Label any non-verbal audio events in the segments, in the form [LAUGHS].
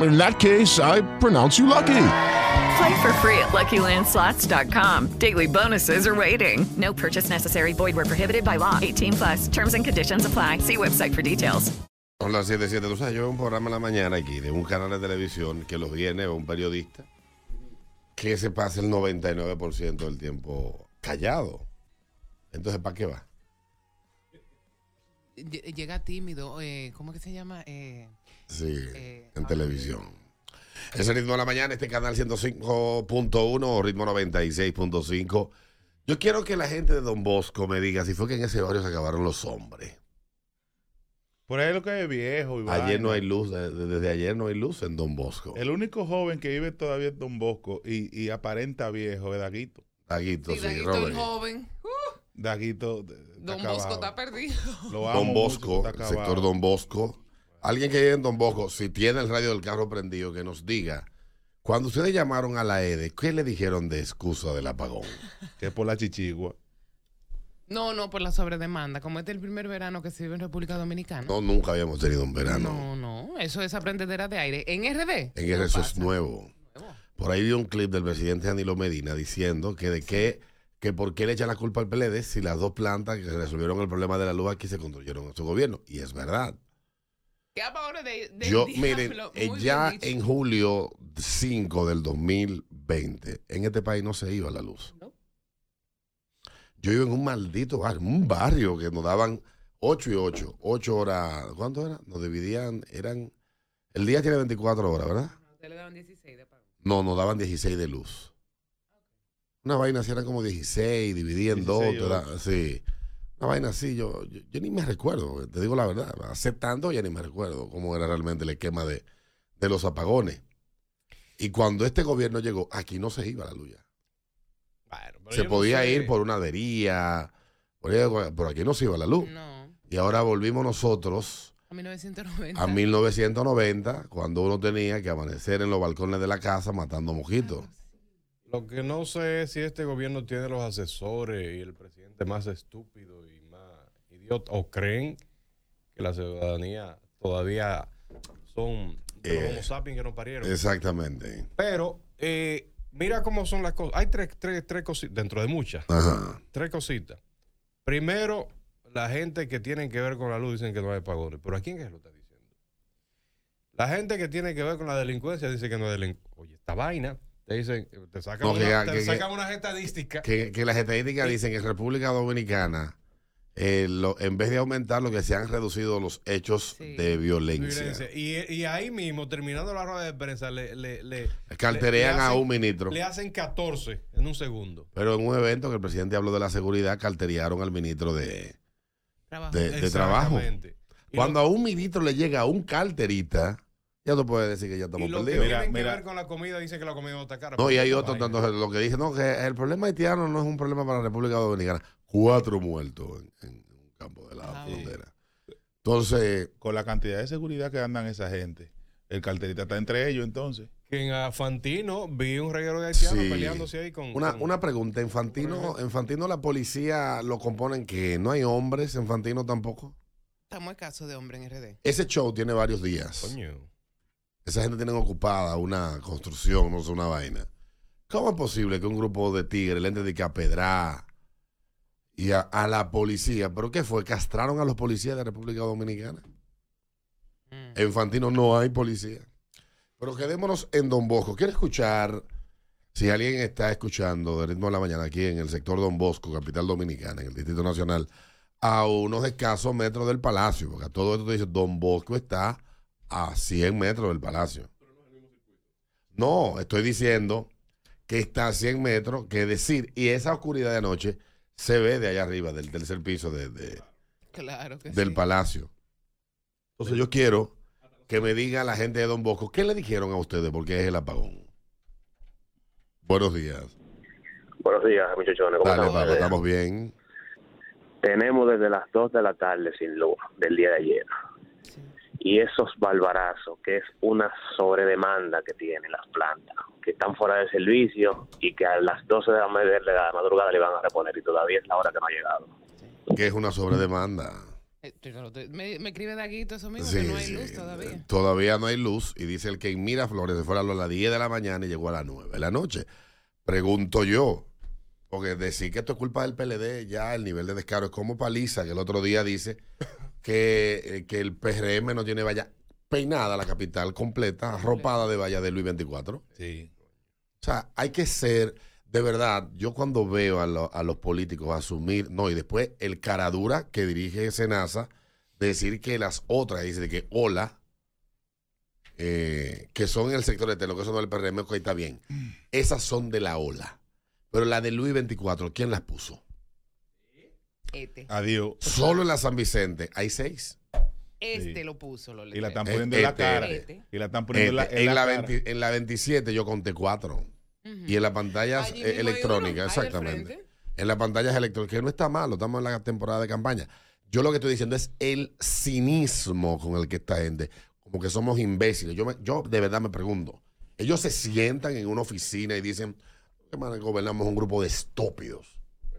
In that case, I pronounce you lucky. Play for free at LuckyLandSlots.com. Daily bonuses are waiting. No purchase necessary. Void where prohibited by law. 18 plus. Terms and conditions apply. See website for details. Son las 7, 7. Tú sabes, yo veo un programa en la mañana aquí de un canal de televisión que los viene un periodista que se pasa el 99% del tiempo callado. Entonces, ¿para qué va? Lle- Llega tímido, eh, ¿cómo que se llama? Eh, Sí, Eh, en ah, televisión. Ese ritmo de la mañana, este canal 105.1 o ritmo 96.5. Yo quiero que la gente de Don Bosco me diga si fue que en ese barrio se acabaron los hombres. Por ahí lo que es viejo. Y Ayer no hay luz, de- de- desde ayer no hay luz en Don Bosco. El único joven que vive todavía en Don Bosco y, y aparenta viejo es Daguito. Daguito, sí, sí, Daguito, Robert. joven. Daguito. eh, Don Bosco está perdido. Lo amo Don mucho, Bosco, está el acabado. sector Don Bosco. Alguien que vive en Don Bosco, si tiene el radio del carro prendido, que nos diga, cuando ustedes llamaron a la EDE, ¿qué le dijeron de excusa del apagón? [LAUGHS] Que es por la chichigua. No, no, por la sobredemanda. Como este es el primer verano que se vive en República Dominicana. No, nunca habíamos tenido un verano. No, no, eso es aprendedera de aire. En RD. En el eso es nuevo. Por ahí vi un clip del presidente Danilo Medina diciendo que de qué, que por qué le echan la culpa al PLD si las dos plantas que resolvieron el problema de la luz aquí se construyeron en su gobierno. Y es verdad. ¿Qué apagones de, del Yo, [LAUGHS] diablo? miren, eh, Muy ya en julio 5 del 2020, en este país no se iba la luz. No. Yo iba en un maldito barrio, un barrio que nos daban 8 y 8, 8 horas, ¿cuánto era? Nos dividían, eran, el día tiene 24 horas, ¿verdad? A usted le daban 16 de apagón. No, nos daban 16 de luz. Una vaina así eran como 16, dividía en dos, 16, te da- sí. Una vaina así, yo, yo, yo ni me recuerdo, te digo la verdad. Aceptando ya ni me recuerdo cómo era realmente el esquema de, de los apagones. Y cuando este gobierno llegó, aquí no se iba la luz ya. Bueno, Se no podía sé. ir por una avería, por, aquí no se iba la luz. No, Y ahora volvimos nosotros a 1990. a 1990, cuando uno tenía que amanecer en los balcones de la casa matando mojitos. Lo que no sé es si este gobierno tiene los asesores y el presidente más estúpido o creen que la ciudadanía todavía son de los Eh, homo sapiens que no parieron. Exactamente. Pero eh, mira cómo son las cosas. Hay tres, tres, tres cositas, dentro de muchas, Ajá. tres cositas. Primero, la gente que tienen que ver con la luz dicen que no hay pagones. ¿Pero a quién es que lo está diciendo? La gente que tiene que ver con la delincuencia dice que no hay delincuencia. Oye, esta vaina, te dicen, te sacan, No, que- una, que- te que- sacan unas estadísticas. que, que las estadísticas dicen que en República Dominicana, eh, lo- en vez de aumentar, lo que se han reducido los hechos Sí. de violencia. violencia. Y, y ahí mismo, terminando la rueda de prensa, le, le, le, Carterean le- le a un ministro. Le hacen 14 en un segundo. Pero en un evento que el presidente habló de la seguridad, carteriaron al ministro de, Trabajo. de, de trabajo. Cuando lo- a un ministro le llega a un carterita, ya tú puedes decir que ya y estamos que perdidos. Mira, tienen que mira. ver con la comida dicen que la comida no está cara. No, y hay otro tanto lo que dice, no, que el problema haitiano no es un problema para la República Dominicana. Cuatro muertos en, en un campo de la Ah, frontera. Entonces, Con la cantidad de seguridad que andan esa gente. El carterita está entre ellos entonces. Que en Fantino vi un reguero de haitianos Sí. peleándose ahí con. Una, con- una pregunta, ¿en Fantino, en Fantino la policía lo componen que no hay hombres en Fantino tampoco? Estamos escasos de hombre en RD. Ese show tiene varios días. Coño. Esa gente tiene ocupada una construcción, no sé, una vaina. ¿Cómo es posible que un grupo de tigres le entre de que a pedrar y a, a la policía? ¿Pero qué fue? ¿Castraron a los policías de República Dominicana? Mm. En Fantino no hay policía. Pero quedémonos en Don Bosco. Quiero escuchar, si alguien está escuchando de ritmo de la mañana aquí en el sector Don Bosco, capital dominicana, en el Distrito Nacional, a unos escasos metros del palacio, porque a todo esto te dice, Don Bosco está a 100 metros del palacio. No, estoy diciendo que está a 100 metros, que decir, y esa oscuridad de anoche se ve de allá arriba, del tercer piso de- de, Claro que del sí. palacio. Entonces yo quiero que me diga la gente de Don Bosco, ¿qué le dijeron a ustedes porque es el apagón? Buenos días. Buenos días, muchachones. ¿Cómo Dale, estamos? Paco, estamos bien. Tenemos desde las 2 de la tarde sin luz del día de ayer. Y esos balbarazos, que es una sobredemanda que tienen las plantas, que están fuera de servicio y que a las 12 de la, ma- de la madrugada le van a reponer y todavía es la hora que no ha llegado. Que es una sobredemanda. Eh, Me, me escribe Daguito eso mismo, Sí, que no hay sí. luz todavía. Todavía no hay luz y dice el que en Miraflores se fue a las 10 de la mañana y llegó a las 9 de la noche. Pregunto yo, porque decir que esto es culpa del PLD, ya el nivel de descaro es como paliza, que el otro día dice que, eh, que el PRM no tiene valla peinada la capital completa, arropada de valla de Luis 24. Sí. O sea, hay que ser, de verdad, yo cuando veo a, lo- a los políticos asumir, no, y después el caradura que dirige Senasa, decir que las otras, dice que hola, eh, que son en el sector de lo que son del PRM, ok, está bien. Esas son de la ola. Pero la de Luis 24, ¿quién las puso? Este. Adiós. Solo en la San Vicente hay seis. Este Sí. lo puso, lo Y la están poniendo en la este, cara. este. Y la están poniendo en la, Este, en en, la la cara. 20 en la 27 yo conté cuatro. Y en las pantallas eh, electrónicas, exactamente. En las pantallas electrónicas, que no está malo, estamos en la temporada de campaña. Yo lo que estoy diciendo es el cinismo con el que esta gente, como que somos imbéciles. Yo, me- yo de verdad me pregunto, ellos se sientan en una oficina y dicen, que man, gobernamos un grupo de estúpidos.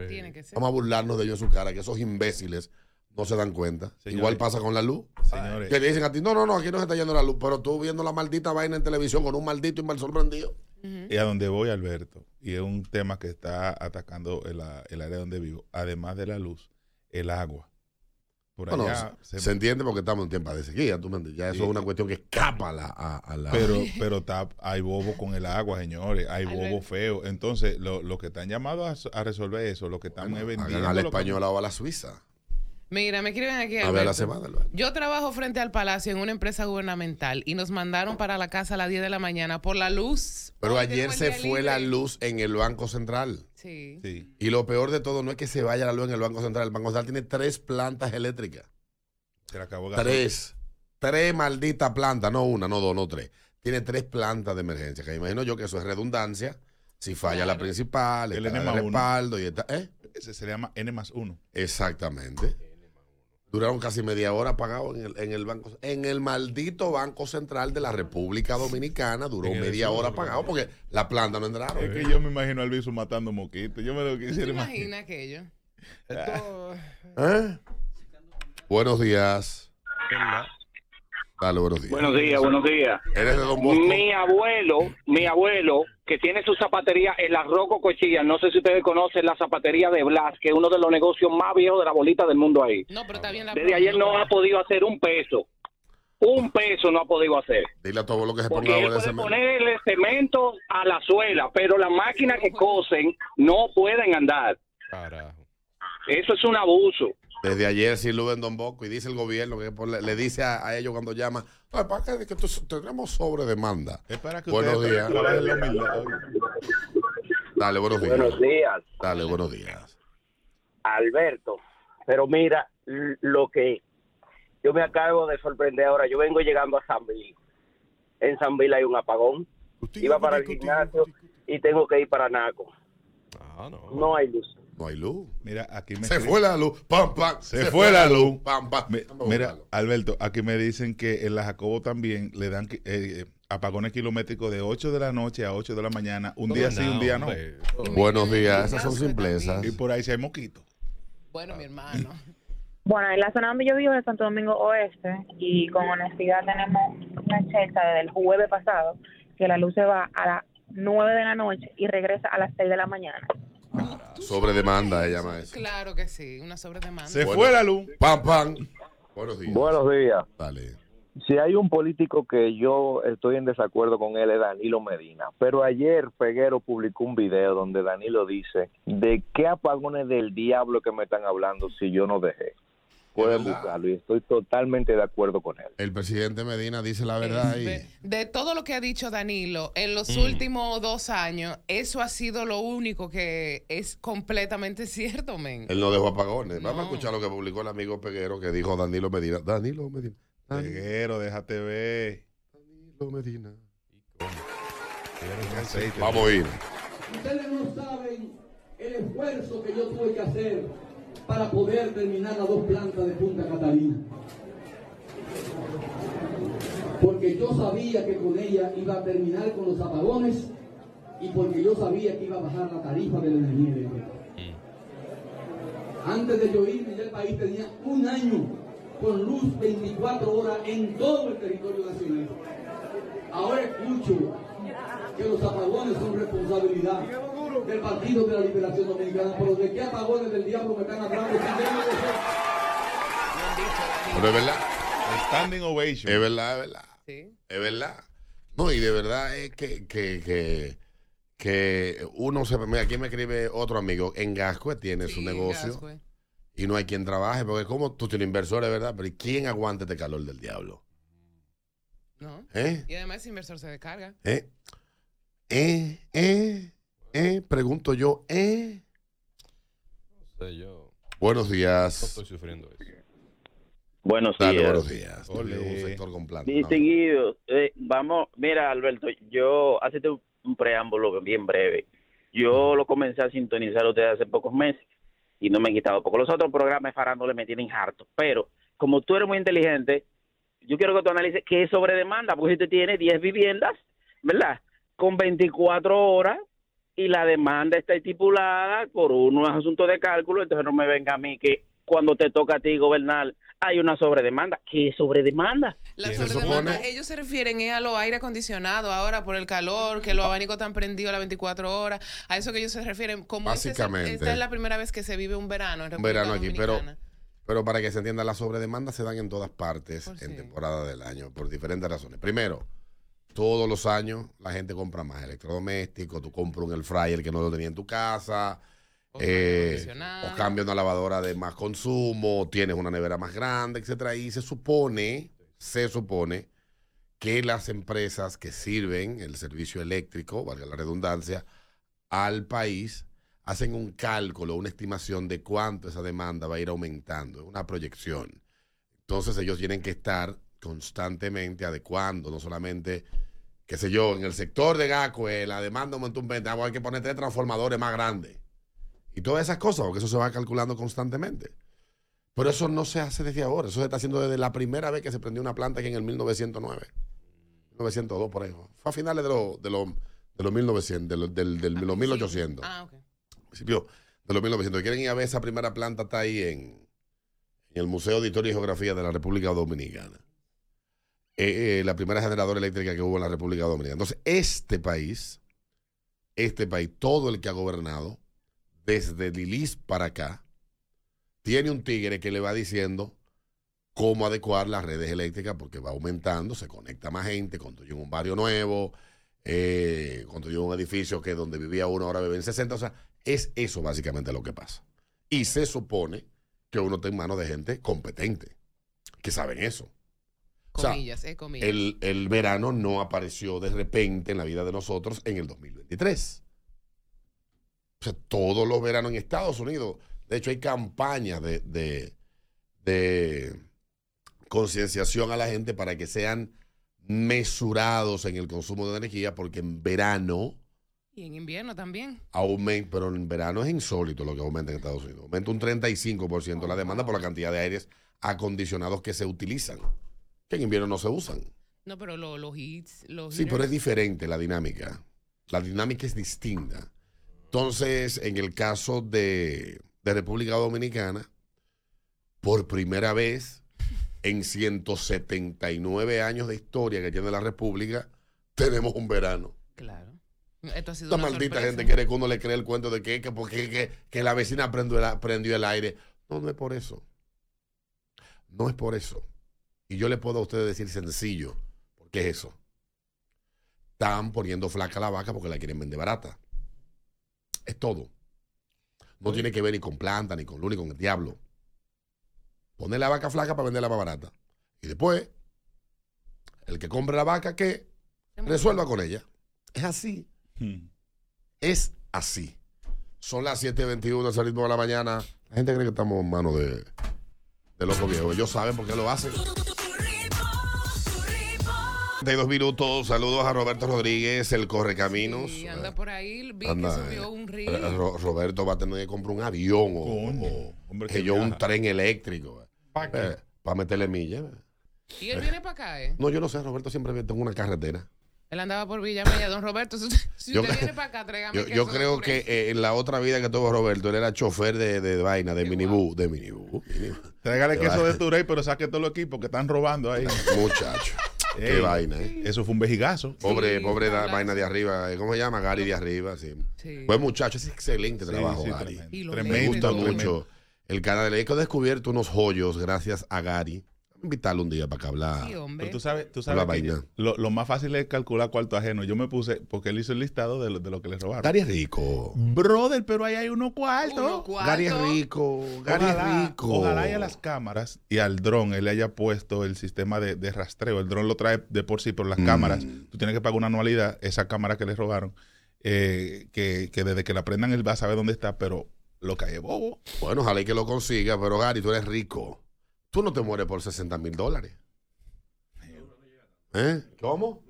Tiene que ser. Vamos a burlarnos de ellos en su cara, que esos imbéciles no se dan cuenta. Señores. Igual pasa con la luz. Señores. Que le dicen a ti, no, no, no, aquí no se está yendo la luz, pero tú viendo la maldita vaina en televisión con un maldito inversor prendido. Y a donde voy, Alberto, y es un tema que está atacando el, el área donde vivo, además de la luz, el agua. Por allá, se, se- se entiende porque estamos en tiempo de sequía, tú me entiendes. Ya eso Sí. es una cuestión que escapa a la... A, a la pero [LAUGHS] pero está, hay bobo con el agua, señores, hay bobo feo. Entonces, lo, lo que están llamados a, a resolver eso, lo que están Bueno, vendiendo. a la lo que- española o a la suiza. Mira, me escriben aquí. A ver la semana, Alberto. Yo trabajo frente al palacio en una empresa gubernamental y nos mandaron para la casa a las 10 de la mañana por la luz. Pero ayer el se fue la luz en el Banco Central. Sí. Sí. Y lo peor de todo no es que se vaya la luz en el Banco Central. El Banco Central tiene tres plantas eléctricas. Se le acabó el. Tres. Tres malditas plantas. No una, no dos, no tres. Tiene tres plantas de emergencia. Que me imagino yo que eso es redundancia. Si falla la principal, El está N de más uno. respaldo y está... ¿eh? Ese se le llama N más uno. Exactamente. Duraron casi media hora apagados en el, en el banco, en el maldito Banco Central de la República Dominicana. Duró media hora ¿no? apagado porque la planta no entraron. Es que yo me imagino al Viso matando moquitos. Yo me lo ¿Tú te quisiera imaginar. imaginas aquello? Esto- ¿Eh? Buenos días. Dale, buenos días. Buenos días, buenos días. ¿Eres de Don Bosco? Mi abuelo, mi abuelo, que tiene su zapatería en la Rocco Cochilla, no sé si ustedes conocen la zapatería de Blas, que es uno de los negocios más viejos de la bolita del mundo ahí. No, pero está bien la Desde ayer no ha podido hacer un peso. Un peso no ha podido hacer. Dile a tu abuelo que se ponga él puede men- ponerle cemento a la suela, pero las máquinas que cosen no pueden andar. Carajo. Eso es un abuso. Desde ayer sí luz en Don Bosco y dice el gobierno que por- le, le dice a, a ellos cuando llama, "Ay, ¿para qué? Que tu- tenemos sobre demanda. Es para que Buenos ustedes días. Dale, buenos días. Buenos días. Dale, buenos días. Alberto, pero mira lo que yo me acabo de sorprender ahora. Yo vengo llegando a San Bill. En San Bill hay un apagón. Iba para el gimnasio y tengo que ir para Naco. Ah, no. No hay luz. No hay luz. Mira, aquí me Se escriben- fue la luz. Pam, pam. Se, fue la luz. Pam, pam. Mira. Alberto, aquí me dicen que en la Jacobo también le dan eh, eh, apagones kilométricos de 8 de la noche a 8 de la mañana. Un día sí, un día no. hombre. Buenos días. Esas son simplezas. Y por ahí se hay moquitos. Bueno, mi hermano. Bueno, en la zona donde yo vivo es Santo Domingo Oeste y con honestidad tenemos una checa desde el jueves pasado que la luz se va a las 9 de la noche y regresa a las 6 de la mañana. Sobre demanda, ella llama eso. Claro que sí, una sobredemanda. Se Bueno. fue la luz. Pam, pam. Buenos días. Buenos días. Dale. Si hay un político que yo estoy en desacuerdo con él es Danilo Medina, pero ayer Peguero publicó un video donde Danilo dice de qué apagones del diablo que me están hablando si yo no dejé. Pueden buscarlo y estoy totalmente de acuerdo con él. El presidente Medina dice la verdad y De todo lo que ha dicho Danilo en los Mm. últimos dos años, eso ha sido lo único que es completamente [LAUGHS] cierto, men. él no dejó apagones. Vamos a escuchar lo que publicó el amigo Peguero que dijo Danilo Medina. Danilo Medina. Danilo Peguero, déjate ver. Medina. aceite. Vamos a ir. Ustedes no saben el esfuerzo que yo tuve que hacer para poder terminar las dos plantas de Punta Catalina. Porque yo sabía que con ella iba a terminar con los apagones y porque yo sabía que iba a bajar la tarifa de la energía. Antes de yo irme, ya el país tenía un año con luz 24 horas en todo el territorio nacional. Ahora escucho que los apagones son responsabilidad del Partido de la Liberación Dominicana, pero ¿de qué apagones del diablo me están hablando? Pero es verdad. Standing ovation. Es verdad, es verdad. Es verdad. No, y de verdad es que, que, que, que uno se. Mira, aquí me escribe otro amigo. En Gascue tiene su negocio y no hay quien trabaje, porque como tú tienes inversores, ¿verdad? Pero ¿y quién aguanta este calor del diablo? ¿No? ¿Eh? Y además ese inversor se descarga. ¿Eh? ¿Eh? ¿Eh? ¿Eh? Pregunto yo, ¿eh? No sé yo. Buenos No días. estoy sufriendo eso. Buenos Dale, días. buenos días. Tengo un sector con planta. Bien ¿no? seguido. Eh, vamos, mira, Alberto, yo hacete un, un preámbulo bien breve. Yo lo comencé a sintonizar ustedes hace pocos meses y no me he quitado, porque los otros programas farándole me tienen harto. Pero como tú eres muy inteligente, yo quiero que tú analices qué es sobre demanda, porque si usted tiene 10 viviendas, ¿verdad? Con 24 horas y la demanda está estipulada por unos asuntos de cálculo, entonces no me venga a mí que cuando te toca a ti gobernar hay una sobredemanda. ¿Qué sobredemanda? La sobredemanda, ellos se refieren es a los aire acondicionado ahora por el calor, que los abanicos están prendidos a las 24 horas. A eso que ellos se refieren. Como este Básicamente. esta es la primera vez que se vive un verano en Un República verano aquí, pero, Dominicana. pero para que se entienda, las sobredemandas se dan en todas partes en temporada del año, por diferentes razones. Primero, todos los años la gente compra más electrodomésticos, tú compras un air fryer que no lo tenía en tu casa, eh, o cambias una lavadora de más consumo, tienes una nevera más grande, etcétera, y se supone, se supone que las empresas que sirven el servicio eléctrico, valga la redundancia, al país, hacen un cálculo, una estimación de cuánto esa demanda va a ir aumentando, una proyección. Entonces ellos tienen que estar constantemente adecuando, no solamente, qué sé yo, en el sector de GACO, la demanda aumentó un 20, ah, hay que poner tres transformadores más grandes. Y todas esas cosas, porque eso se va calculando constantemente. Pero eso no se hace desde ahora, eso se está haciendo desde la primera vez que se prendió una planta aquí en el 1909. 1902 por ahí. Fue a finales de los de los de los 1900, de los, del, del- de los 1800. Ah, ok. Principio de los 1900. Quieren ir a ver esa primera planta está ahí en, en el Museo de Historia y Geografía de la República Dominicana. Eh, eh, la primera generadora eléctrica que hubo en la República Dominicana. Entonces, este país, este país, todo el que ha gobernado, desde Lilis para acá, tiene un tigre que le va diciendo cómo adecuar las redes eléctricas porque va aumentando, se conecta más gente, construyen un barrio nuevo, eh, un edificio que donde vivía uno ahora viven 60, o sea, es eso básicamente lo que pasa. Y se supone que uno está en manos de gente competente, que saben eso. O sea, Comillas, eh, comillas. el, el verano no apareció de repente en la vida de nosotros en el 2023. O sea, todos los veranos en Estados Unidos. De hecho, hay campañas de, de, de concienciación a la gente para que sean mesurados en el consumo de energía, porque en verano Y en invierno también. aumenta, pero en verano es insólito lo que aumenta en Estados Unidos. Aumenta un 35% la demanda por la cantidad de aires acondicionados que se utilizan, que en invierno no se usan. No, pero lo- los hits, los Sí, pero es diferente la dinámica. La dinámica es distinta. Entonces, en el caso de, de República Dominicana, por primera vez en 179 años de historia que tiene la República, tenemos un verano. Claro. Esto ha sido Esta una maldita sorpresa. gente quiere que uno le cree el cuento de que, que, porque- que, que la vecina prendió el, prendió el aire. No, no es por eso. No es por eso. Y yo le puedo a ustedes decir sencillo, ¿por qué es eso? Están poniendo flaca la vaca porque la quieren vender barata. Es todo. No tiene que ver ni con planta, ni con luz, ni con el diablo. Poner la vaca flaca para venderla más barata. Y después, el que compre la vaca, que resuelva con ella. Es así. Es así. Son las 7.21, es el ritmo de la mañana. La gente cree que estamos en manos de, de locos viejos. Ellos saben por qué lo hacen. 32 minutos. Saludos a Roberto Rodríguez, el Correcaminos. Y anda por ahí, vi Anda, que subió un eh. Ro- Roberto va a tener que comprar un avión o, o- hombre que yo un tren eléctrico. ¿Para qué? para meterle millas. Y él viene para acá, ¿eh? No, yo no sé, Roberto siempre tengo una carretera. Él andaba por Villa Mella. Don Roberto, [LAUGHS] si usted, si Yo- viene para acá, tráigame Yo, yo de creo que eh, en la otra vida que tuvo Roberto, él era chofer de, de vaina, de minibú, de minibú. minibú. Tráigale De queso de Turey, pero saque todos los equipos que están robando ahí. [LAUGHS] Muchacho. Qué Ey, vaina, ¿eh? Eso fue un vejigazo. Pobre, pobre da- vaina de arriba. eh, ¿Cómo se llama? Gary de arriba, sí. Sí. Buen muchacho, es excelente Sí, trabajo, sí, Gary. tremendo. Me gusta tremendo. mucho el canal. He descubierto unos joyos gracias a Gary. Invitarlo un día para que hablar. Sí, hombre. Pero tú sabes, tú La sabes que lo, lo más fácil es calcular cuarto ajeno. Yo me puse, porque él hizo el listado de lo, de lo que le robaron. Gary es rico. Brother, pero ahí hay. Uno cuarto. Gary es rico. Gary Ojalá, es rico. ojalá y a las cámaras y al dron él le haya puesto el sistema de, de rastreo. El dron lo trae de por sí, pero las Mm. cámaras, tú tienes que pagar una anualidad, esa cámara que le robaron, eh, que, que desde que la prendan él va a saber dónde está, pero lo cae bobo. Bueno, ojalá y que lo consiga, pero Gary, tú eres rico. Tú no te mueres por 60 mil dólares. ¿Eh? ¿Cómo?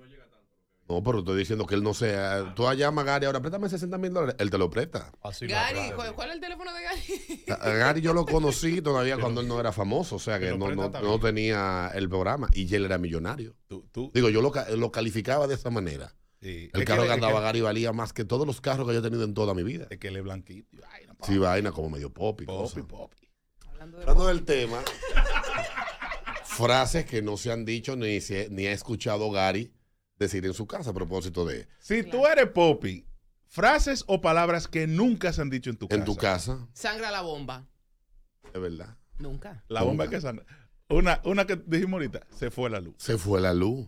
No, pero estoy diciendo que él no sea. Tú allá a Gary ahora, préstame 60 mil dólares. Él te lo presta. Así lo Gary. ¿cuál, cuál es el teléfono de Gary? A [LAUGHS] Gary yo lo conocí todavía cuando él no era famoso, o sea que no, no, no tenía el programa y él era millonario. Tú, tú, Digo, yo lo, lo calificaba de esa manera. sí. El Es carro que- andaba que- Gary valía más que todos los carros que yo he tenido en toda mi vida. Es que él es blanquito. Ay, no, Sí, vaina como medio pop y Popi, cosas. popi. Hablando del tema, [LAUGHS] frases que no se han dicho ni, se, ni ha escuchado Gary decir en su casa a propósito de Si tú eres Poppy, frases o palabras que nunca se han dicho en tu casa. en tu casa, Sangra la bomba. de verdad. Nunca. La bomba que sangra. Una, una que dijimos ahorita, se fue la luz. Se fue la luz.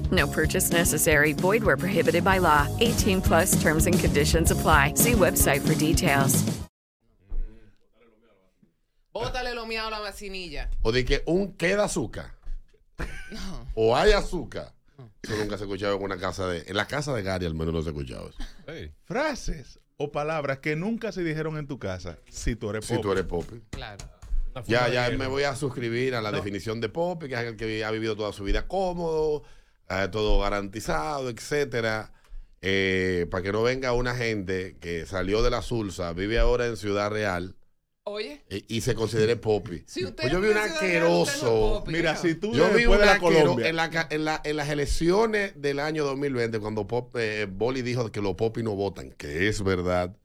No purchase necessary. Void where prohibited by law. 18 plus terms and conditions apply. See website for details. Bótale lo miado a la vacinilla. O de que un queda azúcar. O hay azúcar. Eso nunca se ha escuchado en una casa de. En la casa de Gary al menos no se ha escuchado eso. Frases o palabras que nunca se dijeron en tu casa si tú eres Si Poppy. tú eres Poppy. Claro. Ya, ya me voy a suscribir a la definición de Poppy, que es el que ha vivido toda su vida cómodo, eh, todo garantizado, etcétera. Eh, para que no venga una gente que salió de la Sulsa, vive ahora en Ciudad Real Oye, y se considere Poppy. si Pues yo vi un asqueroso. Mira, si tú Yo vi un de la Colombia. en, la en, la- en las elecciones del año 2020, cuando Pop, eh, Boli dijo que los popis no votan, que es verdad.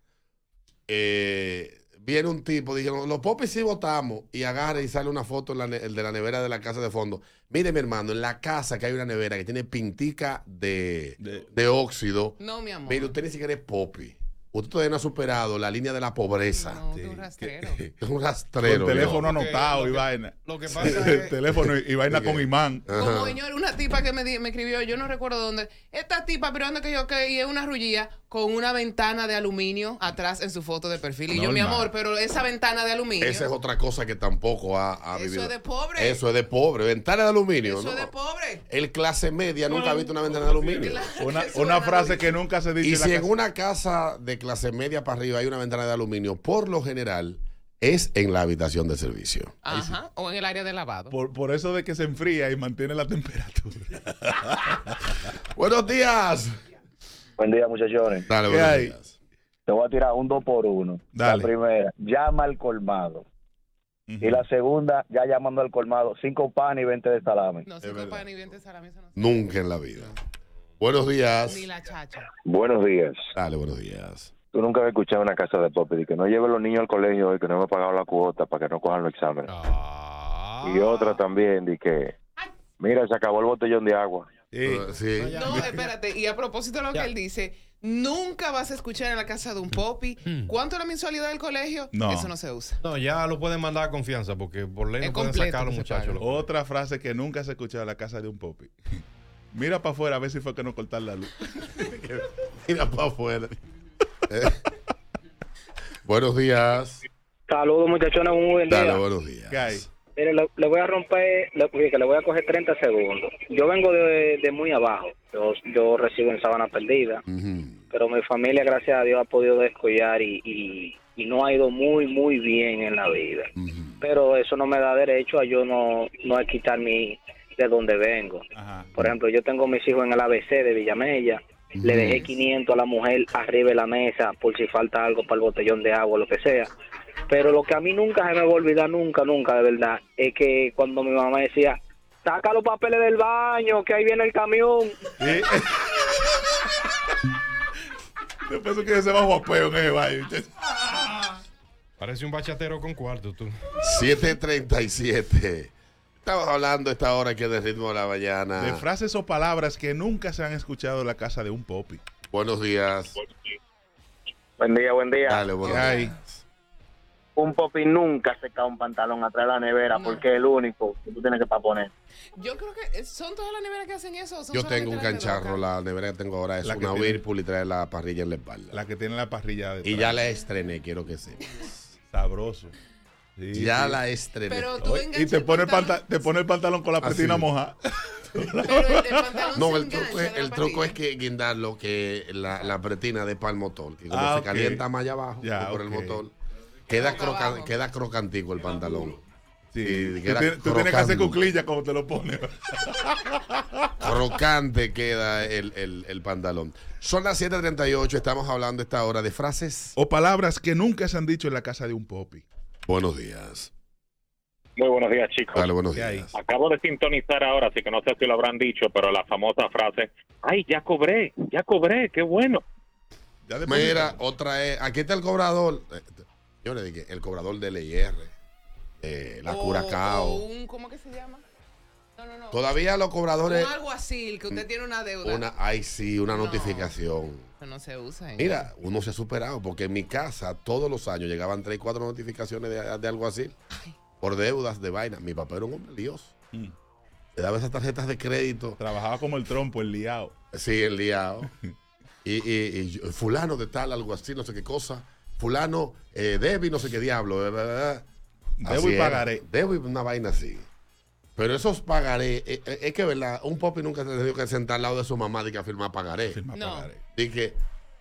eh, viene un tipo, dijeron, los popis sí votamos, y agarra y sale una foto en la ne- el de la nevera de la casa de fondo. Mire, mi hermano, en la casa que hay una nevera que tiene pintica de, De- de óxido. No, mi amor. Mire, usted ni siquiera es popi. Usted todavía no ha superado la línea de la pobreza. No, Sí, tú un rastrero. Es un rastrero. [LAUGHS] Con teléfono anotado lo y vaina. Lo que pasa es. teléfono y, y vaina ¿De con imán. Ajá. Como señor, una tipa que me, di- me escribió, yo no recuerdo dónde. Esta tipa, pero dónde que yo que y es una rullía. Con una ventana de aluminio atrás en su foto de perfil. Y yo, mi amor, pero esa ventana de aluminio. Esa es otra cosa que tampoco ha, ha Eso vivido. es de pobre. Eso es de pobre. Ventana de aluminio. Eso ¿no? es de pobre. El clase media nunca ha visto una ventana de aluminio. [LAUGHS] Una, una frase que nunca se dice Y en la si en casa. una casa de clase media para arriba hay una ventana de aluminio, por lo general es en la habitación de servicio. Ajá. O en el área de lavado. Por, por eso de que se enfría y mantiene la temperatura. [LAUGHS] Buenos días. Buen día, muchachones. Dale, ¿Qué buenos hay? días. Te voy a tirar un dos por uno. Dale. La primera, llama al colmado. Y la segunda, ya llamando al colmado, cinco pan y 20 de salame. No, cinco pan y 20 salami, eso no. Nunca en la vida. Buenos días. Ni la chacha. Buenos días. Dale, buenos días. Tú nunca has escuchado una casa de pop y que no lleve los niños al colegio y que no me he pagado la cuota para que no cojan los exámenes. Y otra también, de que, mira, se acabó el botellón de agua. Sí. No, espérate. Y a propósito de lo que él dice, nunca vas a escuchar en la casa de un popi. ¿Cuánto es la mensualidad del colegio? No. Eso no se usa. No, ya lo pueden mandar a confianza porque por ley Es no pueden sacar a los muchachos. Otra frase que nunca se ha escuchado en la casa de un popi. [LAUGHS] Mira para afuera a ver si fue que no cortar la luz. [LAUGHS] Mira para afuera. Eh. [LAUGHS] Buenos días. Saludos, muchachones, muy buen día. Dale, buenos días. ¿Qué Mire, le, le voy a romper, le, que le voy a coger 30 segundos. Yo vengo de, de muy abajo. Yo, yo resido en Sabana Perdida, pero mi familia, gracias a Dios, ha podido descollar y, y, y no ha ido muy, muy bien en la vida. Pero eso no me da derecho a yo no, no a quitar mi de donde vengo. Por ejemplo, yo tengo mis hijos en el ABC de Villamella. Le dejé 500 a la mujer arriba de la mesa por si falta algo para el botellón de agua, lo que sea. Pero lo que a mí nunca se me va a olvidar, nunca, nunca, de verdad, es que cuando mi mamá decía, saca los papeles del baño, que ahí viene el camión. Yo pienso que se va guapeo en ese baño. Parece un bachatero con cuarto, tú. 737. Estamos hablando a esta hora que es de ritmo de la mañana. De frases o palabras que nunca se han escuchado en la casa de un popi. Buenos días. Buen día, buen día. Dale, buenos. Un popi nunca se cae un pantalón atrás de la nevera porque es el único que tú tienes que para poner. Yo creo que son todas las neveras que hacen eso. son Yo tengo un cancharro, la nevera que tengo ahora es La una tiene- Whirlpool y trae la parrilla en la espalda. La que tiene la parrilla de Y ya la estrené, quiero que sepas. [LAUGHS] Sabroso. Sí, ya sí. la estrené. Y te pone, el pantalón- panta- te pone el pantalón con la Así. pretina mojada. [LAUGHS] No, el truco, es, el truco es que guindarlo, que la, la pretina de para el motor, que como Ah, se calienta más allá abajo Ya, por el motor, queda, croca- queda crocantico el pantalón. Sí, tú, tienes, tú tienes que hacer crocante. cuclilla como te lo pones. [LAUGHS] Crocante queda el, el- el pantalón. Son las 7:38, estamos hablando esta hora de frases. o palabras que nunca se han dicho en la casa de un popi. Buenos días. Muy buenos días, chicos. Dale, buenos días. Acabo de sintonizar ahora, así que no sé si lo habrán dicho, pero la famosa frase, ay, ya cobré, ya cobré, qué bueno. Ya Mira, otra es, aquí está el cobrador. Eh, el cobrador del IR, eh, la O- Curacao. o un- ¿Cómo que se llama? No, no, no. Todavía los cobradores, Un algo así, que usted tiene una deuda. una, ay sí, una notificación. Eso no se usa. en- Mira, uno se ha superado porque en mi casa todos los años llegaban tres, cuatro notificaciones de, de algo así por deudas de vaina. Mi papá era un hombre lioso. Mm. Le daba esas tarjetas de crédito. Trabajaba como el trompo, el liado. Sí, el liado. [LAUGHS] y, y- y yo, fulano de tal, algo así, no sé qué cosa. Fulano, eh, debe y no sé qué diablo. eh, eh, eh. Debo Así y era. pagaré. Debo y una vaina así. Pero esos pagaré, eh, eh, es que verdad, un popi nunca se ha tenido que sentar al lado de su mamá y que firmar pagaré. No. Y que [CLEARS THROAT]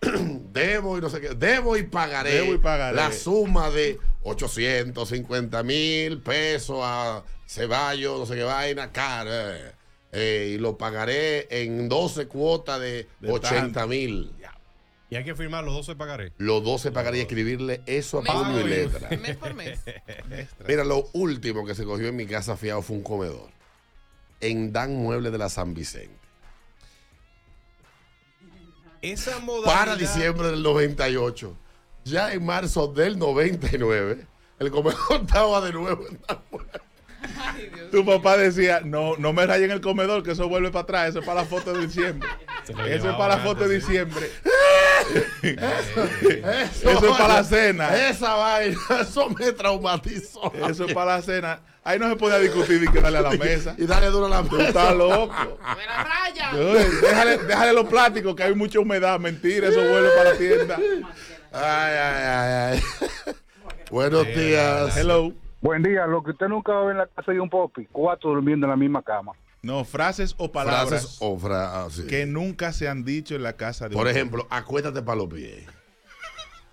debo y no sé qué, debo y pagaré, Debo y pagaré. la suma de 850 mil pesos a Ceballos, no sé qué vaina, cara. eh, eh, y lo pagaré en 12 cuotas de, De 80 mil. Y hay que firmar los 12 pagaré. Los 12 pagaré y escribirle eso a puño y letra. mes por mes. [LAUGHS] Mira, lo último que se cogió en mi casa fiado fue un comedor. En Dan Mueble de la San Vicente. Esa modalidad. Para diciembre del 98. Ya en marzo del 99, el comedor [LAUGHS] estaba de nuevo en Dan Mueble. Tu papá decía, no, no me rayen el comedor, que eso vuelve para atrás. Eso es para la foto de diciembre. Eso es para la foto de diciembre. Eso, Eso es para la cena. Esa vaina, eso me traumatizó. Eso es para la cena. Ahí no se podía discutir y que darle a la mesa. Y darle duro a la Tú mesa. estás loco. ¡Me la raya! Déjale, déjale los plásticos que hay mucha humedad. Mentira, eso vuelve para la tienda. Ay, ay, ay, ay. Buenos días. Hello. Buen día, lo que usted nunca va a ver en la casa de un popi, cuatro durmiendo en la misma cama. No, frases o palabras Frases o fra- ah, sí. que nunca se han dicho en la casa de Por un- ejemplo, acuéstate para los pies.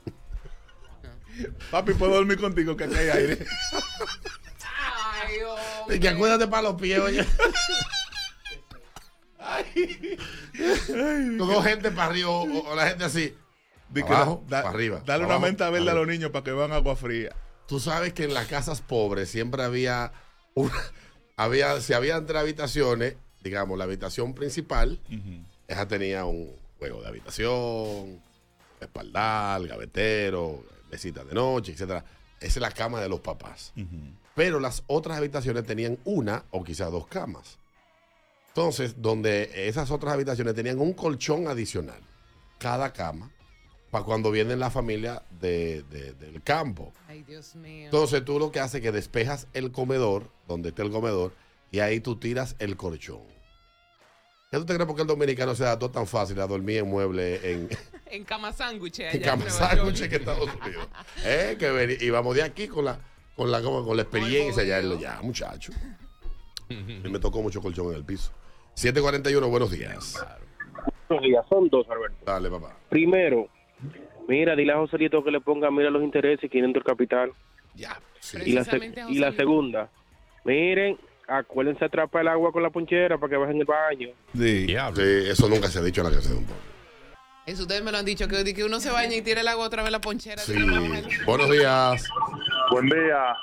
[LAUGHS] Papi, puedo dormir contigo que aquí hay aire. Ay, Y que acuérdate para los pies, oye. [LAUGHS] Todo gente para arriba o, o la gente así. Que abajo, da- para arriba. Dale abajo, una menta verde a los niños para que vean agua fría. Tú sabes que en las casas pobres siempre había una, [LAUGHS] había, si había entre habitaciones, digamos, la habitación principal, esa tenía un juego de habitación, espaldar, gavetero, mesita de noche, etcétera. Esa es la cama de los papás. Pero las otras habitaciones tenían una o quizás dos camas. Entonces, donde esas otras habitaciones tenían un colchón adicional, cada cama, para cuando viene la familia de- de- del campo. Ay, Dios mío. Entonces tú lo que haces es que despejas el comedor, donde está el comedor, y ahí tú tiras el colchón. ¿Qué tú te crees por qué el dominicano se adaptó tan fácil a dormir en muebles en, [LAUGHS] En cama sándwich en cama sándwich en Estados Unidos? ¿Eh? Que veni- y vamos de aquí con la, con la, con la experiencia, ya, ya, muchacho. Y me tocó mucho colchón en el piso. 741, buenos días. Buenos días, son dos, Alberto. Dale, papá. Primero, mira, dile a Joselito que le ponga, mira los intereses, 500 el capital. Ya. Y la, a y la segunda, miren, acuérdense atrapar el agua con la ponchera para que bajen el baño. Sí. Sí, eso nunca se ha dicho en la casa de un pueblo. Eso ustedes me lo han dicho, que, que uno se baña y tira el agua otra vez en la ponchera. Sí. Buenos días. Buen día.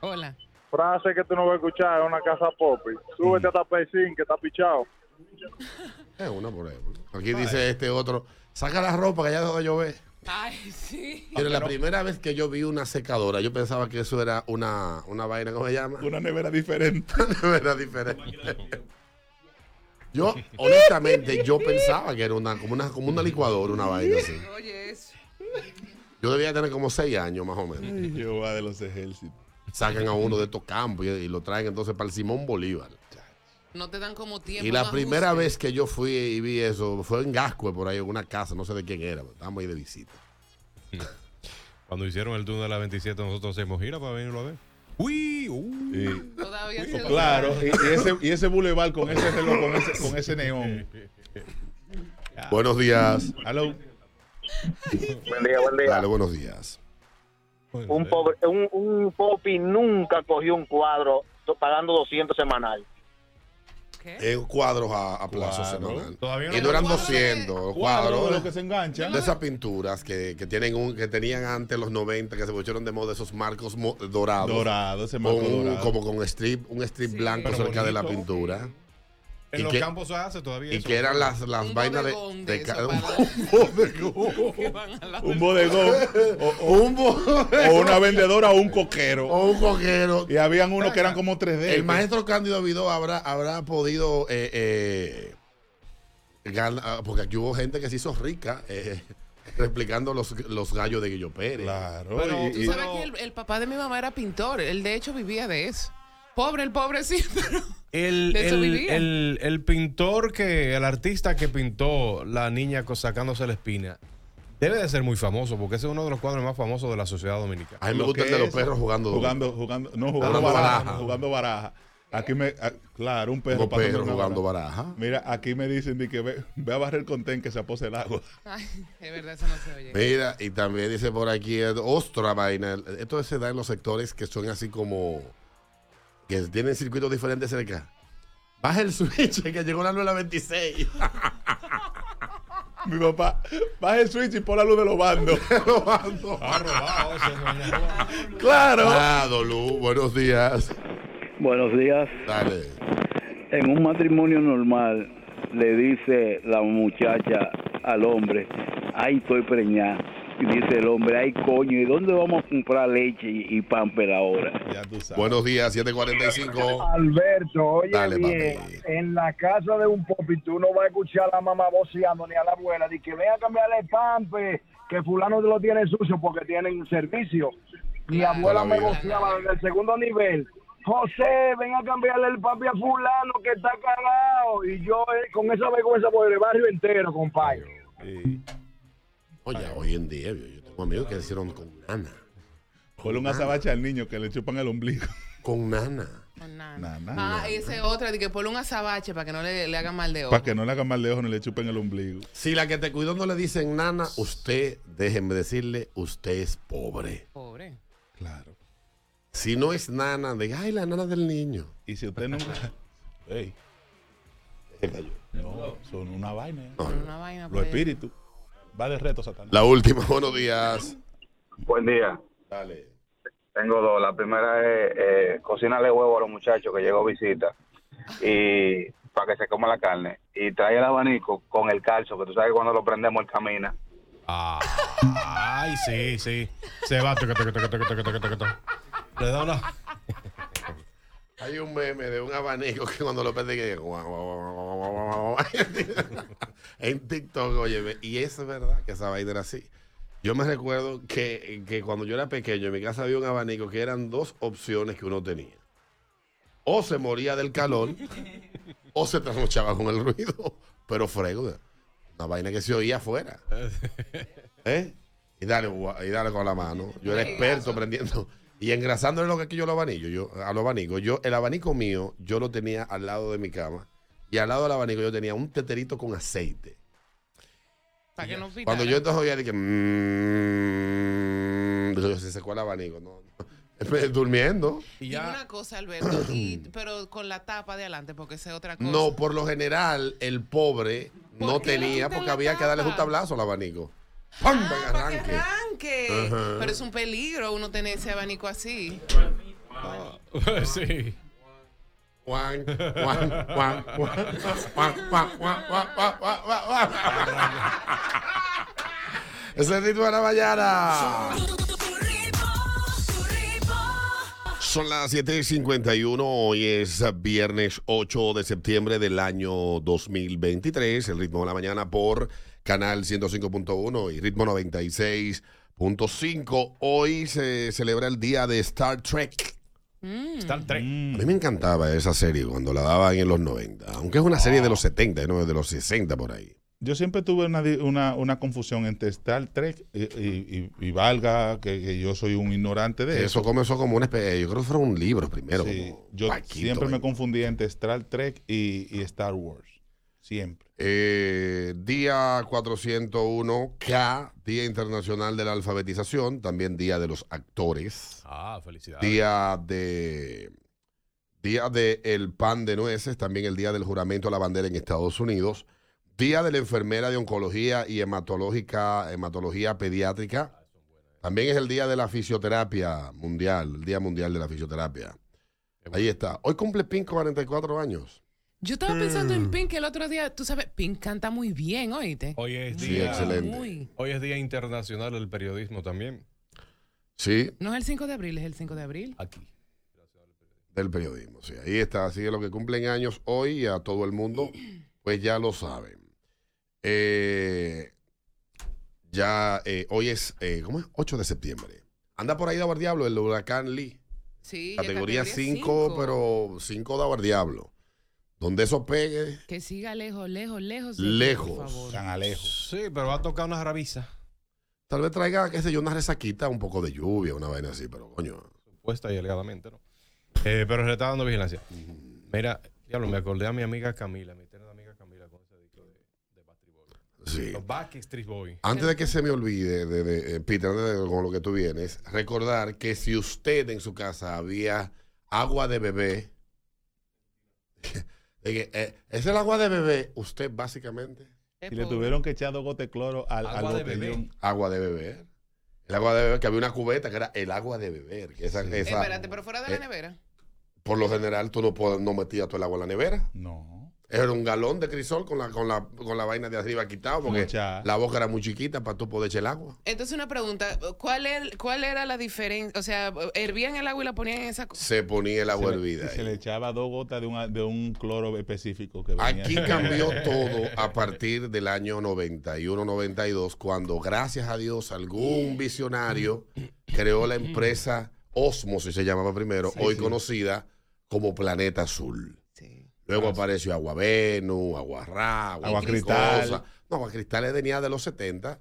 Hola. Frase que tú no vas a escuchar en una casa popi. Súbete hasta Pecín, que está pichado. [LAUGHS] Es una por ejemplo. Aquí dice este otro, saca la ropa que ya dejó de llover. Ay, sí. Mira, la primera vez que yo vi una secadora, yo pensaba que eso era una, una vaina, ¿cómo se llama? Una nevera diferente. [LAUGHS] Una nevera diferente. Yo, honestamente, yo pensaba que era una, como, una, como una licuadora, una vaina así. Oye, eso. Yo debía tener como seis años más o menos. Ay, Jehová de los ejércitos. Sacan a uno de estos campos y, y lo traen entonces para el Simón Bolívar. No te dan como tiempo. Y la primera vez que yo fui y vi eso fue en Gascue, por ahí, en una casa, no sé de quién era, estábamos ahí de visita. [LAUGHS] Cuando hicieron el túnel de la 27, nosotros hacemos gira para venirlo a ver. Uy, uh. Todavía se Claro, y, y ese, y ese bulevar con ese reloj, con ese, con ese neón. [LAUGHS] Buenos días. Hello. Buen día, buen día. Dale, buenos días. Un, pobre, un, un popi nunca cogió un cuadro pagando 200 semanal. En cuadros a, a plazo semanal. Todavía no y duran cuadros 200 Cuadros cuadros. de los que se enganchan. De esas pinturas que, que tienen un, que tenían antes los 90, que se pusieron de moda esos marcos mo- dorados. Dorado, ese marco Con un- dorado. Como con strip, un strip blanco pero cerca de la bonito. pintura. En Y los que- campos se hace todavía Y eso. que eran las, las Un vainas de, bodegón de de [LAUGHS] un bodegón. Un bodegón. [LAUGHS] O, o- Un bodegón. o una vendedora o un coquero. O un coquero. Y habían unos que eran como 3D. El maestro Cándido Vidó habrá, habrá podido eh, eh, ganar, porque aquí hubo gente que se hizo rica eh, [LAUGHS] replicando los, los gallos de Guillo Pérez. Claro. Pero tú sabes que el, el papá de mi mamá era pintor. Él de hecho vivía de eso. Pobre, el pobre sí, [LAUGHS] pero El, el, el- el pintor que, el artista que pintó la niña co- sacándose la espina, debe de ser muy famoso porque ese es uno de los cuadros más famosos de la sociedad dominicana. A mí me Lo gusta el de los es- perros jugando. Jugando, jugando, no, jugando Jugando baraja, baraja. Jugando baraja. Aquí me, ah, claro, un perro una jugando baraja. Mira, aquí me dicen de que ve, ve a barrer con ten que se apose el agua. [LAUGHS] Ay, es verdad, eso no se oye. Mira, y también dice por aquí otra vaina. Esto se da en los sectores que son así como que tienen circuitos diferentes cerca. Baja el switch [LAUGHS] que llegó la 926. [LAUGHS] Mi papá, baja el switch y pon la luz de los bandos. [LAUGHS] los bandos. Claro. Ah, Dolú, buenos días. Buenos días. Dale. En un matrimonio normal le dice la muchacha al hombre, ay, estoy preñada. Y dice el hombre, ay coño, ¿y dónde vamos a comprar leche y, y pamper ahora? Ya tú sabes. Buenos días, 745. Alberto, oye Dale, bien, en la casa de un popi tú no vas a escuchar a la mamá voceando ni a la abuela de que venga a cambiarle el pampe, que fulano lo tiene sucio porque tienen servicio. Mi abuela me voceaba desde el segundo nivel. José, ven a cambiarle el papi a fulano que está cagado. Y yo eh, con esa vergüenza por el barrio entero, compadre. Oye, hoy en día yo, yo tengo amigos que hicieron con nana. Ponle un azabache al niño que le chupan el ombligo. [LAUGHS] Con nana. Nana. Ah, esa otra, de que ponle un azabache para que no le, le hagan mal de ojo. Para que no le hagan mal de ojo ni le chupen el ombligo. Si la que te cuidó no le dicen nana, usted, déjenme decirle, usted es pobre. Pobre. Claro. Si no es nana, diga, ay, la nana del niño. Y si usted nunca. [LAUGHS] Ey. No, son una vaina. ¿eh? Una vaina. Los pues. espíritus. Va de reto, Satanás. La última, [LAUGHS] buenos días. Buen día. Dale. Tengo dos. La primera es eh, cocinarle huevo a los muchachos que llegó visita y para que se coma la carne. Y trae el abanico con el calzo, que tú sabes que cuando lo prendemos él camina. Ah, ay, sí, sí. Se va. Le da una. Hay un meme de un abanico que cuando lo prende que guau, guau, guau, guau, guau, guau, guau. [LAUGHS] en TikTok, oye, y es verdad que esa vaina era así. Yo me recuerdo que, que cuando yo era pequeño en mi casa había un abanico que eran dos opciones que uno tenía. O se moría del calor [LAUGHS] o se trasnochaba con el ruido. Pero frego, una vaina que se oía afuera. [LAUGHS] ¿Eh? Y dale, y dale con la mano. Yo era experto prendiendo y engrasándole lo que aquí yo los abanicos. Yo, a los abanicos. Yo, el abanico mío, yo lo tenía al lado de mi cama. Y al lado del abanico yo tenía un teterito con aceite. Para que no pitara. Cuando yo entonces oía, dije, mmm, yo, se secó el abanico. No, no. [LAUGHS] Durmiendo. Y una cosa, Alberto, y- [CLEARS THROAT] pero con la tapa de adelante, porque esa es otra cosa. No, por lo general, el pobre no tenía porque había que darle un tablazo al abanico. ¡Pam! Ah, arranque. Pero es un peligro uno tener ese abanico así. Uh, sí. Es el ritmo de la mañana. Son las 7:51, hoy es viernes 8 de septiembre del año 2023, el ritmo de la mañana por canal 105.1 y ritmo 96.5. Hoy se celebra el día de Star Trek. Star Trek. A mí me encantaba esa serie cuando la daban en los 90, aunque es una serie de los 70, no de los 60 por ahí. Yo siempre tuve una, una, una confusión entre Star Trek y, y- y- y valga que, que yo soy un ignorante de Eso eso. comenzó como una especie, yo creo que fueron un libro primero. Sí, como yo Paquito siempre ahí. me confundía entre Star Trek y, y Star Wars. Siempre. Eh, día 401K, Día Internacional de la Alfabetización, también Día de los Actores. Ah, felicidades. Día de Día de el pan de nueces, también el Día del Juramento a la Bandera en Estados Unidos. Día de la enfermera de oncología y hematológica, hematología pediátrica. También es el Día de la Fisioterapia Mundial, el Día Mundial de la Fisioterapia. Ahí está. Hoy cumple Pink 44 años. Yo estaba pensando en Pink el otro día. Tú sabes, Pink canta muy bien, oíste. Hoy es Sí, día. excelente. Muy. Hoy es Día Internacional del Periodismo también. Sí, No es el 5 de abril, es el 5 de abril. Aquí. del periodismo. Sí, ahí está. Así que los que cumplen años hoy y a todo el mundo, pues ya lo saben. Eh, ya eh, hoy es, eh, ¿cómo es? 8 de septiembre. Anda por ahí Dabar Diablo, el huracán Lee. Sí, Categoría 5, cinco. pero 5 Dabar Diablo. Donde eso pegue, Que siga lejos, lejos, lejos. Lejos. Por favor. Tan alejos. Sí, pero va a tocar una rabisa. tal vez traiga, qué sé yo, una resaquita, un poco de lluvia, una vaina así, pero coño. Puesta y alegadamente, ¿no? Eh, pero se le está dando vigilancia. Mira, diablo, me acordé a mi amiga Camila, mi eterna amiga Camila, con ese disco de, de Boys. Sí. Los Backstreet Boys. Antes de que se me olvide, de, de- eh, Peter, antes de- con lo que tú vienes, recordar que si usted en su casa había agua de bebé, de que, eh, es el agua de bebé, usted básicamente Y le tuvieron que echar dos gotas de cloro al, al Agua de bebé. agua de beber. El agua de beber, que había una cubeta que era el agua de beber. Que esa, esa- Espérate, pero fuera de la eh, nevera. por lo general tú no, puedes- no metías todo el agua en la nevera. No. Era un galón de crisol con la, con la, con la vaina de arriba quitado porque Mucha. la boca era muy chiquita para tú poder echar el agua. Entonces, una pregunta: ¿cuál, er- ¿cuál era la diferencia? O sea, hervían el agua y la ponían en esa. co- Se ponía el agua Se le- hervida. y se le echaba dos gotas de, una- de un cloro específico que venía. Aquí [LAUGHS] cambió todo a partir del año 91-92, cuando gracias a Dios algún visionario creó la empresa Osmosis, se llamaba primero, Sí, hoy sí. conocida como Planeta Azul. Luego apareció Agua Venus, Agua Ra, Agua Qué Cristal. No, Agua Cristal venía de los 70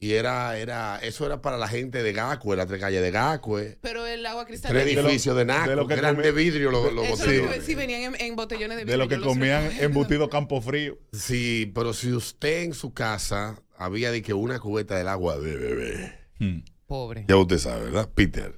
y era, era, eso era para la gente de Gacue, la tres calles de Gacue. Pero el agua Tres cristalina. edificios de, Naco, de lo que que eran comí- de vidrio los, lo botellones. decir, venían en, en botellones de de vidrio. lo que comían embutido campo frío. Sí, pero si usted en su casa había de que una cubeta del agua de bebé. Hmm. Pobre. Ya usted sabe, ¿verdad? Peter.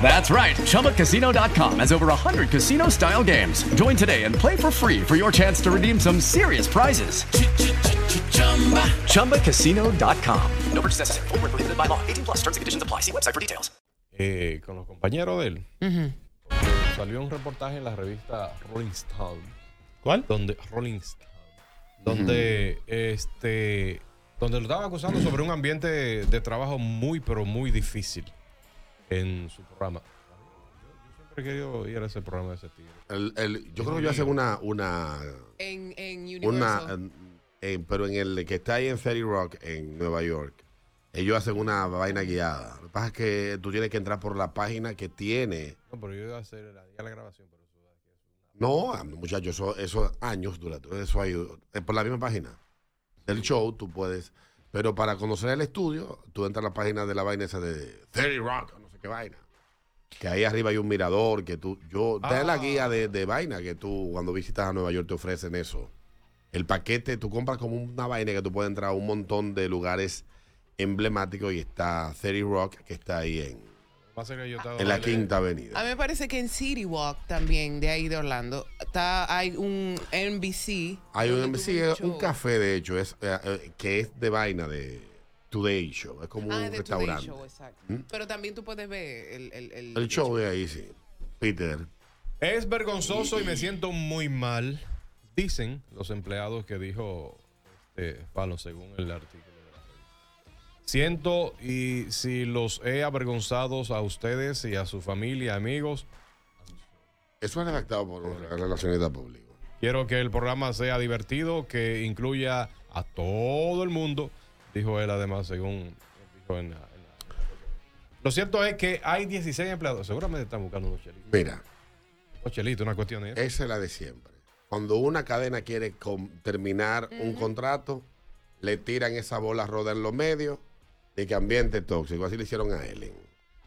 That's right. ChumbaCasino.com has over 100 casino style games. Join today and play for free for your chance to redeem some serious prizes. ChumbaCasino.com. No purchase necessary. Void where prohibited by law. 18 plus terms and conditions apply. See website for details. eh, con los compañeros de él, porque salió un reportaje en la revista Rolling Stone. ¿Cuál? Donde, Rolling Stone. Donde, este, donde lo estaban acusando sobre un ambiente de trabajo muy, pero muy difícil en su programa. Yo siempre he querido ir a ese programa de ese tío. El- el- yo creo que ellos hacen una, una, En, en una Universal. en- en- pero en el que está ahí en Ferry Rock, en Nueva York, ellos hacen una vaina guiada. Lo que pasa es que tú tienes que entrar por la página que tiene. No, pero yo iba a hacer la, la grabación. Pero No, ah, muchachos, eso, eso años dura. Eso hay, es por la misma página del show, tú puedes. Pero para conocer el estudio, tú entras a la página de la vaina esa de Ferry Rock, no qué vaina. Que ahí arriba hay un mirador, que tú, yo, está en la Ah. guía de, de vaina que tú cuando visitas a Nueva York te ofrecen eso. El paquete, tú compras como una vaina que tú puedes entrar a un montón de lugares emblemáticos y está Ferry Rock, que está ahí en, que yo en la Quinta Avenida. A mí me parece que en City Walk también, de ahí de Orlando, está, hay un NBC. Hay un, es un café, de hecho, es, eh, eh, que es de vaina de Today Show. Es como Ah, un restaurante. Show, exacto. ¿Mm? Pero también tú puedes ver el, el, el, El show de ahí, sí. Peter. Es vergonzoso y me siento muy mal, dicen los empleados que dijo este, Fallon, según el artículo de la revista. Siento y si los he avergonzado a ustedes y a su familia, amigos, Eso es redactado por un relacionista público. quiero que el programa sea divertido, que incluya a todo el mundo, dijo él además, según dijo en la- en la- Lo cierto es que hay 16 empleados, seguramente están buscando unos chelitos. Mira, Unos chelitos, una cuestión de eso. esa es la de siempre. Cuando una cadena quiere terminar un contrato, le tiran esa bola roda en los medios de que ambiente tóxico. Así le hicieron a Ellen.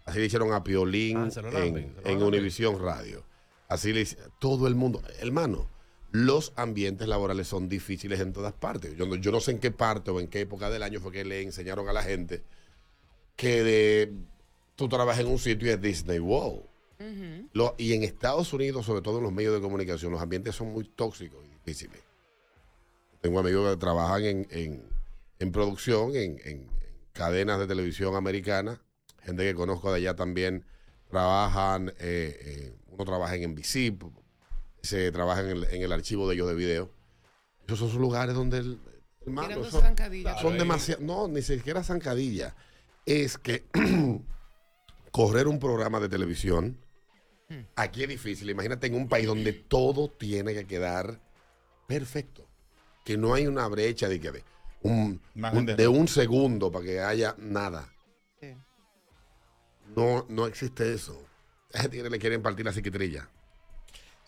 Así le hicieron a Piolín Ah, en, en. Univisión Radio. Así le hice- todo el mundo. Hermano, los ambientes laborales son difíciles en todas partes. Yo no, yo no sé en qué parte o en qué época del año fue que le enseñaron a la gente que de, tú trabajas en un sitio y es Disney World. Lo- y en Estados Unidos, sobre todo en los medios de comunicación, los ambientes son muy tóxicos y difíciles. Tengo amigos que trabajan en, en- en producción, en, en- en cadenas de televisión americanas, gente que conozco de allá también trabajan, eh, eh, uno trabaja en NBC, se trabaja en el, en el archivo de ellos de video. Esos son lugares donde el, Tirando son, zancadillas. son demasiado, no, ni siquiera zancadilla. Es que [CLEARS THROAT] correr un programa de televisión aquí es difícil. Imagínate en un país donde todo tiene que quedar perfecto. Que no hay una brecha de que de un, de de un segundo para que haya nada. No, no existe eso. [LAUGHS] A ese tigre le quieren partir la psiquitrilla.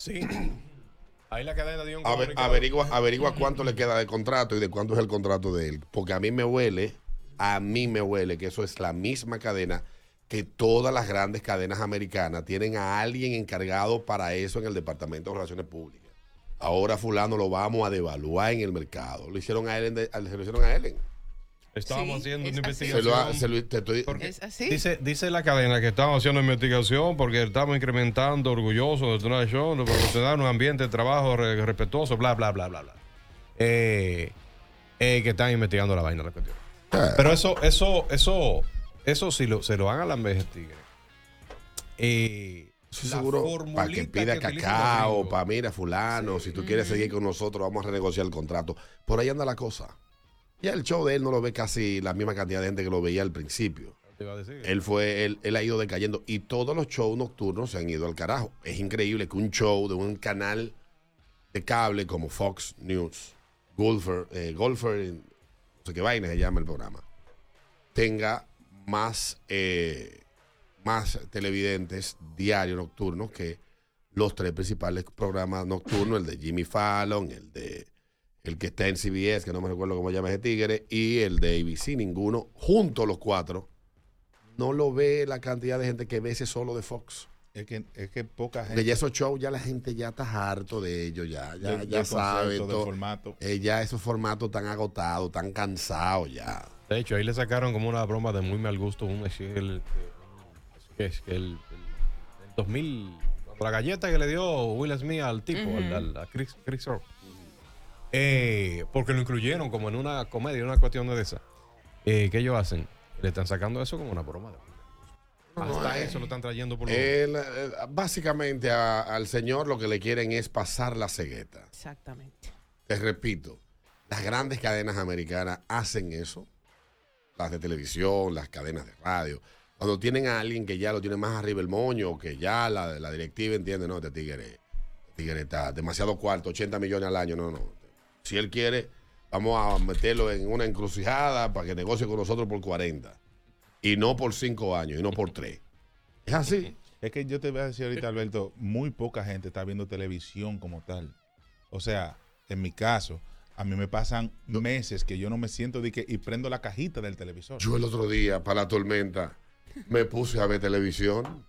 Sí. [CLEARS THROAT] Ahí la cadena dio un Ave- comunicado. averigua, averigua cuánto le queda de contrato y de cuánto es el contrato de él. Porque a mí me huele, a mí me huele que eso es la misma cadena que todas las grandes cadenas americanas tienen a alguien encargado para eso en el Departamento de Relaciones Públicas. Ahora fulano lo vamos a devaluar en el mercado. Lo hicieron a Ellen, de- lo hicieron a Ellen. Estábamos Sí, haciendo es una así. investigación. Se lo ha- se lo- te estoy- ¿Es así? Dice, dice la cadena que estamos haciendo investigación porque estamos incrementando orgulloso de Show, de proporcionar un ambiente de trabajo re- respetuoso, bla, bla, bla, bla, bla. Eh, eh, que están investigando la vaina, repetió. Pero eso, eso, eso, eso si lo, se lo van a la tigre. Eh, seguro para que pida que cacao, para mira, fulano, si tú quieres seguir con nosotros, vamos a renegociar el contrato. Por ahí anda la cosa. Ya el show de él no lo ve casi la misma cantidad de gente que lo veía al principio. Él fue, él, él ha ido decayendo y todos los shows nocturnos se han ido al carajo. Es increíble que un show de un canal de cable como Fox News, Golfer, eh, Golfer, no sé qué vaina se llama el programa, tenga más, eh, más televidentes diarios nocturnos que los tres principales programas nocturnos, el de Jimmy Fallon, el de el que está en CBS, que no me recuerdo cómo llama ese tigre, y el de ABC, ninguno, juntos los cuatro, no lo ve la cantidad de gente que ve ese solo de Fox. Es que, es que poca gente. Porque ya esos shows, ya la gente ya está harto de ellos, ya, ya, ya sabe todo. formato. Eh, ya esos formatos tan agotados, tan cansados ya. De hecho, ahí le sacaron como una broma de muy mal gusto un es el, que es que el, el- el 2000 cuando la galleta que le dio Will Smith al tipo, al, al- a Chris, Chris Rock. Eh, porque lo incluyeron como en una comedia, una cuestión de esa. Eh, ¿Qué ellos hacen? Le están sacando eso como una broma. De Hasta eh, eso lo están trayendo por los Él, eh, básicamente a- al señor lo que le quieren es pasar la cegueta. Exactamente. Te repito, las grandes cadenas americanas hacen eso. Las de televisión, las cadenas de radio. Cuando tienen a alguien que ya lo tiene más arriba el moño, que ya la, la directiva entiende, no, este tigre, este tigre está demasiado cuarto, 80 millones al año, no, no. Si él quiere, vamos a meterlo en una encrucijada para que negocie con nosotros por 40. Y no por 5 años, y no por 3. Es así. Es que yo te voy a decir ahorita, Alberto, muy poca gente está viendo televisión como tal. O sea, en mi caso, a mí me pasan meses que yo no me siento de que y prendo la cajita del televisor. Yo el otro día, para la tormenta, me puse a ver televisión.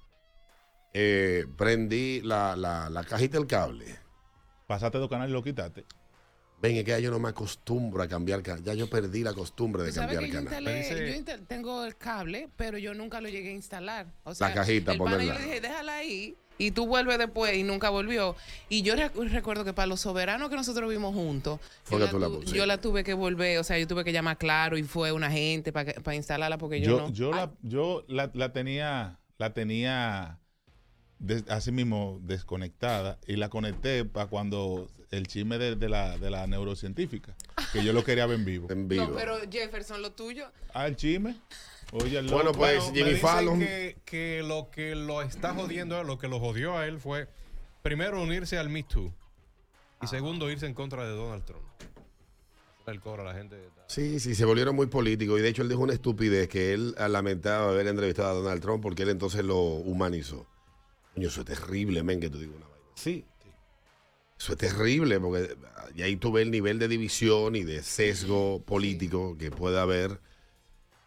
eh, prendí la, la, la cajita del cable. Pasaste dos canales y lo quitaste. Ven, es que ya yo no me acostumbro a cambiar canal. Ya yo perdí la costumbre de cambiar que yo, canal. instalé, yo tengo el cable, pero yo nunca lo llegué a instalar. O sea, cajita, el yo ponerla. le dije, déjala ahí y tú vuelves después y nunca volvió. Y yo rec- recuerdo que para los soberanos que nosotros vimos juntos, Fue yo, que tú la pusiste. yo la tuve que volver, o sea, yo tuve que llamar claro y fue una gente para para instalarla porque yo, Yo, no. yo, la, yo la, la tenía, la tenía des- así mismo desconectada y la conecté para cuando el chisme de, de la, de la neurocientífica, que yo lo quería ver en vivo. En No, pero Jefferson, lo tuyo. Ah, el chisme. Oye, el Bueno, pues, Bueno, me Jimmy dicen Fallon. Que, que lo que lo está jodiendo, lo que lo jodió a él fue, primero, unirse al Me Too. Y segundo, irse en contra de Donald Trump. El coro, la gente. Sí, sí, se volvieron muy políticos. Y de hecho, él dijo una estupidez que él lamentaba haber entrevistado a Donald Trump porque él entonces lo humanizó. Coño, eso es terrible, men, que tú digas una vaina. Sí. Eso es terrible porque y ahí tú ves el nivel de división y de sesgo político que puede haber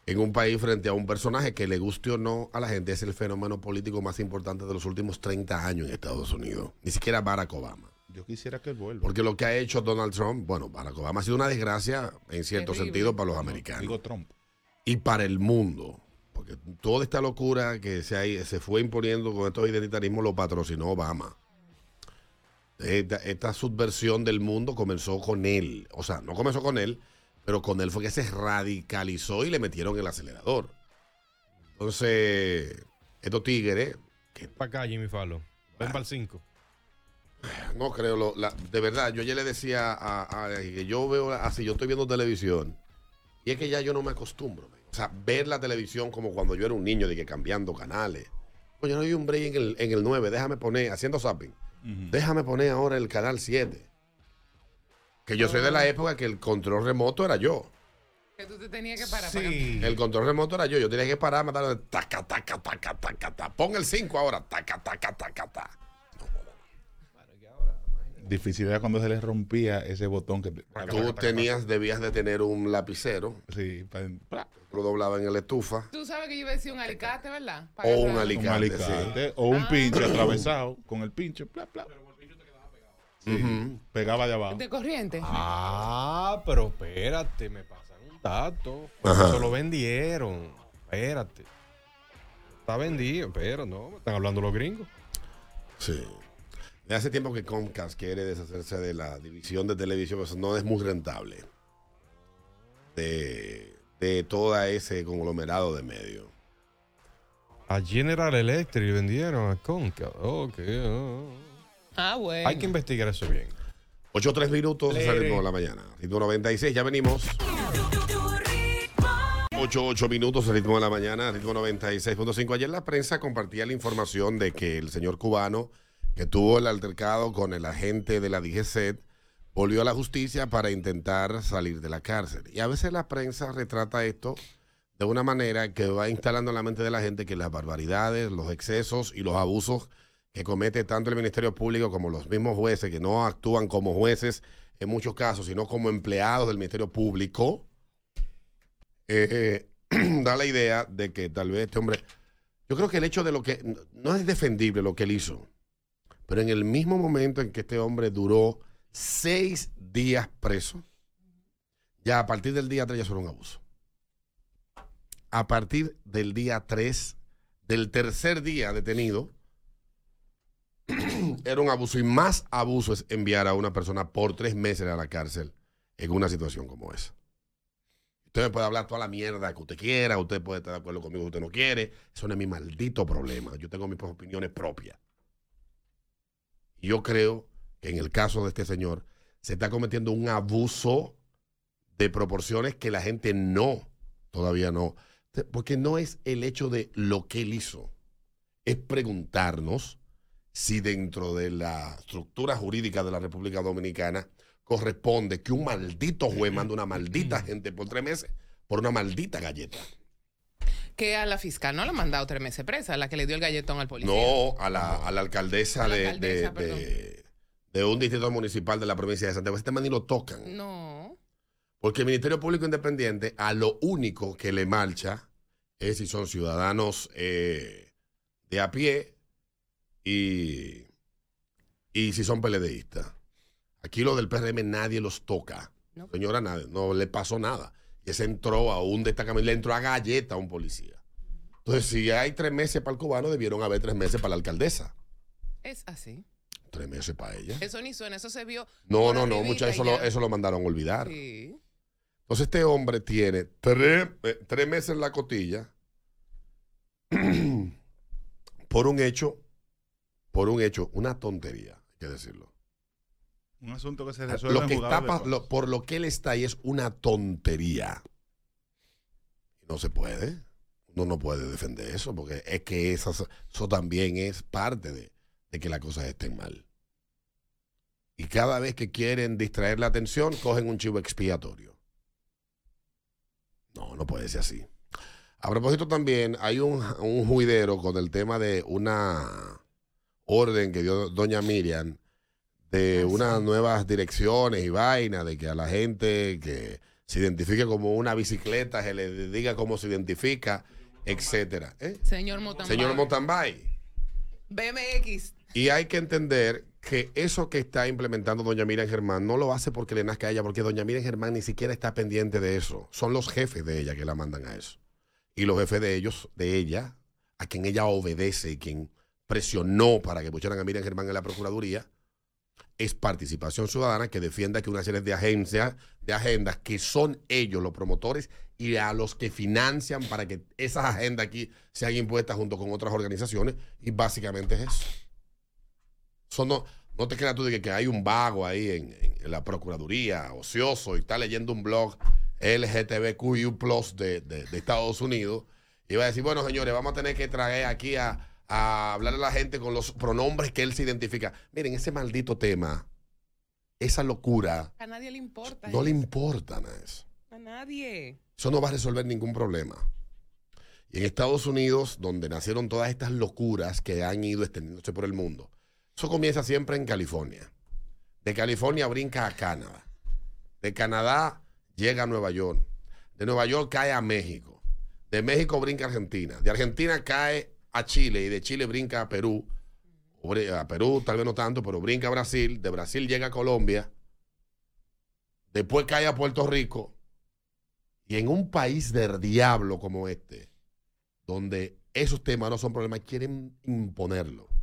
en un país frente a un personaje que le guste o no a la gente. Es el fenómeno político más importante de los últimos 30 años en Estados Unidos. Ni siquiera Barack Obama. Yo quisiera que él vuelva. Porque lo que ha hecho Donald Trump, bueno, Barack Obama ha sido una desgracia en cierto Terrible. sentido para los americanos. Digo Trump. Y para el mundo. Porque toda esta locura que se, ha- se fue imponiendo con estos identitarismos lo patrocinó Obama. Esta, esta subversión del mundo comenzó con él. O sea, no comenzó con él, pero con él fue que se radicalizó y le metieron el acelerador. Entonces, estos tigres, Para acá, Jimmy Fallon. Ven para el 5. No creo, lo- la- de verdad, yo ayer le decía a, a- que yo veo así, yo estoy viendo televisión y es que ya yo no me acostumbro. man. O sea, ver la televisión como cuando yo era un niño, de que cambiando canales. Pues yo no hay un break en el, en el 9, déjame poner, haciendo zapping, déjame poner ahora el canal 7. Que yo soy de la época que el control remoto era yo. Que tú te tenías que parar. para El control remoto era yo. Yo tenía que parar, matar. Taca, taca, taca, taca, taca. Pon el 5 ahora. Taca, taca, taca, taca. Difícil era cuando se les rompía ese botón que... Tú tenías, debías de tener un lapicero. Sí, Lo doblaba en la estufa. Tú sabes que yo iba a decir un alicate, ¿verdad? Para O un alicate. Un alicate, o un pinche atravesado con el pinche. Bla, bla. Sí, Ujú. Pegaba de abajo. De corriente. Ah, pero espérate, me pasan un dato. Eso lo vendieron. Espérate. Está vendido, pero no, me están hablando los gringos. Sí. De hace tiempo que Comcast quiere deshacerse de la división de televisión, eso no es muy rentable. De, de todo ese conglomerado de medios. A General Electric vendieron a Conca. Ok. ah. Ah, bueno. Hay que investigar eso bien. 8 o 3 minutos, ritmo de la mañana. Ritmo 96, ya venimos. 8 8 minutos, el ritmo de la mañana, ritmo 96.5. Ayer la prensa compartía la información de que el señor cubano que tuvo el altercado con el agente de la DGCET volvió a la justicia para intentar salir de la cárcel. Y a veces la prensa retrata esto de una manera que va instalando en la mente de la gente que las barbaridades, los excesos y los abusos que comete tanto el Ministerio Público como los mismos jueces, que no actúan como jueces en muchos casos, sino como empleados del Ministerio Público, eh, eh, [CLEARS THROAT] da la idea de que tal vez este hombre, yo creo que el hecho de lo que, no es defendible lo que él hizo, pero en el mismo momento en que este hombre duró seis días preso, ya a partir del día 3 ya era un abuso. A partir del día 3, del tercer día detenido, [CLEARS THROAT] era un abuso y más abuso es enviar a una persona por tres meses a la cárcel en una situación como esa. Usted me puede hablar toda la mierda que usted quiera, usted puede estar de acuerdo conmigo si usted no quiere, eso no es mi maldito problema. Yo tengo mis opiniones propias. Yo creo que en el caso de este señor se está cometiendo un abuso de proporciones que la gente no, todavía no. Porque no es el hecho de lo que él hizo, es preguntarnos si dentro de la estructura jurídica de la República Dominicana corresponde que un maldito juez mande una maldita gente por tres meses por una maldita galleta. Que a la fiscal no la han mandado tres meses presa, la que le dio el galletón al policía. No, a la, a la alcaldesa, A la de, alcaldesa, de- de- de un distrito municipal de la provincia de Santiago. Este man ni lo tocan. No. Porque el Ministerio Público Independiente a lo único que le marcha es si son ciudadanos eh, de a pie y, y si son PLDistas. Aquí lo del PRM nadie los toca. Señora, nadie, no le pasó nada. Y ese entró a un destacamento, le entró a galleta a un policía. Entonces, si hay tres meses para el cubano, debieron haber tres meses para la alcaldesa. Es así. Tres meses para ella. Eso ni suena, eso se vio. No, no, no, muchachos, eso lo, eso lo mandaron a olvidar. Sí. Entonces este hombre tiene tres, eh, tres meses en la cotilla [CLEARS THROAT] por un hecho, por un hecho, una tontería, hay que decirlo. Un asunto que se resuelve Lo que en juzgado está lo- por lo que él está ahí es una tontería. No se puede. Uno no puede defender eso porque es que esas- eso también es parte de, de que las cosas estén mal. Y cada vez que quieren distraer la atención, cogen un chivo expiatorio. No, no puede ser así. A propósito también, hay un, un juidero con el tema de una orden que dio doña Miriam de unas nuevas direcciones y vainas, de que a la gente que se identifique como una bicicleta se le diga cómo se identifica, etcétera. ¿Eh? Señor Motambay. Señor Motambay. BMX. Y hay que entender que eso que está implementando doña Miriam Germán no lo hace porque le nazca a ella, porque doña Miriam Germán ni siquiera está pendiente de eso. Son los jefes de ella que la mandan a eso. Y los jefes de ellos, de ella, a quien ella obedece y quien presionó para que pusieran a Miriam Germán en la Procuraduría, es participación ciudadana que defienda que una serie de agencias, de agendas que son ellos los promotores y a los que financian para que esas agendas aquí sean impuestas junto con otras organizaciones y básicamente es eso. Son no, no te creas tú de que, que hay un vago ahí en, la Procuraduría, ocioso, y está leyendo un blog LGTBQU Plus de, de- de Estados Unidos, y va a decir, bueno, señores, vamos a tener que traer aquí a, a hablarle a la gente con los pronombres que él se identifica. Miren, ese maldito tema, esa locura, A nadie le importa. no le importa nada eso. A nadie. Eso no va a resolver ningún problema. Y en Estados Unidos, donde nacieron todas estas locuras que han ido extendiéndose por el mundo, eso comienza siempre en California. De California brinca a Canadá. De Canadá llega a Nueva York. De Nueva York cae a México. De México brinca a Argentina. De Argentina cae a Chile y de Chile brinca a Perú. A Perú tal vez no tanto, pero brinca a Brasil. De Brasil llega a Colombia. Después cae a Puerto Rico. Y en un país del diablo como este, donde esos temas no son problemas, quieren imponerlo.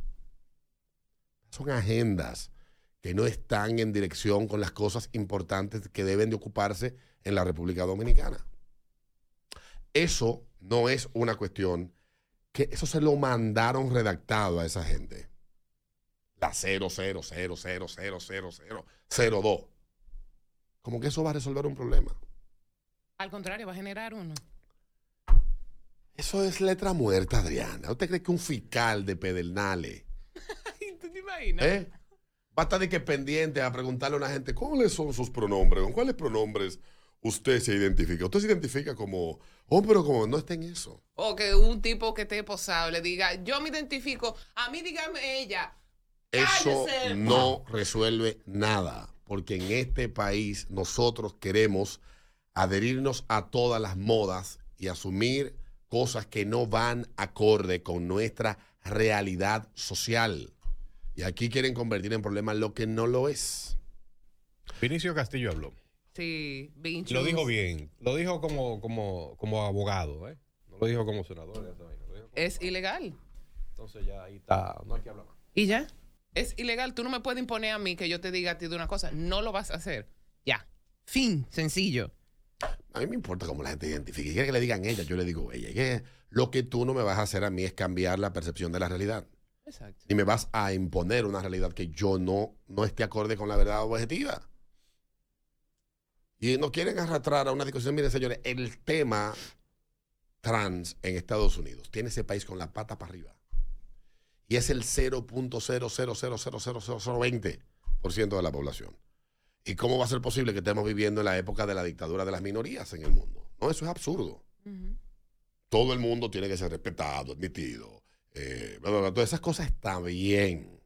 Son agendas que no están en dirección con las cosas importantes que deben de ocuparse en la República Dominicana. Eso no es una cuestión que eso se lo mandaron redactado a esa gente. La 000000002. Como que eso va a resolver un problema. Al contrario, va a generar uno. Eso es letra muerta, Adriana. ¿Usted cree que un fiscal de Pedernales ¿Tú [LAUGHS] te imaginas? ¿Eh? Va a estar de que pendiente a preguntarle a una gente cuáles son sus pronombres, con cuáles pronombres usted se identifica. Usted se identifica como hombre o como no está en eso. O que un tipo que esté posado le diga, yo me identifico, a mí dígame ella. Eso Cállese. no resuelve nada, porque en este país nosotros queremos adherirnos a todas las modas y asumir cosas que no van acorde con nuestra realidad social. Y aquí quieren convertir en problema lo que no lo es. Vinicio Castillo habló. Sí, Vinchus. Lo dijo bien. Lo dijo como, como, como abogado, ¿eh? No lo dijo como senador. esa vaina, lo dijo como- Es ilegal. Entonces ya ahí está. No hay que hablar más. ¿Y ya? Es ilegal. Tú no me puedes imponer a mí que yo te diga a ti de una cosa. No lo vas a hacer. Ya. Fin. Sencillo. A mí me importa cómo la gente identifique. Quiere que le digan ella, yo le digo ella. Y que lo que tú no me vas a hacer a mí es cambiar la percepción de la realidad. Exacto. Ni me vas a imponer una realidad que yo no, no esté acorde con la verdad objetiva. Y no quieren arrastrar a una discusión. Miren, señores, el tema trans en Estados Unidos tiene ese país con la pata para arriba. Y es el 0.000000020% de la población. ¿Y cómo va a ser posible que estemos viviendo en la época de la dictadura de las minorías en el mundo? No, eso es absurdo. Todo el mundo tiene que ser respetado, admitido. Eh. Todas esas cosas están bien.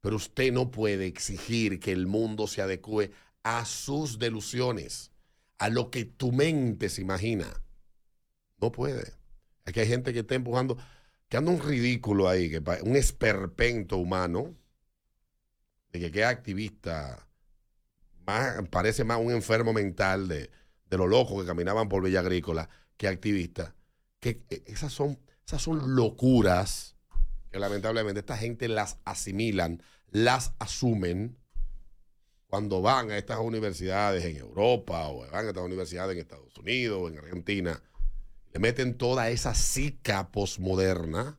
Pero usted no puede exigir que el mundo se adecue a sus delusiones, a lo que tu mente se imagina. No puede. Aquí hay gente que está empujando, que anda un ridículo ahí, que un esperpento humano, de que queda activista, más, parece más un enfermo mental de, de lo loco que caminaban por Villa Agrícola que activista. Que eh, esas son, esas son locuras que lamentablemente esta gente las asimilan, las asumen cuando van a estas universidades en Europa o van a estas universidades en Estados Unidos o en Argentina. Le meten toda esa zika posmoderna.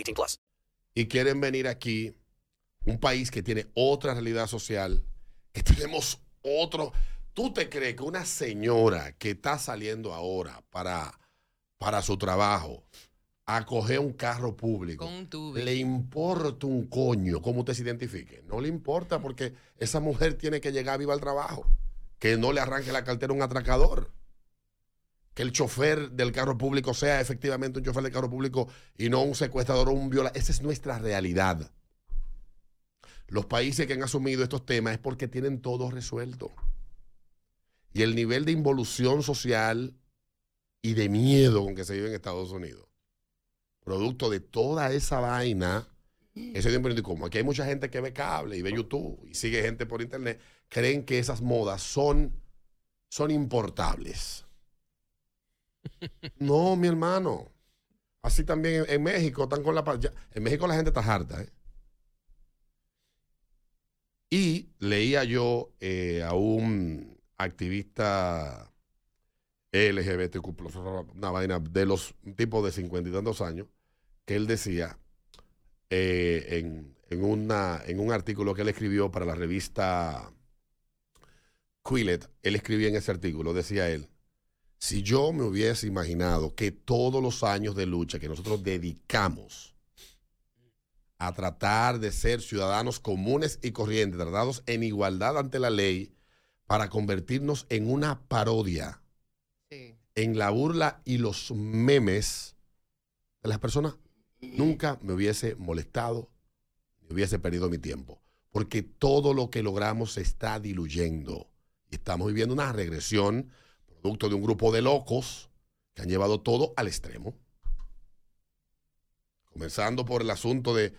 18 plus. y quieren venir aquí, un país que tiene otra realidad social, que tenemos otro. ¿Tú te crees que una señora que está saliendo ahora para, para su trabajo a coger un carro público, le importa un coño cómo usted se identifique? No le importa porque esa mujer tiene que llegar viva al trabajo, que no le arranque la cartera a un atracador que el chofer del carro público sea efectivamente un chofer del carro público y no un secuestrador o un violador. Esa es nuestra realidad. Los países que han asumido estos temas es porque tienen todo resuelto. y el nivel de involución social y de miedo con que se vive en Estados Unidos. Producto de toda esa vaina, ese tiempo como aquí hay mucha gente que ve cable y ve YouTube y sigue gente por internet, creen que esas modas son, son importables. No, mi hermano. Así también en, México están con la ya- En México la gente está harta, ¿eh? Y leía yo eh, a un activista LGBTQ, una vaina de los tipos de cincuenta y tantos años, que él decía eh, en, en una, en un artículo que él escribió para la revista Quillet, él escribía en ese artículo, decía él, si yo me hubiese imaginado que todos los años de lucha que nosotros dedicamos a tratar de ser ciudadanos comunes y corrientes, tratados en igualdad ante la ley, para convertirnos en una parodia, en la burla y los memes de las personas, nunca me hubiese molestado, ni hubiese perdido mi tiempo, porque todo lo que logramos se está diluyendo. Y estamos viviendo una regresión producto de un grupo de locos que han llevado todo al extremo. Comenzando por el asunto de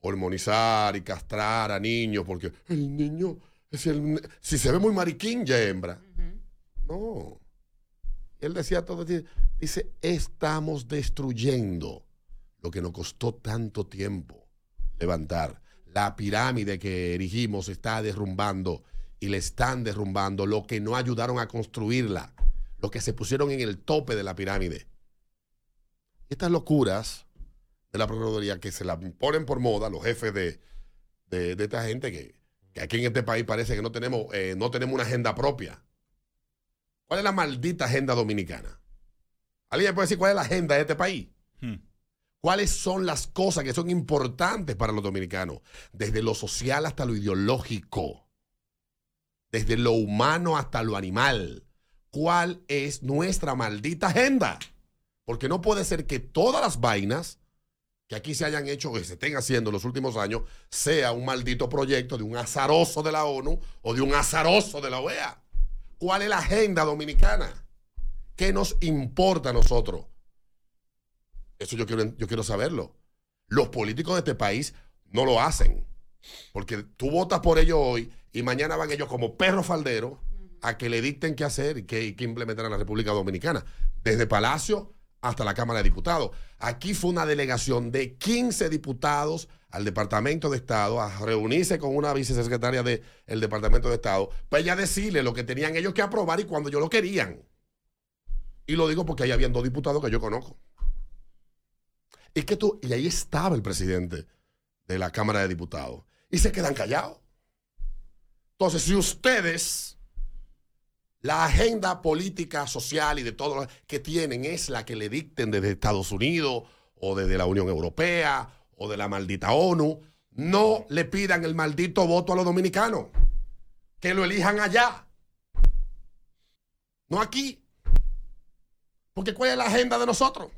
hormonizar y castrar a niños, porque el niño, es el, si se ve muy mariquín, ya hembra. No. Él decía todo, dice, estamos destruyendo lo que nos costó tanto tiempo levantar. La pirámide que erigimos está derrumbando y le están derrumbando lo que no ayudaron a construirla, lo que se pusieron en el tope de la pirámide. Estas locuras de la Procuraduría que se la ponen por moda los jefes de, de- de esta gente que, que aquí en este país parece que no tenemos, eh, no tenemos una agenda propia. ¿Cuál es la maldita agenda dominicana? ¿Alguien puede decir cuál es la agenda de este país? ¿Cuáles son las cosas que son importantes para los dominicanos? Desde lo social hasta lo ideológico. Desde lo humano hasta lo animal. ¿Cuál es nuestra maldita agenda? Porque no puede ser que todas las vainas que aquí se hayan hecho, que se estén haciendo en los últimos años, sea un maldito proyecto de un azaroso de la ONU o de un azaroso de la OEA. ¿Cuál es la agenda dominicana? ¿Qué nos importa a nosotros? Eso yo quiero, yo quiero saberlo. Los políticos de este país no lo hacen. Porque tú votas por ellos hoy y mañana van ellos como perros falderos a que le dicten qué hacer y qué, implementar en la República Dominicana. Desde Palacio hasta la Cámara de Diputados. Aquí fue una delegación de 15 diputados al Departamento de Estado a reunirse con una vicesecretaria del Departamento de Estado para ya decirle lo que tenían ellos que aprobar y cuando ellos lo querían. Y lo digo porque ahí habían dos diputados que yo conozco. Y que tú, y ahí estaba el presidente de la Cámara de Diputados. Y se quedan callados. Entonces, si ustedes, la agenda política, social y de todo lo que tienen es la que le dicten desde Estados Unidos o desde la Unión Europea o de la maldita ONU, no le pidan el maldito voto a los dominicanos. Que lo elijan allá. No aquí. Porque ¿cuál es la agenda de nosotros?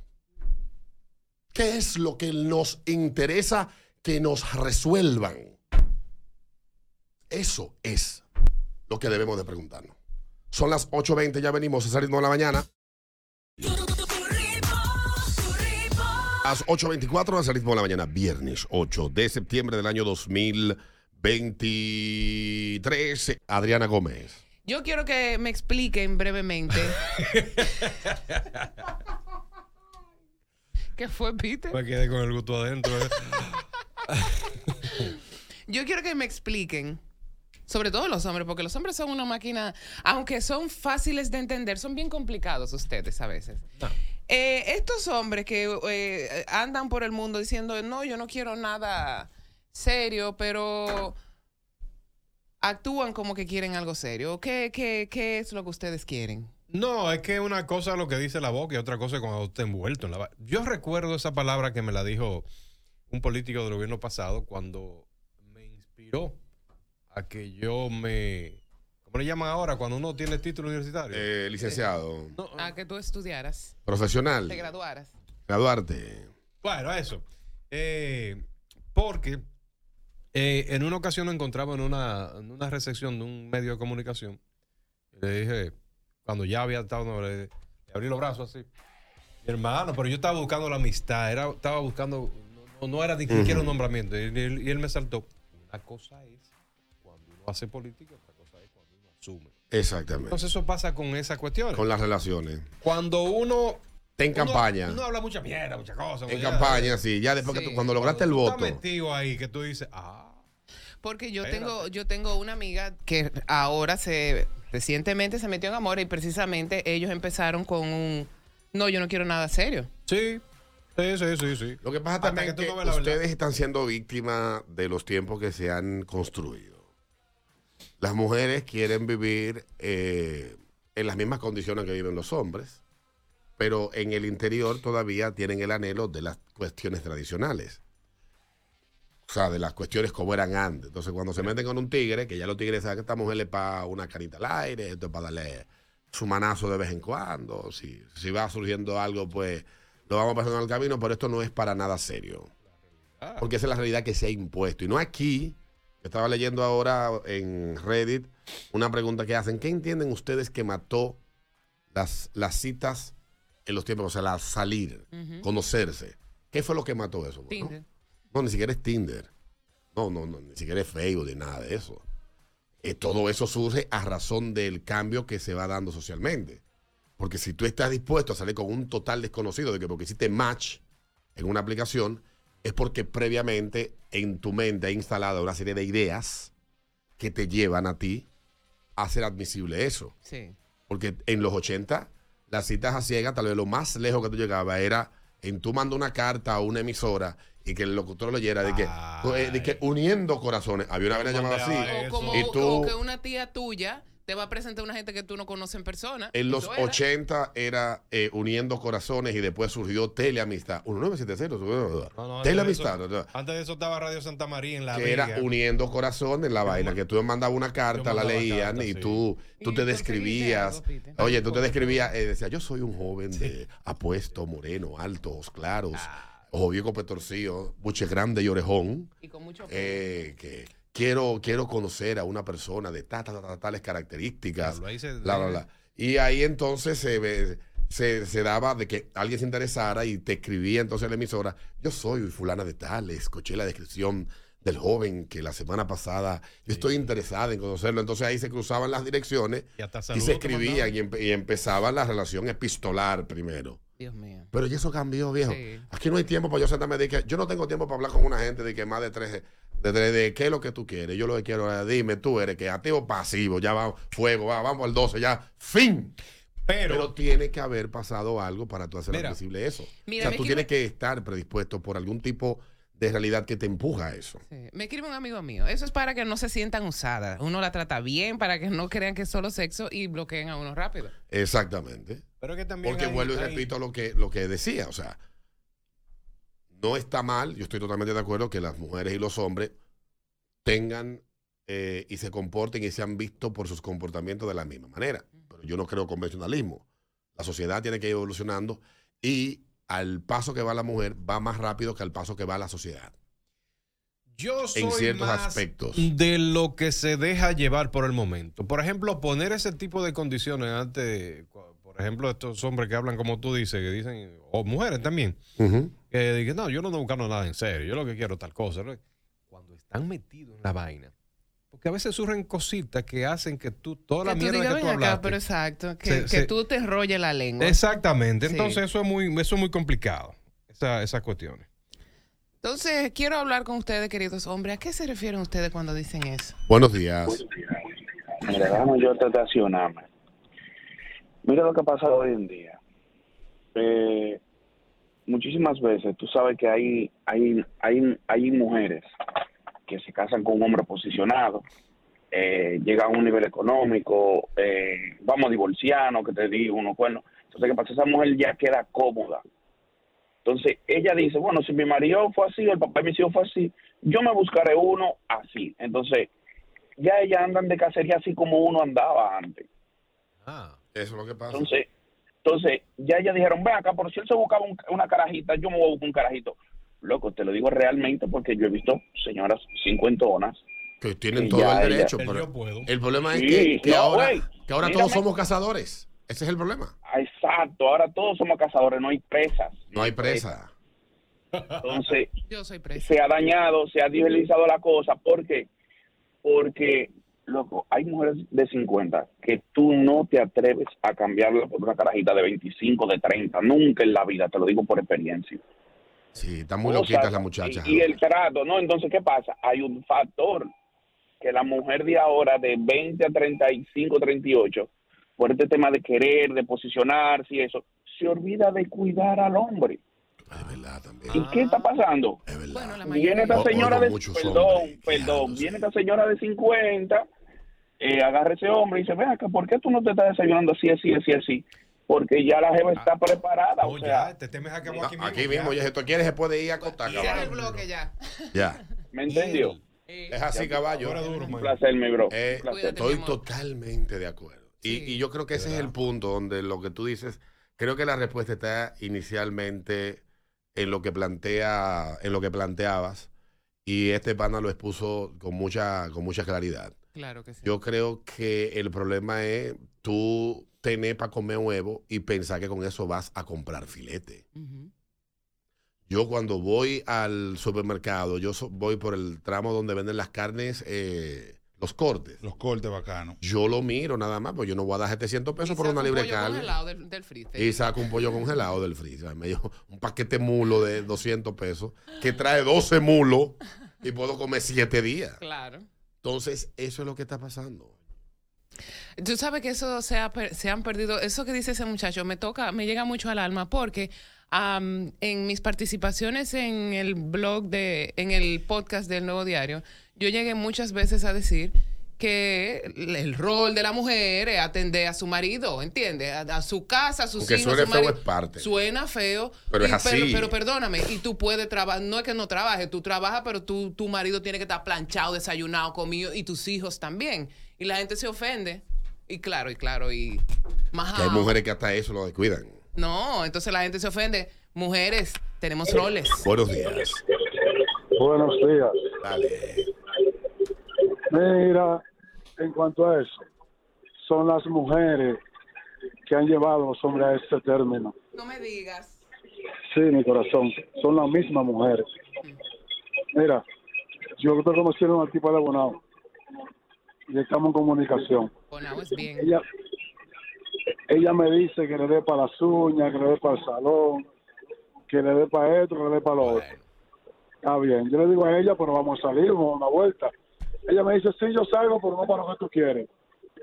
¿Qué es lo que nos interesa que nos resuelvan? Eso es lo que debemos de preguntarnos. Son las 8.20, ya venimos, es el ritmo de la mañana. Las 8.24 es el ritmo de la mañana, viernes 8 de septiembre del año 2023. Adriana Gómez. Yo quiero que me expliquen brevemente. [LAUGHS] ¿Qué fue, Peter? Me quedé con el gusto adentro. ¿eh? [LAUGHS] Yo quiero que me expliquen, sobre todo los hombres, porque los hombres son una máquina, aunque son fáciles de entender, son bien complicados ustedes a veces. Eh, estos hombres que eh, andan por el mundo diciendo, no, yo no quiero nada serio, pero actúan como que quieren algo serio. ¿Qué, qué, qué es lo que ustedes quieren? No, es que una cosa es lo que dice la boca y otra cosa es cuando está envuelto en la Yo recuerdo esa palabra que me la dijo un político del gobierno pasado cuando me inspiró a que yo me... ¿Cómo le llaman ahora cuando uno tiene título universitario? Eh, licenciado, A que tú estudiaras, profesional, te graduaras. graduarte. Bueno, eso. Eh, porque eh, en una ocasión nos encontramos en una, en una recepción de un medio de comunicación. Le dije, cuando ya había estado, no, le, le abrí los brazos así. Mi hermano, pero yo estaba buscando la amistad, era, estaba buscando, no, no era ni siquiera un nombramiento. Y, él- y él me saltó. Una cosa es cuando hace política, otra cosa es cuando uno asume. Exactamente. Entonces eso pasa con esas cuestiones. Con las relaciones. Cuando uno... Está en uno- campaña. Uno habla mucha mierda, muchas cosas. En ya- campaña, sí. Ya después que tú, cuando lograste el Tú voto. estás metido ahí que tú dices, ah, Porque yo Espérate. tengo, yo tengo una amiga que ahora se recientemente se metió en amor y precisamente ellos empezaron con un no, yo no quiero nada serio. Sí, sí, sí, sí, sí. Lo que pasa Hasta también que es que verdad. ustedes están siendo víctimas de los tiempos que se han construido. Las mujeres quieren vivir eh, en las mismas condiciones que viven los hombres, pero en el interior todavía tienen el anhelo de las cuestiones tradicionales. O sea, de las cuestiones como eran antes. Entonces, cuando se meten con un tigre, que ya los tigres saben que esta mujer le paga una carita al aire, esto es para darle su manazo de vez en cuando. Si, si va surgiendo algo, pues lo vamos pasando en el camino, pero esto no es para nada serio. Porque esa es la realidad que se ha impuesto. Y no aquí, estaba leyendo ahora en Reddit una pregunta que hacen. ¿Qué entienden ustedes que mató las, las citas en los tiempos? O sea, la salir, conocerse. ¿Qué fue lo que mató eso? Tinder. no, ni siquiera es Tinder. No, no, no, ni siquiera es Facebook ni nada de eso. Eh, todo eso surge a razón del cambio que se va dando socialmente. Porque si tú estás dispuesto a salir con un total desconocido de que porque hiciste match en una aplicación, es porque previamente en tu mente ha instalado una serie de ideas que te llevan a ti a hacer admisible eso. Sí. Porque en los 80, las citas a ciegas, tal vez lo más lejos que tú llegabas era en tú mandar una carta a una emisora y que el locutor leyera de que, eh, de que uniendo corazones. Había una vez llamada así. O como Y o tú, que una tía tuya te va a presentar a una gente que tú no conoces en persona. en los Eso era. 80 era eh, uniendo corazones y después surgió Teleamistad. 1970. No, no, antes de Teleamistad. eso- Antes de eso estaba Radio Santa María en la que Vega. era uniendo corazones la vaina, que tú mandabas una carta, la leían y sí. tú, tú te describías. Oye, tú te describías, eh, decía, yo soy un joven de apuesto, moreno, alto, ojos claros, Ah. ojo viejo petorcillo, buche grande y orejón. Y con mucho eh, que quiero, quiero conocer a una persona de ta- ta- ta- ta- tales características. Diablo, ahí se- bla, bla, bla. Y ahí entonces se, ve- se, se daba de que alguien se interesara y te escribía entonces en la emisora, yo soy fulana de tal, escuché la descripción del joven que la semana pasada, yo estoy interesada en conocerlo. Entonces ahí se cruzaban las direcciones Y hasta y se escribían y, empe- y empezaba la relación epistolar primero. Dios mío. Pero ya eso cambió, viejo. Sí. Aquí no hay tiempo para yo sentarme de que yo no tengo tiempo para hablar con una gente de que más de tres, de, de, qué es lo que tú quieres. Yo lo que quiero es, dime, tú eres que activo o pasivo, ya va, fuego, va, vamos al 12, ya, fin. Pero, tiene que haber posible algo para tú hacer Mira. posible eso. Mira, o sea, me tú tienes que estar predispuesto por algún tipo de realidad que te empuja a eso. Sí. Me escribe un amigo mío. Eso es para que no se sientan usadas. Uno la trata bien, para que no crean que es solo sexo y bloqueen a uno rápido. Exactamente. Pero que también Porque hay- vuelvo y hay- repito lo que, lo que decía. O sea, no está mal, yo estoy totalmente de acuerdo que las mujeres y los hombres tengan eh, y se comporten y sean vistos por sus comportamientos de la misma manera. Pero yo no creo convencionalismo. La sociedad tiene que ir evolucionando y al paso que va la mujer va más rápido que al paso que va la sociedad. Yo soy en ciertos más aspectos. de lo que se deja llevar por el momento. Por ejemplo, poner ese tipo de condiciones ante, por ejemplo, estos hombres que hablan como tú dices, que dicen, o mujeres también. Que dicen, no, yo no ando buscando nada en serio, yo lo que quiero es tal cosa. Cuando están metidos en la vaina. Porque a veces surgen cositas que hacen que tú, toda la que tú mierda digas, que tú "Ven acá", hablaste. pero exacto. Que, Se- que se- tú te enrolles la lengua. Exactamente. Sí. Entonces eso es muy, eso es muy complicado. Esa- esas cuestiones. Entonces, quiero hablar con ustedes, queridos hombres. ¿A qué se refieren ustedes cuando dicen eso? Buenos días. Mira, déjame yo estacionarme. Mira lo que ha pasado hoy en día. Eh, muchísimas veces tú sabes que hay, hay, hay, hay mujeres que se casan con un hombre posicionado, eh, llegan a un nivel económico, eh, vamos a divorciarnos, que te digo, unos cuernos. Entonces, ¿qué pasa? Esa mujer ya queda cómoda. Entonces, ella dice, bueno, si mi marido fue así o el papá de mis hijos fue así, yo me buscaré uno así. Entonces, ya ellas andan de cacería así como uno andaba antes. Eso es lo que pasa. Entonces, entonces ya ellas dijeron, ven acá, por si él se buscaba un- una carajita, yo me voy a buscar un carajito. Loco, te lo digo realmente porque yo he visto señoras cincuentonas. Que tienen todo el derecho. El pero puedo. el problema es Sí, que, que no, ahora, que ahora mírame. todos somos cazadores. Ese es el problema. Exacto, ahora todos somos cazadores, no hay presas. No hay presa. Entonces, Yo soy presa. se ha dañado, se ha digitalizado la cosa. ¿Por qué? Porque, loco, hay mujeres de 50 que tú no te atreves a cambiarla por una carajita de 25, de 30. Nunca en la vida, te lo digo por experiencia. Sí, están muy Cosas, loquitas las muchachas. Y, y el trato, ¿no? Entonces, ¿qué pasa? Hay un factor que la mujer de ahora, de 20 a 35, 38, por este tema de querer, de posicionarse y eso, se olvida de cuidar al hombre. ¿Y qué está pasando? Viene esta O- señora oigo de, perdón, perdón, viene esta señora de 50, eh, agarra ese hombre y dice, ven acá, ¿por qué tú no te estás desayunando así, así, así, así? Porque ya la jeva está preparada, o sea, Te temes a que No, aquí mismo, oye, si tú quieres, se puede ir a acostar, Cierra el caballo. bloque ya. [LAUGHS] Ya. ¿me entendió? Es así, caballo. Un placer, mi bro. Eh, Un placer. estoy totalmente de acuerdo. Y, y yo creo que ese es el punto donde lo que tú dices, creo que la respuesta está inicialmente en lo que plantea, en lo que planteabas, y este pana lo expuso con mucha, con mucha claridad. Claro que sí. Yo creo que el problema es tú tener para comer huevo y pensar que con eso vas a comprar filete. Yo cuando voy al supermercado, yo so- voy por el tramo donde venden las carnes, eh, los cortes. Los cortes bacanos. Yo lo miro nada más, pues yo no voy a dar 700 pesos por una Un libre pollo carne. congelado del, del freezer. Y saco un pollo congelado del freezer. Me dio un paquete mulo de 200 pesos que trae 12 mulos y puedo comer 7 días. Claro. Entonces, eso es lo que está pasando. Tú sabes que eso se, ha se han perdido. Eso que dice ese muchacho me toca, me llega mucho al alma porque en mis participaciones en el blog de, en el podcast del Nuevo Diario, yo llegué muchas veces a decir que el rol de la mujer es atender a su marido, ¿entiendes? A, a su casa, a sus Aunque hijos. a suene su feo, marido. es parte. Suena feo. Pero es así. Pero, perdóname, y tú puedes trabajar, no es que no trabajes, tú trabajas, pero tú, tu marido tiene que estar planchado, desayunado, comido, y tus hijos también. Y la gente se ofende. Y claro, y claro, y más hay mujeres que hasta eso lo descuidan. No, entonces la gente se ofende. Mujeres, tenemos roles. Buenos días. Buenos días. Dale. Mira, en cuanto a eso, son las mujeres que han llevado a los hombres a este término. No me digas. Sí, mi corazón, son las mismas mujeres. Mira, yo estoy conociendo a una tipa de Bonao y estamos en comunicación. Bonao es bien. Ella, ella me dice que le dé para las uñas, que le dé para el salón, que le dé para esto, que le dé para lo otro. Está bien, yo le digo a ella, pero vamos a salir, vamos a dar una vuelta. Ella me dice, sí, yo salgo, pero no para lo que tú quieres.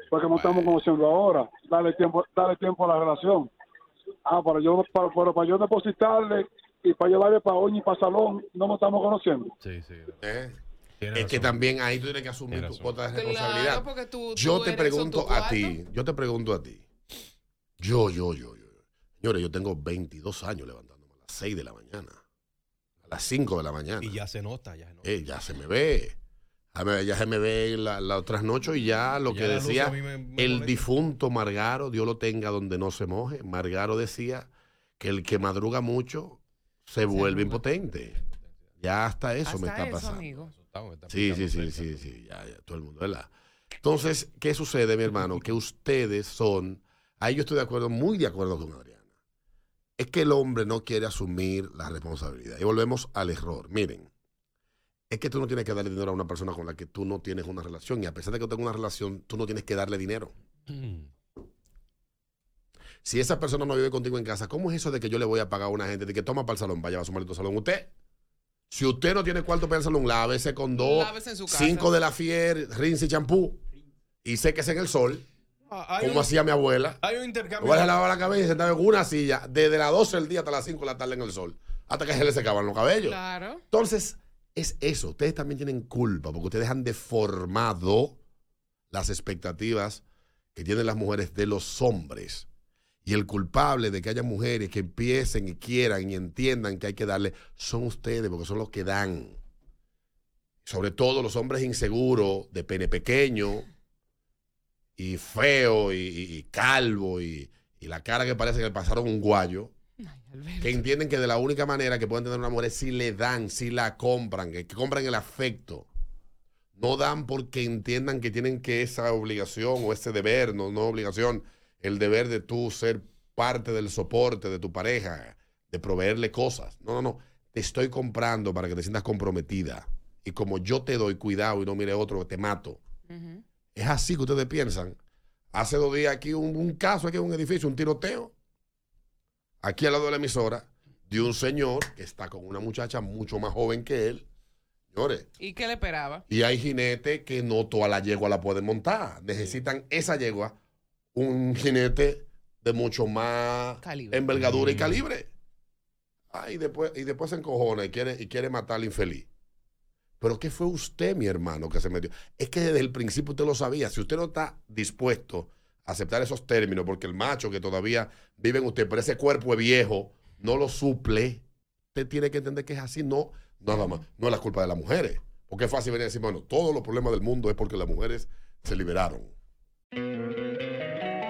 Porque no estamos conociendo ahora. Dale tiempo, dale tiempo a la relación. Ah, para yo, para, pero para yo depositarle y para llevarle para uña y para salón, no nos estamos conociendo. Sí, sí. ¿Eh? Es que también ahí tú tienes que asumir tu cuota de responsabilidad. tú- yo tú te pregunto a ti, yo te pregunto a ti. Yo, yo, yo, yo. Señores, yo tengo 22 años levantándome a las 6 de la mañana. A las 5 de la mañana. Y ya se nota, ya se nota. Eh, ya se me ve. A ver, Ya se me ve la, la otras noches y ya lo Ya que decía me- me el molesta. difunto Margaro, Dios lo tenga donde no se moje. Margaro decía que el que madruga mucho se vuelve impotente. Ya hasta eso me está eso, pasando. amigo. Sí, sí, sí, sí, sí, ya, ya, todo el mundo, ¿verdad? Entonces, ¿qué sucede, mi hermano? Que ustedes son, ahí yo estoy de acuerdo, muy de acuerdo con Adriana. Es que el hombre no quiere asumir la responsabilidad. Y volvemos al error. Miren, es que tú no tienes que darle dinero a una persona con la que tú no tienes una relación. Y a pesar de que tú tengas una relación, tú no tienes que darle dinero. Si esa persona no vive contigo en casa, ¿cómo es eso de que yo le voy a pagar a una gente de que toma para el salón, vaya a su maldito salón? Usted, si usted no tiene cuarto para el salón, lávese con dos, Lávese en su casa. cinco de la fier, rinse y champú, y séquese en el sol, Ah, como un- hacía mi abuela. Hay un intercambio. Voy a lavar la cabeza y sentado en una silla desde las 12 del día hasta las 5 de la tarde en el sol, hasta que se le secaban los cabellos. Claro. Entonces, es eso. Ustedes también tienen culpa porque ustedes han deformado las expectativas que tienen las mujeres de los hombres. Y el culpable de que haya mujeres que empiecen y quieran y entiendan que hay que darle son ustedes porque son los que dan. Sobre todo los hombres inseguros, de pene pequeño y feo y, calvo y, y la cara que parece que le pasaron un guayo que entienden que de la única manera que pueden tener una mujer es si le dan, si la compran, que, que compran el afecto. No dan porque entiendan que tienen que esa obligación o ese deber, no, no obligación, el deber de tú ser parte del soporte de tu pareja, de proveerle cosas. No, no, no. Te estoy comprando para que te sientas comprometida. Y como yo te doy cuidado y no mire otro, te mato. Es así que ustedes piensan. Hace dos días aquí un, un caso, aquí en un edificio, un tiroteo. Aquí al lado de la emisora, de un señor que está con una muchacha mucho más joven que él. Señores, ¿Y qué le esperaba? y hay jinetes que no toda la yegua la pueden montar. Necesitan esa yegua, un jinete de mucho más Calibre. envergadura y calibre. Ah, y después, y después se encojona y quiere, y quiere matar al infeliz. Pero ¿qué fue usted, mi hermano, que se metió? Es que desde el principio usted lo sabía. Si usted no está dispuesto aceptar esos términos, porque el macho que todavía vive en usted, pero ese cuerpo es viejo, no lo suple, usted tiene que entender que es así. No, nada más. No es la culpa de las mujeres. Porque es fácil venir a decir, bueno, todos los problemas del mundo es porque las mujeres se liberaron.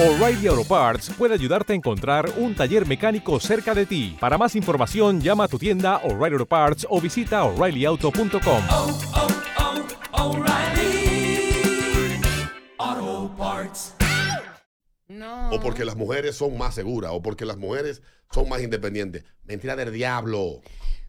O'Reilly Auto Parts puede ayudarte a encontrar un taller mecánico cerca de ti. Para más información, llama a tu tienda O'Reilly Auto Parts o visita oreillyauto.com. Auto Parts. No. O porque las mujeres son más seguras, o porque las mujeres son más independientes. Mentira del diablo.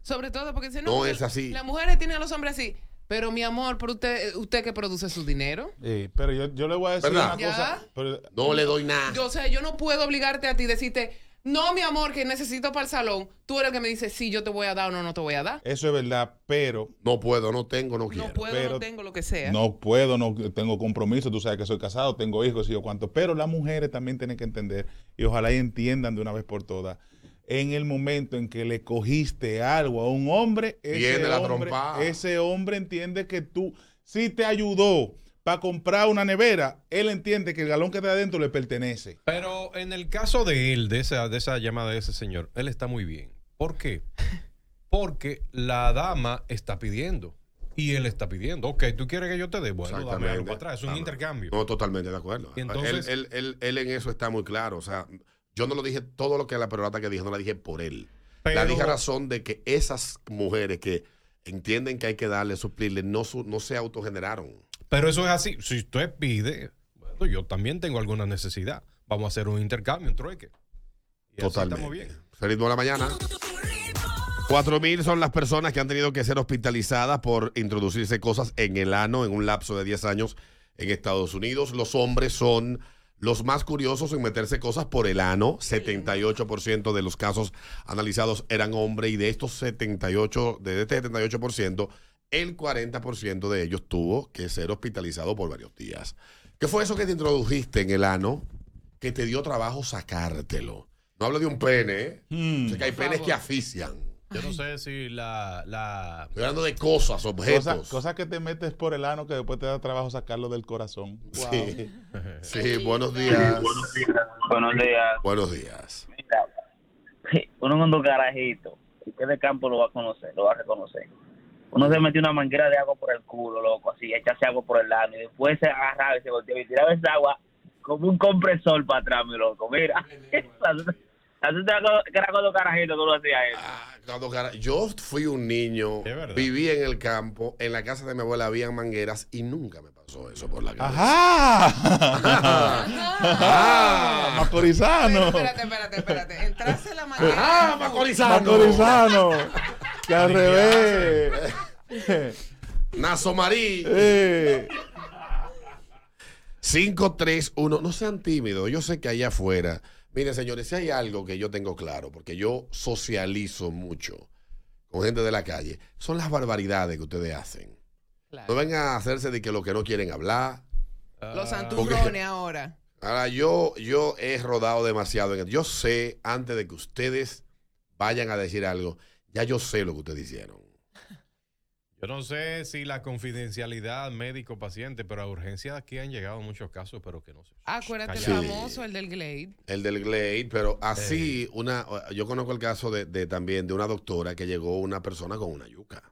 Sobre todo porque dice, No porque es así. Las mujeres tienen a los hombres así. Pero mi amor, pero usted, usted que produce su dinero. Eh, pero yo, yo le voy a decir ¿Verdad? una cosa. pero- No le doy nada. Yo, o sea, yo no puedo obligarte a ti decirte, no, mi amor, que necesito para el salón. Tú eres el que me dice, sí, yo te voy a dar o no, no te voy a dar. Eso es verdad, pero. No puedo, no tengo, no quiero. No puedo, pero no tengo lo que sea. No puedo, no tengo compromiso. Tú sabes que soy casado, tengo hijos y yo cuánto. Pero las mujeres también tienen que entender y ojalá y entiendan de una vez por todas. En el momento en que le cogiste algo a un hombre, ese, la hombre, ese hombre entiende que tú, si te ayudó para comprar una nevera, él entiende que el galón que está adentro le pertenece. Pero en el caso de él, de esa, de esa llamada de ese señor, él está muy bien. ¿Por qué? [LAUGHS] Porque la dama está pidiendo. Y él está pidiendo. Ok, ¿tú quieres que yo te dé? Bueno, dame algo para atrás. Es un Dame. intercambio. No, totalmente de acuerdo. Entonces- él, él- él- él en eso está muy claro. O sea, yo no lo dije todo lo que la perorata que dijo, no la dije por él. La dije a razón de que esas mujeres que entienden que hay que darle, suplirle, no, su- no se autogeneraron. Pero eso es así. Si usted pide, bueno, yo también tengo alguna necesidad. Vamos a hacer un intercambio, un trueque. Y así Totalmente. estamos bien. Feliz de la mañana. Cuatro mil son las personas que han tenido que ser hospitalizadas por introducirse cosas en el ano en un lapso de 10 años en Estados Unidos. Los hombres son los más curiosos en meterse cosas por el ano. 78% de los casos analizados eran hombres y de estos 78, de este 78%, el 40% de ellos tuvo que ser hospitalizado por varios días. ¿Qué fue eso que te introdujiste en el ano que te dio trabajo sacártelo? No hablo de un pene, ¿eh? Sé que hay penes favor. que asfixian. Yo no sé si la... la... Estoy hablando de cosas, objetos. Cosas cosas que te metes por el ano que después te da trabajo sacarlo del corazón. Sí. Sí, buenos días. Buenos días. Buenos días. [LAUGHS] Uno cuando carajito, usted de campo lo va a conocer, lo va a reconocer. Uno se metió una manguera de agua por el culo, loco, así, echase agua por el ano, y después se agarraba y se volteaba y tiraba esa agua como un compresor para atrás, mi loco. Mira, [LAUGHS] así te era cuando carajito tú lo hacías eso. Cuando cara- Yo fui un niño, viví en el campo, en la casa de mi abuela habían mangueras y nunca me pasó eso por la cabeza. ¡Ajá! [LAUGHS] ¡Ah! ¡Macorizano! Espérate, espérate, espérate. Entraste la manguera. ¡Ah, Macorizano! ¡Macorizano! ¡Que al revés! Nazo Marí. Eh. 531. No sean tímidos. Yo sé que allá afuera. Miren, señores, si hay algo que yo tengo claro, porque yo socializo mucho con gente de la calle, son las barbaridades que ustedes hacen. No vengan a hacerse de que lo que no quieren hablar. Los santurrones ahora. Ahora, yo, yo he rodado demasiado. en- Yo sé, antes de que ustedes vayan a decir algo, ya yo sé lo que ustedes hicieron. Yo no sé si la confidencialidad médico-paciente, pero a urgencias aquí han llegado muchos casos, pero que no sé. Acuérdate el Sí. famoso, el del Glade. El del Glade, pero así, una, yo conozco el caso de, de también de una doctora que llegó una persona con una yuca.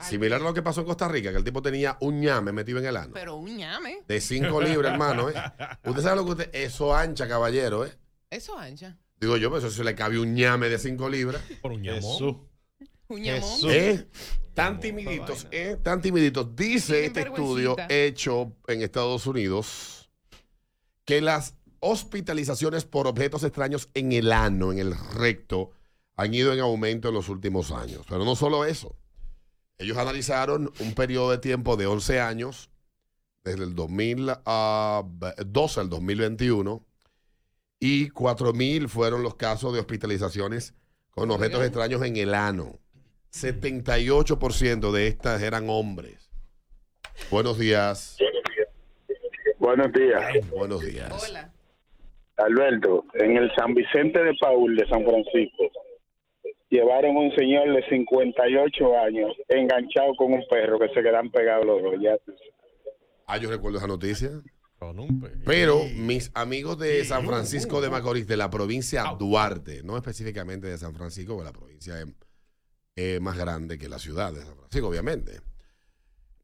Similar a lo que pasó en Costa Rica, que el tipo tenía un ñame metido en el ano. Pero un ñame. De 5 libras, hermano, ¿eh? [LAUGHS] Usted sabe lo que usted. Eso ancha, caballero, ¿eh? Eso ancha. Digo yo, pero eso se le cabe un ñame de 5 libras. Por un ñamón. Un ñamón. ¿Eh? Tan timiditos, ¿eh? Tan timiditos. Dice Tienen este estudio hecho en Estados Unidos que las hospitalizaciones por objetos extraños en el ano, en el recto, han ido en aumento en los últimos años. Pero no solo eso. Ellos analizaron un periodo de tiempo de 11 años, desde el 2012 al 2021, y 4.000 fueron los casos de hospitalizaciones con objetos extraños en el ano. 78% de estas eran hombres. Buenos días. Buenos días. Buenos días. Hola. Alberto, en el San Vicente de Paul de San Francisco, llevaron un señor de 58 años enganchado con un perro que se quedan pegados los dos. Ya. Ah, yo recuerdo esa noticia. Pero mis amigos de San Francisco de Macorís, de la provincia Duarte, no específicamente de San Francisco, que la provincia es eh, más grande que la ciudad de San Francisco, obviamente.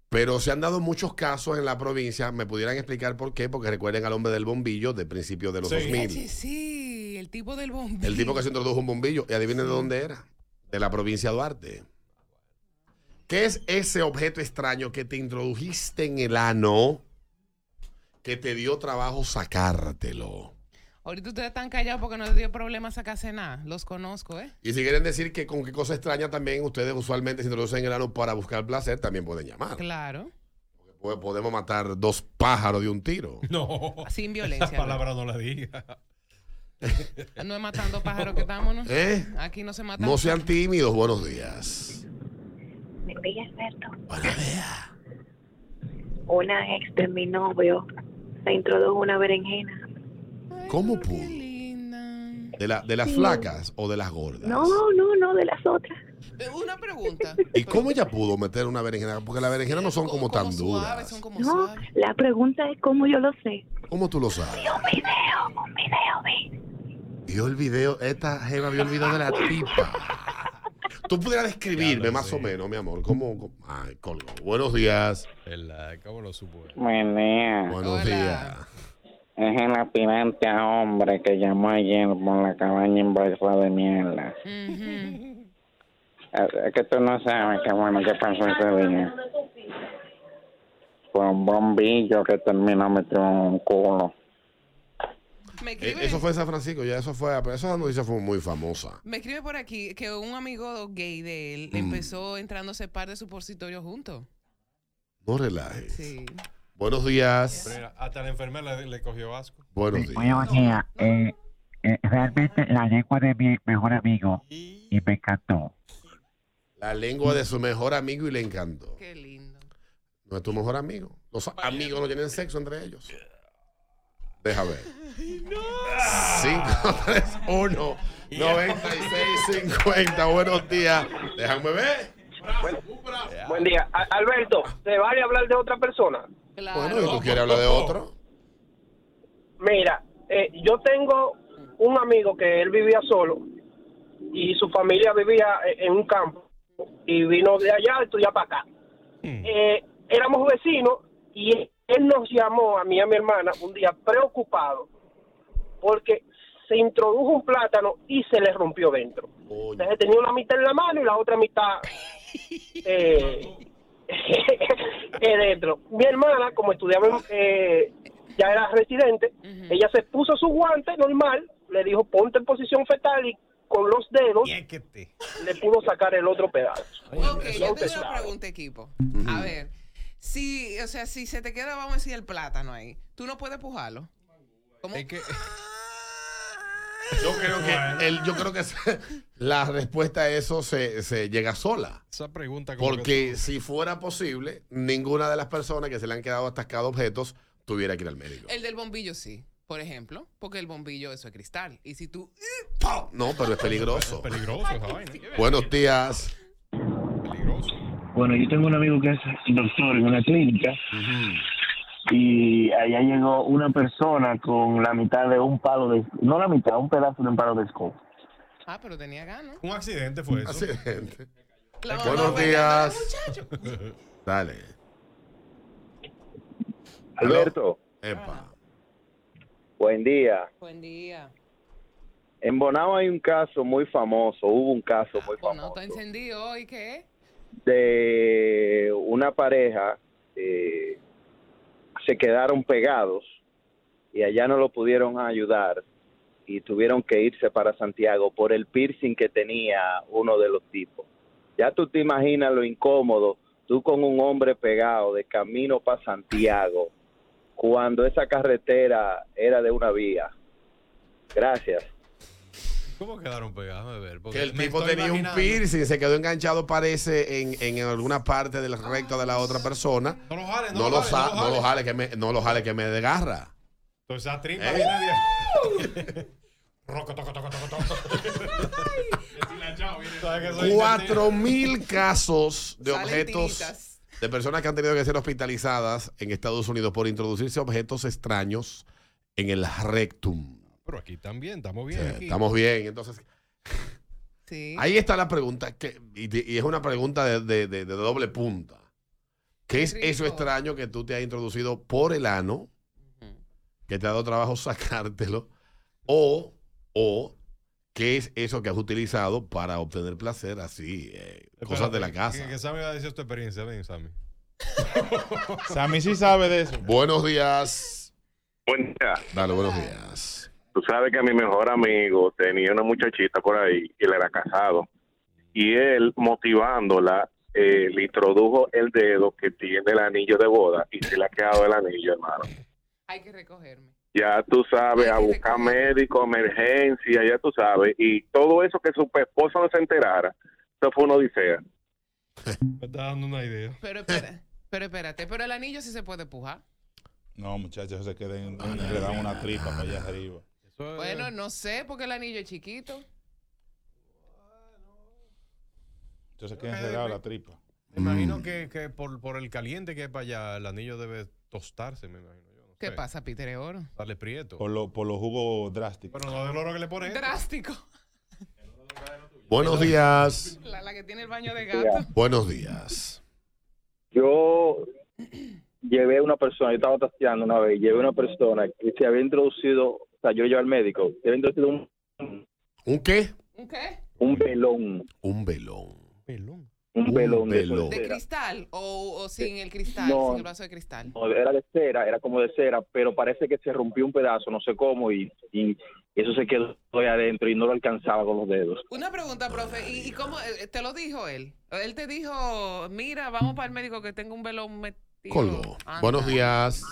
Pero se han dado muchos casos en la provincia. ¿Me pudieran explicar por qué? Porque recuerden al hombre del bombillo de principios de los 2000. Sí, sí, el tipo del bombillo. El tipo que se introdujo un bombillo. Y adivinen de dónde era. De la provincia de Duarte. ¿Qué es ese objeto extraño que te introdujiste en el ano que te dio trabajo sacártelo? Ahorita ustedes están callados porque no les dio problema sacarse nada. Los conozco, ¿eh? Y si quieren decir que con qué cosa extraña también ustedes usualmente se introducen en el ano para buscar placer, también pueden llamar. Claro. Pues podemos matar dos pájaros de un tiro. [LAUGHS] No. Sin violencia. Esa palabra no la diga. No es matando pájaros que estamos, ¿no? ¿Eh? Aquí no se mata. No sean tímidos. Buenos días. Buenos días, Alberto. Una ex de mi novio se introdujo una berenjena. ¿Cómo pudo? ¿De, la, ¿De las Sí. flacas o de las gordas? No, no, no, de las otras. Eh, Una pregunta. ¿Y cómo ella pudo meter una berenjena? Porque las berenjenas no son como tan duras. No, la pregunta es cómo yo lo sé. ¿Cómo tú lo sabes? Un video, un video, vi. Vio el video, esta jeva vio el video de la tipa. Tú pudieras describirme más o menos, mi amor. ¿Cómo? cómo? Ay, colgo. Buenos días. ¿Cómo lo supo? Buen día. Buenos días. Es el aspirante a hombre que llamó ayer por la cabaña embarazada de mierda. Es es que tú no sabes qué bueno que pasó ese día. Fue un bombillo que terminó metido en un culo. Eh, eso fue en San Francisco, ya eso fue. Pero esa noticia fue muy famosa. Me escribe por aquí que un amigo gay de él Mm. empezó entrándose par de supositorios juntos. No relajes. Sí. Buenos días. Mira, hasta la enfermera le, le cogió asco. Buenos días. Buenos días. Eh, eh, realmente la lengua de mi mejor amigo y me encantó. La lengua de su mejor amigo y le encantó. Qué lindo. No es tu mejor amigo. Los amigos no tienen sexo entre ellos. [LAUGHS] Deja ver. 531 9650. Buenos días. Déjame ver. Buen día. A- Alberto, ¿te vale hablar de otra persona? Bueno, ¿y tú quieres hablar de otro? Mira, eh, yo tengo un amigo que él vivía solo y su familia vivía eh, en un campo y vino de allá a estudiar para acá. Eh, éramos vecinos y él nos llamó a mí y a mi hermana un día preocupado porque se introdujo un plátano y se le rompió dentro. Entonces tenía una mitad en la mano y la otra mitad [LAUGHS] eh, [LAUGHS] dentro. Mi hermana, como estudiaba, en- eh, ya era residente, ella se puso su guante normal, le dijo ponte en posición fetal y con los dedos le pudo sacar el otro pedazo. Ok, yo tengo una pregunta, equipo. A ver, si, o sea, si se te queda, vamos a decir, el plátano ahí, ¿tú no puedes pujarlo? ¿Cómo? [LAUGHS] Yo creo que, el, yo creo que se- la respuesta a eso se, se llega sola. Esa pregunta como Porque si fuera posible, ninguna de las personas que se le han quedado atascados objetos tuviera que ir al médico. El del bombillo sí, por ejemplo, porque el bombillo eso es cristal. Y si tú... No, pero es peligroso. peligroso esa vaina. Buenos días. Bueno, yo tengo un amigo que es doctor en una clínica y allá llegó una persona con la mitad de un palo de, no la mitad, un pedazo de un palo de escoba. Ah, pero tenía ganas. Un accidente fue eso. Accidente. La mamá Buenos fue días. muchacho. [LAUGHS] Dale. Alberto, Epa. buen día. Buen día. En Bonao hay un caso muy famoso, hubo un caso muy Pues no famoso está encendido hoy, ¿qué? de una pareja, eh, se quedaron pegados y allá no lo pudieron ayudar y tuvieron que irse para Santiago por el piercing que tenía uno de los tipos. Ya tú te imaginas lo incómodo, tú con un hombre pegado de camino para Santiago, cuando esa carretera era de una vía. Gracias. ¿Cómo quedaron pegados? A ver, porque Que el tipo tenía un piercing, se quedó enganchado, parece, en, en alguna parte del recto de la otra persona. No lo jale, no No lo lo, jale, no lo jale. que me, no lo jale que me desgarra. Entonces esa tripa ¿Eh? viene de [LAUGHS] Roco, toco, toco, toco, toco. [LAUGHS] ¿Sabes que soy Cuatro mil casos de objetos tiritas. de personas que han tenido que ser hospitalizadas en Estados Unidos por introducirse objetos extraños en el rectum. Pero aquí también, estamos bien. Sí, aquí. estamos bien, entonces ahí está la pregunta que, y, es una pregunta de, de- de- de doble punta. ¿Qué es eso extraño que tú te has introducido por el ano, que te ha dado trabajo [LAUGHS] sacártelo, o, o qué es eso que has utilizado para obtener placer así, eh, cosas de la casa? Que, que Sammy va a decir tu experiencia. Ven, Sammy. [LAUGHS] Sammy sí sabe de eso. Buenos días. Buen día. Dale, buenos días. Tú sabes que mi mejor amigo tenía una muchachita por ahí y él era casado. Y él, motivándola, eh, le introdujo el dedo que tiene el anillo de boda y se le ha quedado el anillo, hermano. Hay que recogerme. Ya tú sabes, a buscar médico, emergencia, ya tú sabes. Y todo eso que su esposo no se enterara, eso fue una odisea. Me está dando una idea. Pero espera, pero espérate, pero el anillo sí se puede pujar. No, muchachos, se queden, le dan una tripa para allá arriba. Bueno, no sé, porque el anillo es chiquito. Entonces queda enredada la tripa. Me imagino que, que por, por el caliente que hay para allá, el anillo debe tostarse, me imagino yo. no ¿Qué sé. pasa, Peter es oro? Darle prieto. Por, lo, por los jugos drásticos. Pero no del oro que le pone. Drástico. Buenos días. La, la que tiene el baño de gato. Buenos días. Yo llevé a una persona, yo estaba tasteando una vez, llevé a una persona que se había introducido, o sea, yo lo llevé al médico, introducido un, ¿Un qué? ¿Un qué? un velón. Un velón. Un velón. de velón. ¿De cristal o, o sin el cristal, No. sin el vaso de cristal? No, era de cera, era como de cera, pero parece que se rompió un pedazo, no sé cómo, y, y eso se quedó ahí adentro y no lo alcanzaba con los dedos. Una pregunta, profe, ¿y, y cómo eh, te lo dijo él? Él te dijo, mira, vamos para el médico que tengo un velón metido. Colgó. Anda. Buenos días.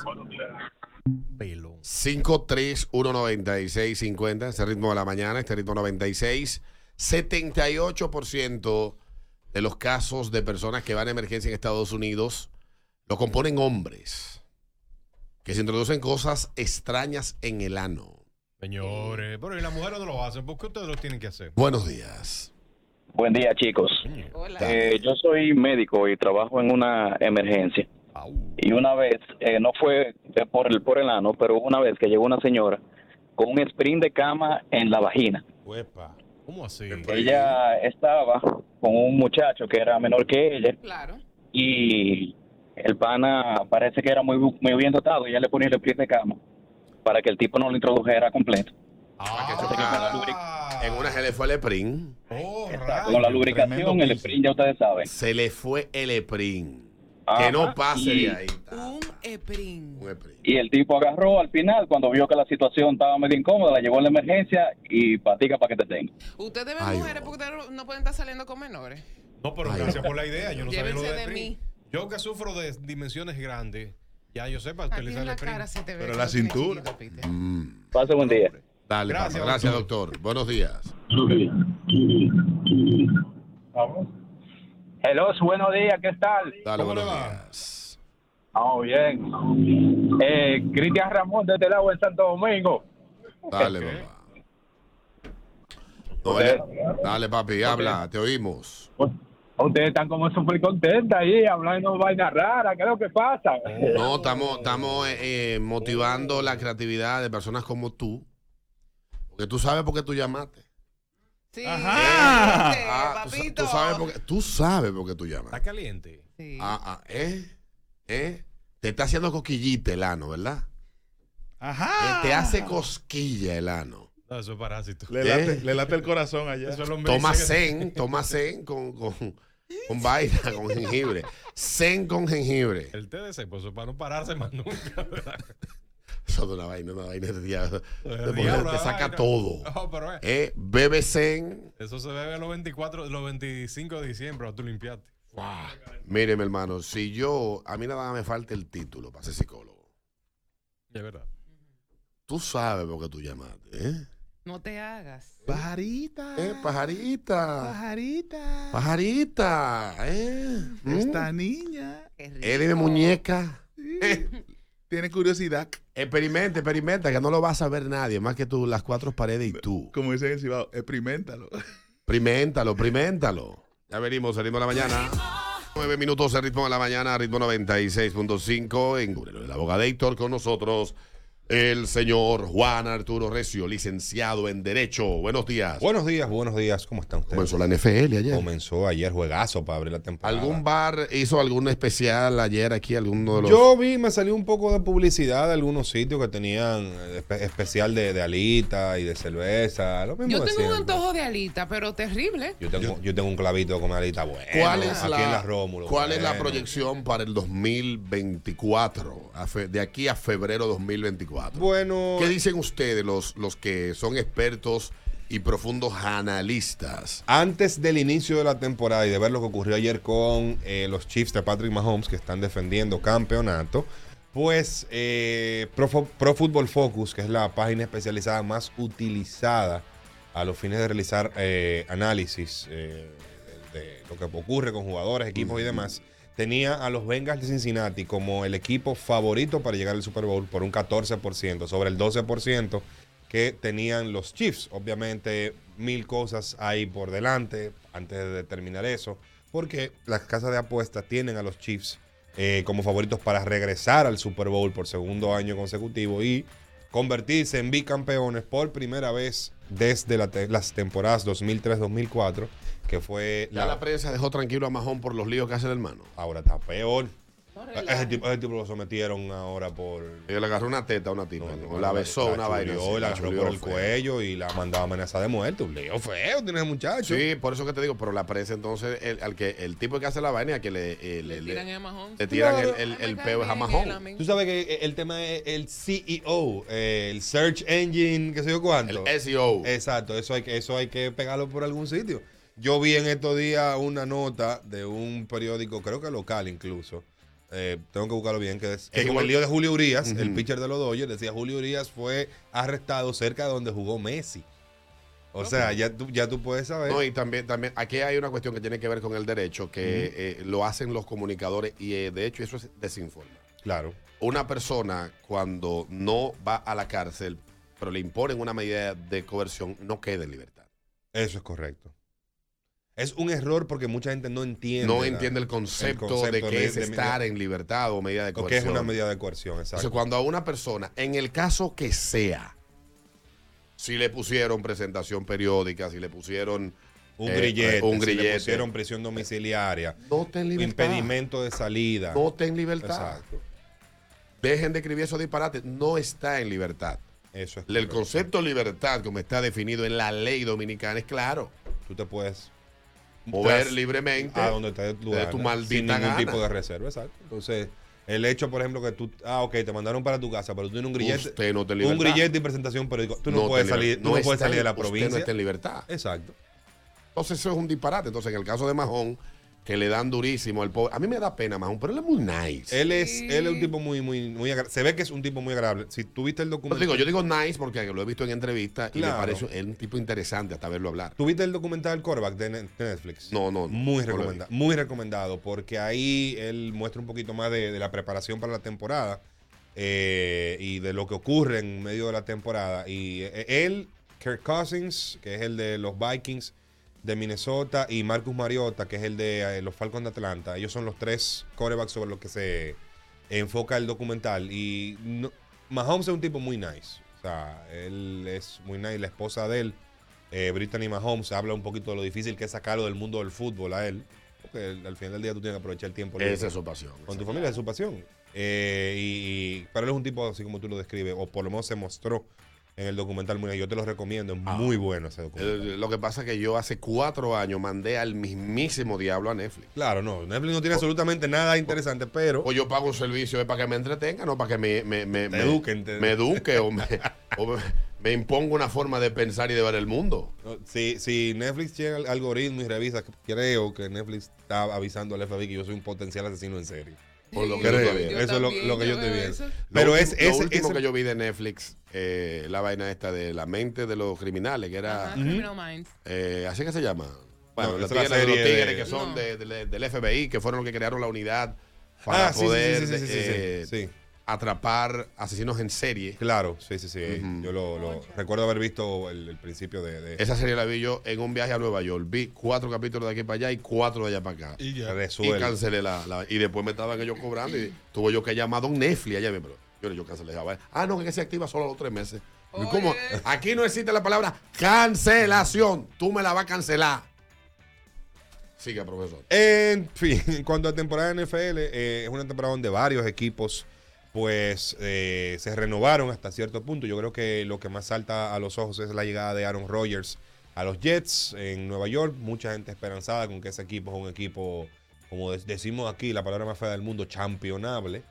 5319650, este ritmo de la mañana, este ritmo 96. 78% de los casos de personas que van a emergencia en Estados Unidos lo componen hombres que se introducen cosas extrañas en el ano. Señores, pero y las mujeres no lo hacen, ¿por qué ustedes lo tienen que hacer? Buenos días. Buen día, chicos. Eh, yo soy médico y trabajo en una emergencia. Y una vez, eh, no fue eh, por el por el ano, pero una vez que llegó una señora con un sprint de cama en la vagina. ¿Cómo así? Ella estaba con un muchacho que era menor que ella. Claro. Y el pana parece que era muy, muy bien dotado y ella le ponía el sprint de cama para que el tipo no lo introdujera completo. En una se le fue el EPRIN. Con la lubricación, el sprint ya ustedes saben. Se le fue el EPRIN. Ajá, Que no pase y- de ahí. Un EPRIN. Un EPRIN. Y el tipo agarró al final, cuando vio que la situación estaba medio incómoda, la llevó a la emergencia y patica para que te tenga. Ustedes ven Ay, mujeres porque ustedes no pueden estar saliendo con menores. No, pero gracias por la idea. Yo no sabía lo Llévense de, de mí. Yo que sufro de dimensiones grandes, ya yo sé para Aquí utilizar en la el PRIN. cara sí te Pero que la cintura. Mm. Pase buen día. Dale, Gracias, papá. Gracias, doctor. Buenos días. Hello, buenos días, ¿qué tal? Dale, ¿Cómo le buenos días. Vamos bien. Eh, Cristian Ramón de este lado en Santo Domingo. Dale, papá. No, dale, dale, papi, habla, te oímos. Ustedes están como súper contentas ahí, hablando vainas raras. ¿Qué es lo que pasa? No, estamos, estamos eh, motivando la creatividad de personas como tú. Porque tú sabes por qué tú llamaste. Sí. Ah, tú, sa- tú sabes por qué, tú sabes por qué tú llamas. Está caliente. Ah, ah, ¿eh? ¿Eh? Te está haciendo cosquillita el ano, ¿verdad? Ajá. te hace cosquilla el ano. No, eso es parásito. Le late, le late el corazón allá. Eso es lo Toma zen, [LAUGHS] toma zen con, con, con vaina, con jengibre. Zen con jengibre. El TDC, pues eso es para no pararse más nunca. ¿verdad? Eso es una vaina, una vaina de diablo. Te, diablo, te la saca vaina. todo. [LAUGHS] No, pero, eh. Eh, bebe zen. Eso se bebe los 24, los 25 de diciembre, tú limpiaste. Mire, mi hermano, si yo, a mí nada más me falta el título para ser psicólogo. De verdad. Tú sabes por qué tú llamaste, ¿eh? No te hagas. Pajarita. Eh, pajarita. Pajarita. Pajarita, ¿eh? ¿Mm? Esta niña. Eh, dime, muñeca. Tiene curiosidad. Experimenta, experimenta, que no lo vas a ver nadie, más que tú, las cuatro paredes y tú. Como dicen en el Cibao, experimentalo. Experimentalo, experimentalo. Ya venimos, al ritmo de la mañana. Nueve minutos de ritmo de la mañana, ritmo 96.5 en. El abogadeictor con nosotros, el señor Juan Arturo Recio, licenciado en Derecho. Buenos días. Buenos días, buenos días. ¿Cómo están ustedes? Comenzó la NFL ayer. Comenzó ayer juegazo para abrir la temporada. ¿Algún bar hizo algún especial ayer aquí? ¿Alguno de los.? Yo vi, me salió un poco de publicidad de algunos sitios que tenían eh, espe- especial de, de alita y de cerveza. Lo mismo Yo tengo un antojo de alita, pero terrible. Yo tengo, yo tengo un clavito comer alita bueno. ¿Cuál es aquí la, en la Rómulo. ¿cuál es la proyección para el 2024? A fe- de aquí a febrero 2024. Bueno. ¿Qué dicen ustedes, los, los que son expertos y profundos analistas? Antes del inicio de la temporada y de ver lo que ocurrió ayer con eh, los Chiefs de Patrick Mahomes que están defendiendo campeonato, pues eh, Pro, Fo- Pro Football Focus, que es la página especializada más utilizada a los fines de realizar eh, análisis eh, de, de lo que ocurre con jugadores, equipos y demás, tenía a los Bengals de Cincinnati como el equipo favorito para llegar al Super Bowl por un 14%, sobre el 12% que tenían los Chiefs. Obviamente, mil cosas ahí por delante antes de determinar eso, porque las casas de apuestas tienen a los Chiefs eh, como favoritos para regresar al Super Bowl por segundo año consecutivo y convertirse en bicampeones por primera vez desde las temporadas 2003-2004, que fue Ya la prensa dejó tranquilo a Mahón por los líos que hace el hermano. Ahora está peor. Ese tipo, ese tipo lo sometieron ahora por. Ella le agarró una teta a una tipa, ¿no? la besó una vaina. la agarró por el feo. cuello y la mandaba a amenazar de muerte. Un lío feo tiene ese muchacho. Sí, por eso que te digo, pero la prensa entonces, el, al que, el tipo que hace la vaina, que le, eh, le, le- tiran Mahomes. le tiran el, el, el peo es a. Tú sabes que el tema es el CEO, el Search Engine, qué sé yo cuánto. El SEO. Exacto, eso hay, que, eso hay que pegarlo por algún sitio. Yo vi en estos días una nota de un periódico, creo que local incluso. eh, tengo que buscarlo bien, que es que con el lío de Julio Urias, el pitcher de los Dodgers, decía Julio Urias fue arrestado cerca de donde jugó Messi. O sea, ya tú, ya tú puedes saber. No, y también, también, aquí hay una cuestión que tiene que ver con el derecho, que eh, lo hacen los comunicadores y eh, de hecho eso es desinforma. Claro. Una persona cuando no va a la cárcel, pero le imponen una medida de coerción, no queda en libertad. Eso es correcto. Es un error porque mucha gente no entiende. No entiende el concepto, concepto de qué es de- estar en libertad o medida de O que coerción. es una medida de coerción, Entonces, exacto. cuando a una persona, en el caso que sea, si le pusieron presentación periódica, si le pusieron un eh, grillete, un si le grillete, pusieron prisión domiciliaria, no está en libertad. impedimento de salida. No está en libertad. Exacto. Dejen de escribir esos disparates. No está en libertad. Eso es El correcto. concepto de libertad, como está definido en la ley dominicana, es claro. Tú te puedes mover tras- libremente a donde te tu tu sin maldita ningún gana. tipo de reserva, exacto. Entonces, el hecho, por ejemplo, que tú, ah, ok, te mandaron para tu casa, pero tú tienes un grillete, Usted no en un grillete y presentación periódica, tú no, No puedes salir, no no puedes salir de la en- usted no provincia. está en libertad. Exacto. Entonces eso es un disparate. Entonces en el caso de Mahón, que le dan durísimo al pobre. A mí me da pena Mahón, pero él es muy nice. Él es, él es un tipo muy, muy, muy agra- Se ve que es un tipo muy agradable. Si tuviste el Yo documental. digo, yo digo nice porque lo he visto en entrevistas y me Claro. parece él un tipo interesante hasta verlo hablar. ¿Tuviste el documental Coreback de Ne- de Netflix? No, no. no. Muy No recomendado, muy recomendado, porque ahí él muestra un poquito más de, de la preparación para la temporada eh, y de lo que ocurre en medio de la temporada. Y eh, él, Kirk Cousins, que es el de los Vikings, de Minnesota y Marcus Mariota, que es el de eh, los Falcons de Atlanta. Ellos son los tres quarterbacks sobre los que se enfoca el documental. Y no- Mahomes es un tipo muy nice. O sea, él es muy nice. La esposa de él, eh, Brittany Mahomes, habla un poquito de lo difícil que es sacarlo del mundo del fútbol a él. Porque él- al final del día tú tienes que aprovechar el tiempo. Esa es su pasión. Con tu familia, es su pasión. Eh, y, y- pero él es un tipo así como tú lo describes, o por lo menos se mostró en el documental muy Yo te lo recomiendo, es muy bueno ese documental. El- lo que pasa es que yo hace cuatro años mandé al mismísimo diablo a Netflix. Claro, no. Netflix no tiene absolutamente nada interesante, pero. O yo pago un servicio es para que me entretenga, no para que me, me, me, me- eduquen, me eduque o, [LAUGHS] me, o me- me imponga una forma de pensar y de ver el mundo. Si, si Netflix llega al algoritmo y revisa, creo que Netflix está avisando al FBI que yo soy un potencial asesino en serie. Por lo que Creo. yo estoy viendo. Eso es lo, que yo eso. Pero lo es último, lo último que yo vi de Netflix, eh, la vaina esta de la mente de los criminales, que era. Ajá, Criminal Minds. Eh, ¿Así que se llama? Bueno, No, los es tigres, los serie tigres de- que son No. de- de- del FBI, que fueron los que crearon la unidad para Ah, sí, sí, poder sí, sí, sí, sí, sí, eh, sí. Atrapar asesinos en serie. Claro, sí, sí, sí. Ujú. Yo lo, lo- recuerdo haber visto el, el principio de, de- Esa serie la vi yo en un viaje a Nueva York. Vi cuatro capítulos de aquí para allá y cuatro de allá para acá. Y ya. Y resuelve. cancelé la, la- Y después me estaban ellos cobrando y tuve yo que llamar a Don Netflix allá. Pero yo, yo cancelé esa vaina. Ah, no, que se activa solo a los tres meses. Y ¿Cómo? Aquí no existe la palabra cancelación. Tú me la vas a cancelar. Sigue, profesor. En fin, [LAUGHS] en cuanto a temporada de NFL, eh, es una temporada donde varios equipos pues eh, se renovaron hasta cierto punto. Yo creo que lo que más salta a los ojos es la llegada de Aaron Rodgers a los Jets en Nueva York. Mucha gente esperanzada con que ese equipo es un equipo, como de- decimos aquí, la palabra más fea del mundo, championable.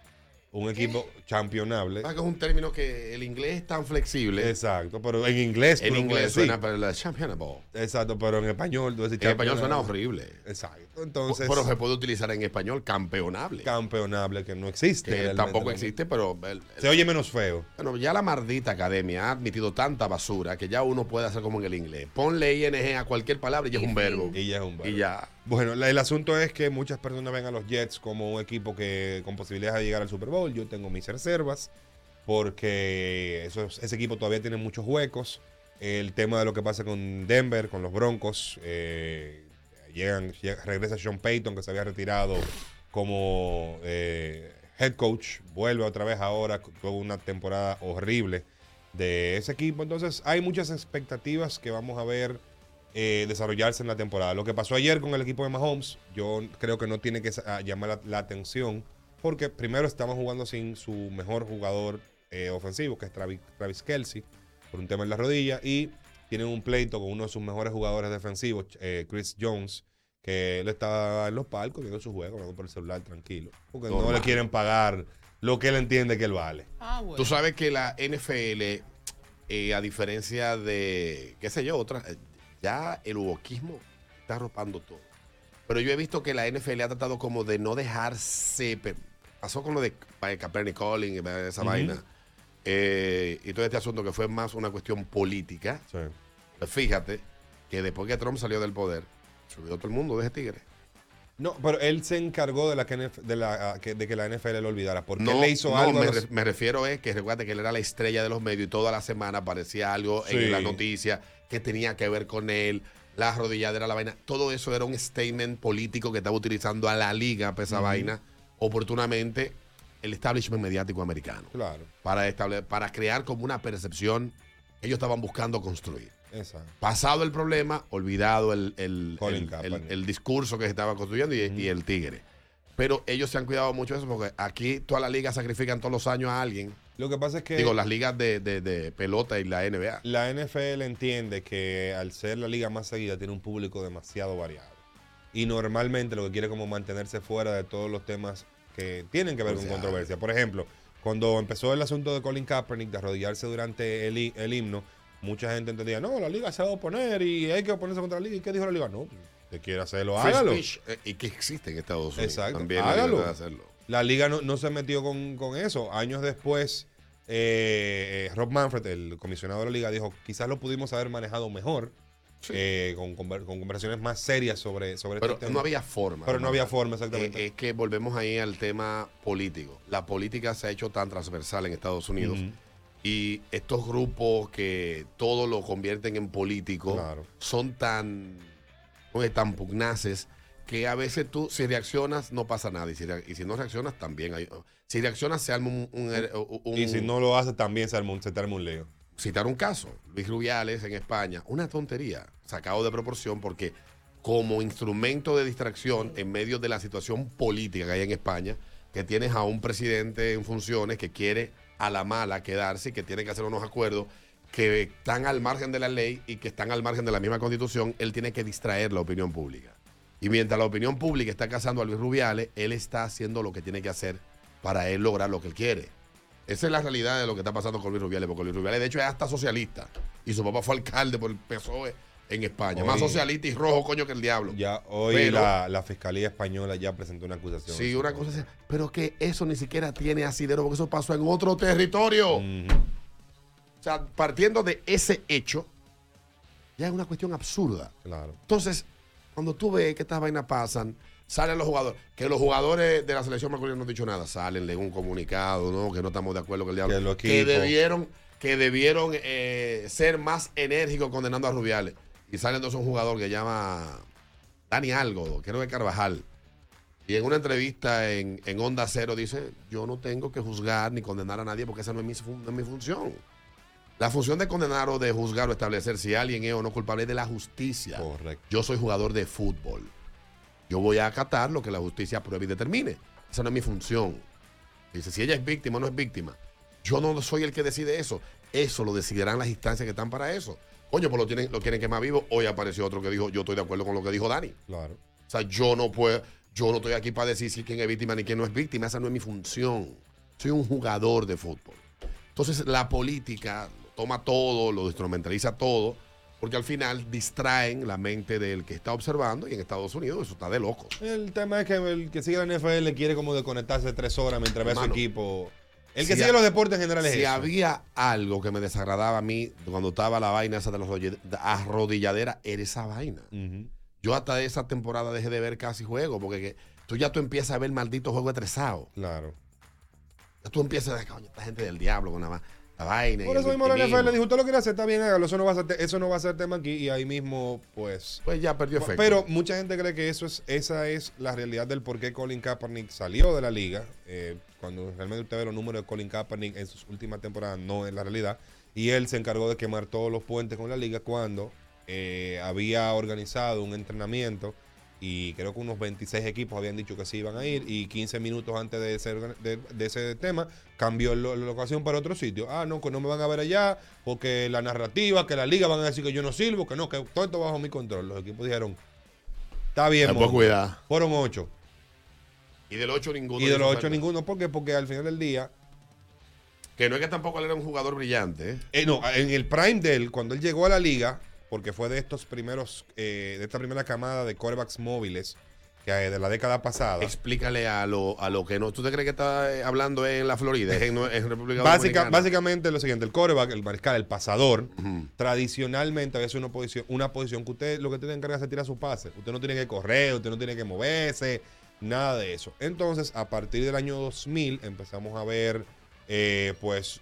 Un equipo championable. Ah, que es un término que el inglés es tan flexible. Exacto, pero en inglés. En inglés suena para la championable. Exacto, pero en español tú En español suena horrible. Exacto. Entonces, pero se puede utilizar en español campeonable. campeonable que no existe. que tampoco existe, pero el- el- Se oye menos feo. Bueno, ya la maldita academia ha admitido tanta basura que ya uno puede hacer como en el inglés. Ponle ING a cualquier palabra y ya es un verbo. Y ya es un verbo. Y ya. Bueno, la- el asunto es que muchas personas ven a los Jets como un equipo que con posibilidades de llegar al Super Bowl. Yo tengo mis reservas porque ese equipo todavía tiene muchos huecos. El tema de lo que pasa con Denver, con los Broncos, eh, llegan, llega- regresa Sean Payton que se había retirado como eh, head coach, vuelve otra vez ahora con una temporada horrible de ese equipo. Entonces hay muchas expectativas que vamos a ver eh, desarrollarse en la temporada. Lo que pasó ayer con el equipo de Mahomes, yo creo que no tiene que llamar la, la atención porque primero estamos jugando sin su mejor jugador eh, ofensivo, que es Travis, Travis Kelsey, por un tema en la rodilla, y tienen un pleito con uno de sus mejores jugadores defensivos, eh, Chris Jones, que él está en los palcos viendo su juego, hablando por el celular tranquilo, porque no le quieren pagar lo que él entiende que él vale. Ah, bueno. Tú sabes que la NFL, eh, a diferencia de, qué sé yo, otras, eh, ya el uboquismo está arropando todo. Pero yo he visto que la NFL ha tratado como de no dejarse. Pasó con lo de Kaepernick Calling, eh, esa vaina. Eh, y todo este asunto que fue más una cuestión política. Pues fíjate que después que Trump salió del poder, subió todo el mundo de ese tigre. No, pero él se encargó de, la que, de, la, de que la NFL lo olvidara, porque no, él le hizo no, algo. me, los- re- me refiero es que recuerda que él era la estrella de los medios y toda la semana aparecía algo Sí. en la noticia que tenía que ver con él, la rodilladera, la vaina. Todo eso era un statement político que estaba utilizando a la liga para esa vaina, oportunamente, el establishment mediático americano. Claro. Para, estable- para crear como una percepción que ellos estaban buscando construir. Exacto. Pasado el problema, olvidado el, el, el- discurso que se estaba construyendo y, y el tigre. Pero ellos se han cuidado mucho de eso porque aquí todas las ligas sacrifican todos los años a alguien. Lo que pasa es que Digo, las ligas de, de- de pelota y la NBA. la NFL entiende que al ser la liga más seguida tiene un público demasiado variado. Y normalmente lo que quiere es como mantenerse fuera de todos los temas que tienen que ver O con controversia. Por ejemplo, cuando empezó el asunto de Colin Kaepernick de arrodillarse durante el, el himno, mucha gente entendía, no, la liga se va a oponer y hay que oponerse contra la liga. ¿Y qué dijo la liga? No, te quiere hacerlo, Free hágalo. speech, eh, y que existe en Estados Unidos. Exacto. También hágalo. hacerlo. La liga no, no se metió con, con eso. Años después, eh, Rob Manfred, el comisionado de la liga, dijo, quizás lo pudimos haber manejado mejor, eh, con, conver- con conversaciones más serias sobre, sobre Pero este tema. no había forma. Pero no había forma, exactamente. Eh, es que volvemos ahí al tema político. La política se ha hecho tan transversal en Estados Unidos. Y estos grupos que todo lo convierten en político Claro. son tan tan pugnaces, que a veces tú, si reaccionas, no pasa nada. Y si, re- y si no reaccionas, también hay. Si reaccionas, se arma un. un- un- Y si no lo hace, también se arma se te arma un lío. citar un caso, Luis Rubiales en España, una tontería, sacado de proporción porque como instrumento de distracción en medio de la situación política que hay en España, que tienes a un presidente en funciones que quiere a la mala quedarse y que tiene que hacer unos acuerdos que están al margen de la ley y que están al margen de la misma constitución, él tiene que distraer la opinión pública. Y mientras la opinión pública está cazando a Luis Rubiales, él está haciendo lo que tiene que hacer para él lograr lo que él quiere. Esa es la realidad de lo que está pasando con Luis Rubiales, porque Luis Rubiales de hecho es hasta socialista y su papá fue alcalde por el PSOE en España. Más socialista y rojo coño que el diablo. Ya hoy Pero- la, la Fiscalía Española ya presentó una acusación. Sí, una cosa así. Pero que eso ni siquiera tiene asidero porque eso pasó en otro territorio. O sea, partiendo de ese hecho, ya es una cuestión absurda. Claro. Entonces, cuando tú ves que estas vainas pasan, salen los jugadores, que los jugadores de la selección masculina no han dicho nada, salen de un comunicado, ¿no? Que no estamos de acuerdo con el diablo. Que debieron, que debieron eh, ser más enérgicos condenando a Rubiales. Y salen entonces un jugador que llama Dani Algo, creo que Carvajal. Y en una entrevista en, en Onda Cero dice, yo no tengo que juzgar ni condenar a nadie porque esa no es mi, fun- no es mi función. La función de condenar o de juzgar o establecer si alguien es o no culpable es de la justicia. Correcto. Yo soy jugador de fútbol. Yo voy a acatar lo que la justicia pruebe y determine. Esa no es mi función. Dice, si ella es víctima o no es víctima. Yo no soy el que decide eso. Eso lo decidirán las instancias que están para eso. Coño, pues lo, tienen, lo quieren quemar vivo. Hoy apareció otro que dijo, yo estoy de acuerdo con lo que dijo Dani. Claro. O sea, yo no puedo, yo no estoy aquí para decir si quién es víctima ni quién no es víctima. Esa no es mi función. Soy un jugador de fútbol. Entonces, la política toma todo, lo instrumentaliza todo, porque al final distraen la mente del que está observando y en Estados Unidos eso está de loco. El tema es que el que sigue la NFL quiere como desconectarse tres horas mientras ve a su equipo. El si que sigue los deportes en general es Si eso. había algo que me desagradaba a mí cuando estaba la vaina esa de las arrodilla- arrodilladeras, era esa vaina. Yo hasta esa temporada dejé de ver casi juegos, porque que tú ya tú empiezas a ver maldito juego estresado. Claro. Ya tú empiezas a decir, coño, esta gente del diablo con la, va- la vaina. y Por eso mismo la victimismo". NFL dijo, usted lo quiere hacer, está bien, hágalo, eso no va a ser, eso no va a ser tema aquí y ahí mismo, pues... Pues ya perdió efecto. Pero mucha gente cree que eso es, esa es la realidad del por qué Colin Kaepernick salió de la liga. Eh, cuando realmente usted ve los números de Colin Kaepernick en sus últimas temporadas, no es la realidad. Y él se encargó de quemar todos los puentes con la liga cuando eh, había organizado un entrenamiento y creo que unos 26 equipos habían dicho que sí iban a ir y 15 minutos antes de ese, de, de ese tema cambió la locación para otro sitio. Ah, no, que no me van a ver allá porque la narrativa, que la liga van a decir que yo no sirvo, que no, que todo esto bajo mi control. Los equipos dijeron, está bien, monstruo". cuidado. Fueron ocho. Y del 8 ninguno. Y de los ocho falta. ninguno, ¿por qué? Porque al final del día, Que no es que tampoco él era un jugador brillante. ¿eh? eh, no, en el prime de él, cuando él llegó a la liga, porque fue de estos primeros, eh, de esta primera camada de quarterbacks móviles que eh, de la década pasada. Explícale a lo, a lo que no. ¿Tú te crees que está eh, hablando en la Florida? Es en, en República Básica- Dominicana. básicamente lo siguiente, el quarterback, el mariscal, el pasador, tradicionalmente había sido una posición, una posición que usted lo que tiene que encargar es tirar su pase. Usted no tiene que correr, usted no tiene que moverse, nada de eso. Entonces, a partir del año 2000 empezamos a ver eh, pues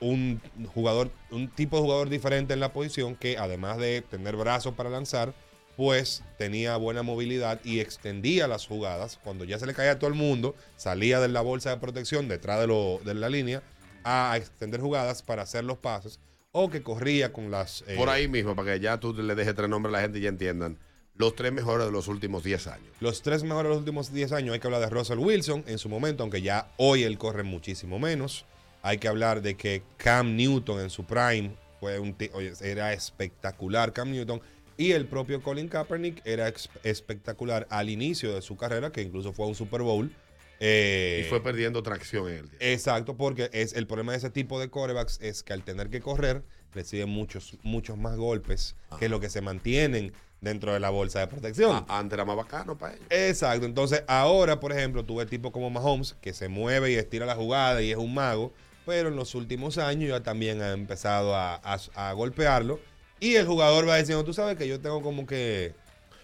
un jugador, un tipo de jugador diferente en la posición que además de tener brazos para lanzar, pues tenía buena movilidad y extendía las jugadas. Cuando ya se le caía a todo el mundo, salía de la bolsa de protección detrás de, lo- de la línea a extender jugadas para hacer los pases o que corría con las... eh, Por ahí mismo, para que ya tú le dejes tres nombres a la gente y ya entiendan. Los tres mejores de los últimos 10 años. Los tres mejores de los últimos 10 años, hay que hablar de Russell Wilson en su momento, aunque ya hoy él corre muchísimo menos. Hay que hablar de que Cam Newton en su prime fue un oye, era espectacular Cam Newton y el propio Colin Kaepernick era espectacular al inicio de su carrera, que incluso fue a un Super Bowl. Eh, y fue perdiendo tracción en el tiempo. Exacto, porque es el problema de ese tipo de corebacks es que al tener que correr reciben muchos muchos más golpes que lo que se mantienen dentro de la bolsa de protección. Antes era más bacano para ellos. Exacto, entonces ahora, por ejemplo, tú ves tipo como Mahomes que se mueve y estira la jugada y es un mago, pero en los últimos años ya también ha empezado a, a- a golpearlo y el jugador va diciendo, tú sabes que yo tengo como que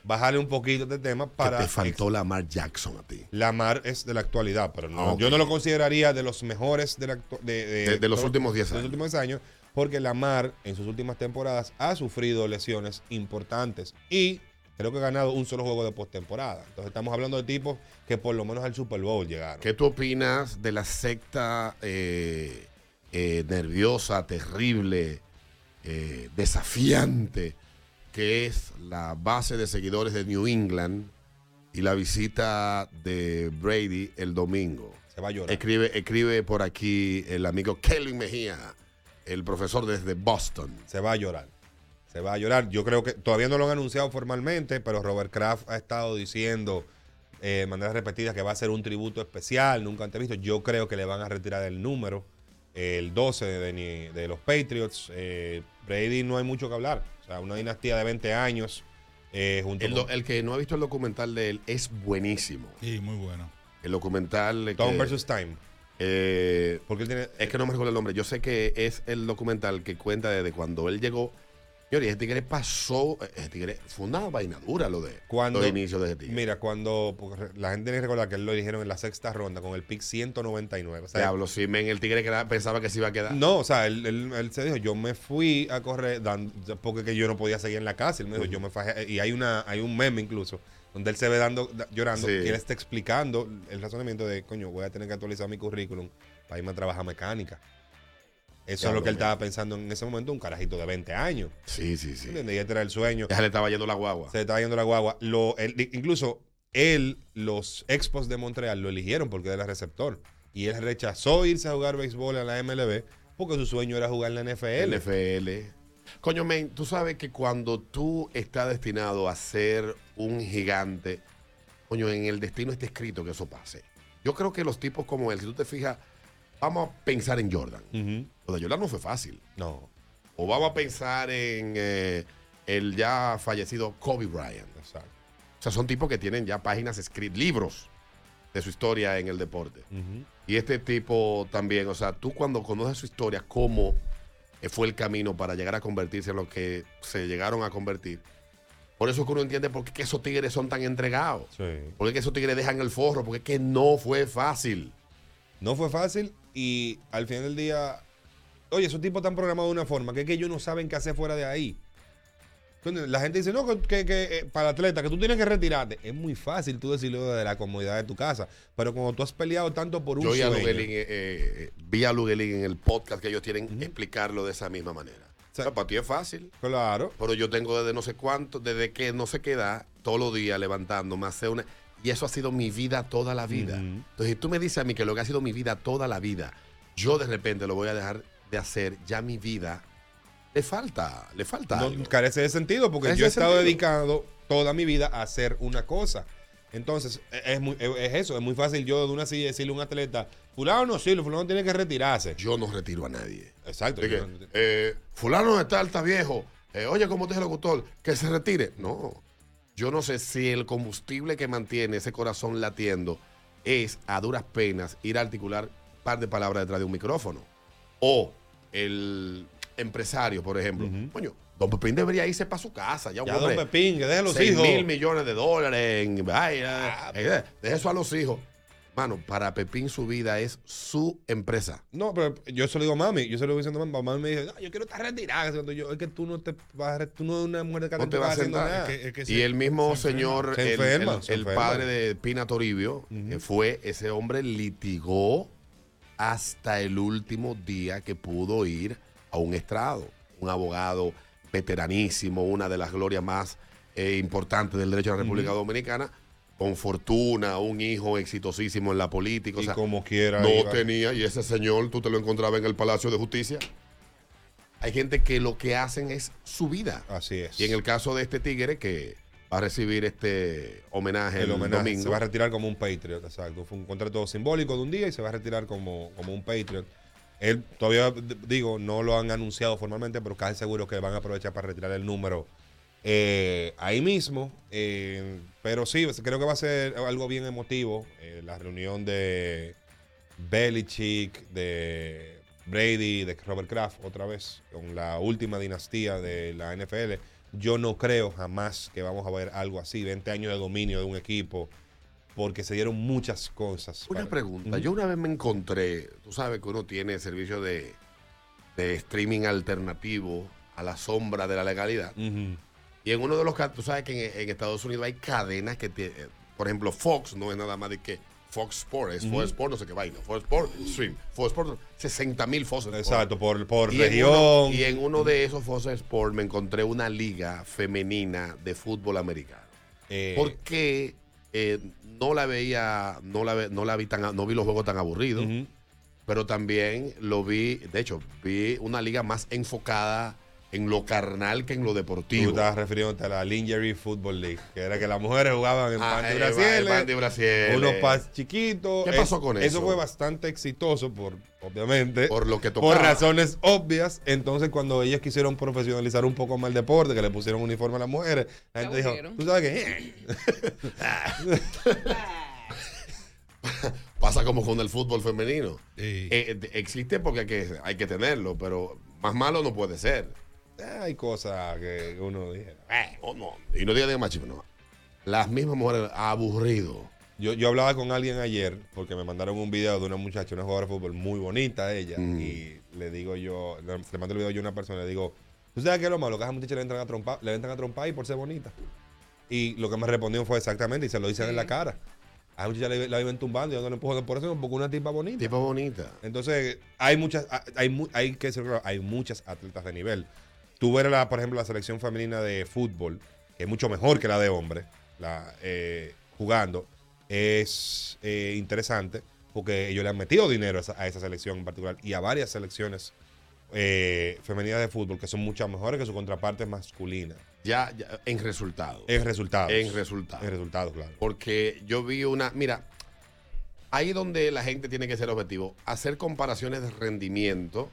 bajarle un poquito de tema para... que te faltó Lamar Jackson a ti. Lamar es de la actualidad, pero no, yo no lo consideraría de los mejores de, la actu- de, De- de los últimos 10 de los años. últimos años, porque Lamar en sus últimas temporadas ha sufrido lesiones importantes y Creo que ha ganado un solo juego de postemporada. Entonces estamos hablando de tipos que por lo menos al Super Bowl llegaron. ¿Qué tú opinas de la secta eh, eh, nerviosa, terrible, eh, desafiante, que es la base de seguidores de New England y la visita de Brady el domingo? Se va a llorar. Escribe, escribe por aquí el amigo Kelvin Mejía, el profesor desde Boston. Se va a llorar. Se va a llorar. Yo creo que todavía no lo han anunciado formalmente, pero Robert Kraft ha estado diciendo eh, de maneras repetidas que va a ser un tributo especial, nunca antes visto. Yo creo que le van a retirar el número, el 12 de, los Patriots. Eh, Brady no hay mucho que hablar. O sea, una dinastía de 20 años. eh, junto El, con el que no ha visto el documental de él es buenísimo. Sí, muy bueno. El documental. Tom que- versus Time. Eh, Porque él tiene. es que no me recuerdo el nombre. Yo sé que es el documental que cuenta desde cuando él llegó. Señor, y ese tigre pasó. Ese tigre fue una vaina dura lo de Cuando, los inicios de ese tigre. Mira, cuando porque la gente tiene que recordar que él lo eligieron en la sexta ronda con el pick 199. O sea, Diablo, sí, men, el tigre que era- pensaba que se iba a quedar. No, o sea, él, él- él se dijo, yo me fui a correr dan- porque que yo no podía seguir en la casa. Él me dijo, yo me fajé. Y hay una hay un meme incluso donde él se ve dando da- llorando Sí. y él está explicando el razonamiento de, coño, voy a tener que actualizar mi currículum para irme a trabajar mecánica. Eso es lo que él estaba pensando en ese momento, un carajito de 20 años. Sí, sí, sí. ¿Entiendes? Y este era el sueño. Ya le estaba yendo la guagua. Se le estaba yendo la guagua. Lo, él- incluso él, los Expos de Montreal lo eligieron porque era receptor. Y él rechazó irse a jugar béisbol a la MLB porque su sueño era jugar en la NFL. NFL. Coño, men, tú sabes que cuando tú estás destinado a ser un gigante, coño, en el destino está escrito que eso pase. Yo creo que los tipos como él, si tú te fijas, vamos a pensar en Jordan. Lo de Jordan no fue fácil. No. O vamos a pensar en eh, el ya fallecido Kobe Bryant. Exacto. O sea, son tipos que tienen ya páginas escritas, libros de su historia en el deporte. Y este tipo también, o sea, tú cuando conoces su historia, cómo fue el camino para llegar a convertirse en lo que se llegaron a convertir. Por eso es que uno entiende por qué esos tigres son tan entregados. Por qué esos tigres dejan el forro, porque es que no fue fácil. No fue fácil y al final del día, oye, esos tipos están programados de una forma que es que ellos no saben qué hacer fuera de ahí. Entonces, La gente dice, no, que, que- eh, para atleta, que tú tienes que retirarte. Es muy fácil tú decirlo de la comodidad de tu casa. Pero cuando tú has peleado tanto por un Yo vi a sueño, eh, eh, vi a Luguelín en el podcast que ellos tienen explicarlo de esa misma manera. O sea, para ti es fácil. Claro. Pero yo tengo desde no sé cuánto, desde que no sé qué edad, todos los días levantándome, hacer una. Y eso ha sido mi vida toda la vida. Entonces, si tú me dices a mí que lo que ha sido mi vida toda la vida, yo de repente lo voy a dejar de hacer, ya mi vida le falta, le falta. no, algo. carece de sentido porque yo he estado sentido. dedicado toda mi vida a hacer una cosa. Entonces, e- es, muy- es eso, es muy fácil yo de una silla decirle a un atleta, fulano no sirve, fulano tiene que retirarse. Yo no retiro a nadie. Exacto. Que, no- eh, fulano está alta viejo. Eh, oye, como te dice el locutor, que se retire. No. Yo no sé si el combustible que mantiene ese corazón latiendo es a duras penas ir a articular un par de palabras detrás de un micrófono. O el empresario, por ejemplo. Coño, Don Pepín debería irse para su casa. Ya, un Ya, hombre, don Pepín, que deje a los seis hijos. mil millones de dólares en vaina. Ah, Eh, deje eso a los hijos. Mano, para Pepín su vida es su empresa. No, pero yo se lo digo a mami. Yo se lo digo diciendo a mami. Mami me dice, no, yo quiero estar retirada. Yo, es que tú no te vas a tú no eres una mujer de No te vas a haciendo nada. Es que- es que y el mismo señor, Se el, enferma, el- se el padre de Pina Toribio, que fue ese hombre, litigó hasta el último día que pudo ir a un estrado. Un abogado veteranísimo, una de las glorias más eh, importantes del derecho de la República. Dominicana, con fortuna, un hijo exitosísimo en la política. o Y sea, como quiera No iba. tenía, y ese señor tú te lo encontrabas en el Palacio de Justicia. Hay gente que lo que hacen es su vida. Así es. Y en el caso de este tigre que va a recibir este homenaje el, homenaje domingo. se va a retirar como un Patriot, exacto. Fue un contrato simbólico de un día y se va a retirar como, como un Patriot. Él todavía, digo, no lo han anunciado formalmente, pero casi seguro que van a aprovechar para retirar el número eh, ahí mismo. Eh, pero sí, creo que va a ser algo bien emotivo. eh, la reunión de Belichick, de Brady, de Robert Kraft, otra vez, con la última dinastía de la NFL. Yo no creo jamás que vamos a ver algo así, 20 años de dominio de un equipo, porque se dieron muchas cosas. Una para- pregunta. Yo una vez me encontré, tú sabes que uno tiene servicio de, de streaming alternativo a la sombra de la legalidad. Y en uno de los casos, tú sabes que en, en Estados Unidos hay cadenas que, tie- eh, por ejemplo, Fox no es nada más de que Fox Sport, es. Fox Sport, no sé qué vaina. Fox Sport Stream. Fox Sport, 60 mil Fox Sport. Exacto, por, por Y en región. uno- y en uno de esos Fox Sport me encontré una liga femenina de fútbol americano. Eh, Porque eh, no la veía, no la, ve- no la vi tan, no vi los juegos tan aburridos, pero también lo vi, de hecho, vi una liga más enfocada en lo carnal que en lo Tú deportivo. estabas refiriéndote a la Lingerie Football League, que era que las mujeres jugaban en Ah, pan de brasieles, ba- el pan de brasieles. unos pas chiquitos. ¿Qué pasó con eso? Eso fue bastante exitoso, por obviamente. Por lo que Por tocaba. razones obvias. Entonces, cuando ellas quisieron profesionalizar un poco más el deporte, que le pusieron uniforme a las mujeres, la gente dijo. ¿tú sabes qué? [LAUGHS] Pasa como con el fútbol femenino. Eh, eh, existe porque hay que, hay que tenerlo, pero más malo no puede ser. Hay cosas que uno dice. Eh, oh, no. Y no diga de machismo, no. Las mismas mujeres aburrido. Yo, yo hablaba con alguien ayer porque me mandaron un video de una muchacha, una jugadora de fútbol muy bonita ella. Mm. Y le digo yo, le, le mando el video yo a una persona, le digo, ¿tú sabes qué es lo malo? Que a esa muchacha le entran a trompar, le entran a trompar y por ser bonita. Y lo que me respondió fue exactamente, y se lo dicen en la cara. A esa muchacha la, la viven tumbando y dando empujando por eso, porque una tipa bonita. Tipa bonita. Entonces, hay muchas, hay, mu- hay que decirlo claro, hay muchas atletas de nivel. Tú ver, la, por ejemplo, la selección femenina de fútbol, que es mucho mejor que la de hombres, la, eh, jugando, es eh, interesante porque ellos le han metido dinero a esa, a esa selección en particular y a varias selecciones eh, femeninas de fútbol que son mucho mejores que su contraparte masculina. Ya, ya, en resultados. En resultados. En resultados. En resultados, claro. Porque yo vi una. Mira, ahí donde la gente tiene que ser objetivo, hacer comparaciones de rendimiento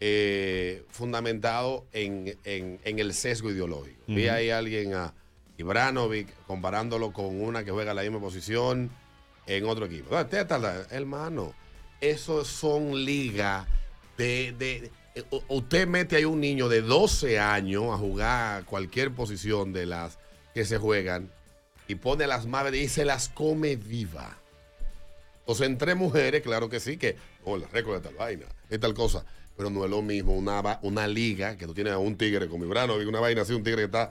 eh, fundamentado en, en- en el sesgo ideológico. Vi ahí a alguien a Ibranovic comparándolo con una que juega la misma posición en otro equipo. Ah, hermano, esos son ligas de, de- Usted mete ahí un niño de 12 años a jugar cualquier posición de las que se juegan y pone a las madres y se las come viva. Entonces, entre mujeres, claro que sí, que oh, el récord de tal vaina, es tal cosa. Pero no es lo mismo una, una liga que tú tienes a un tigre como Ibranovic, una vaina así, un tigre que está.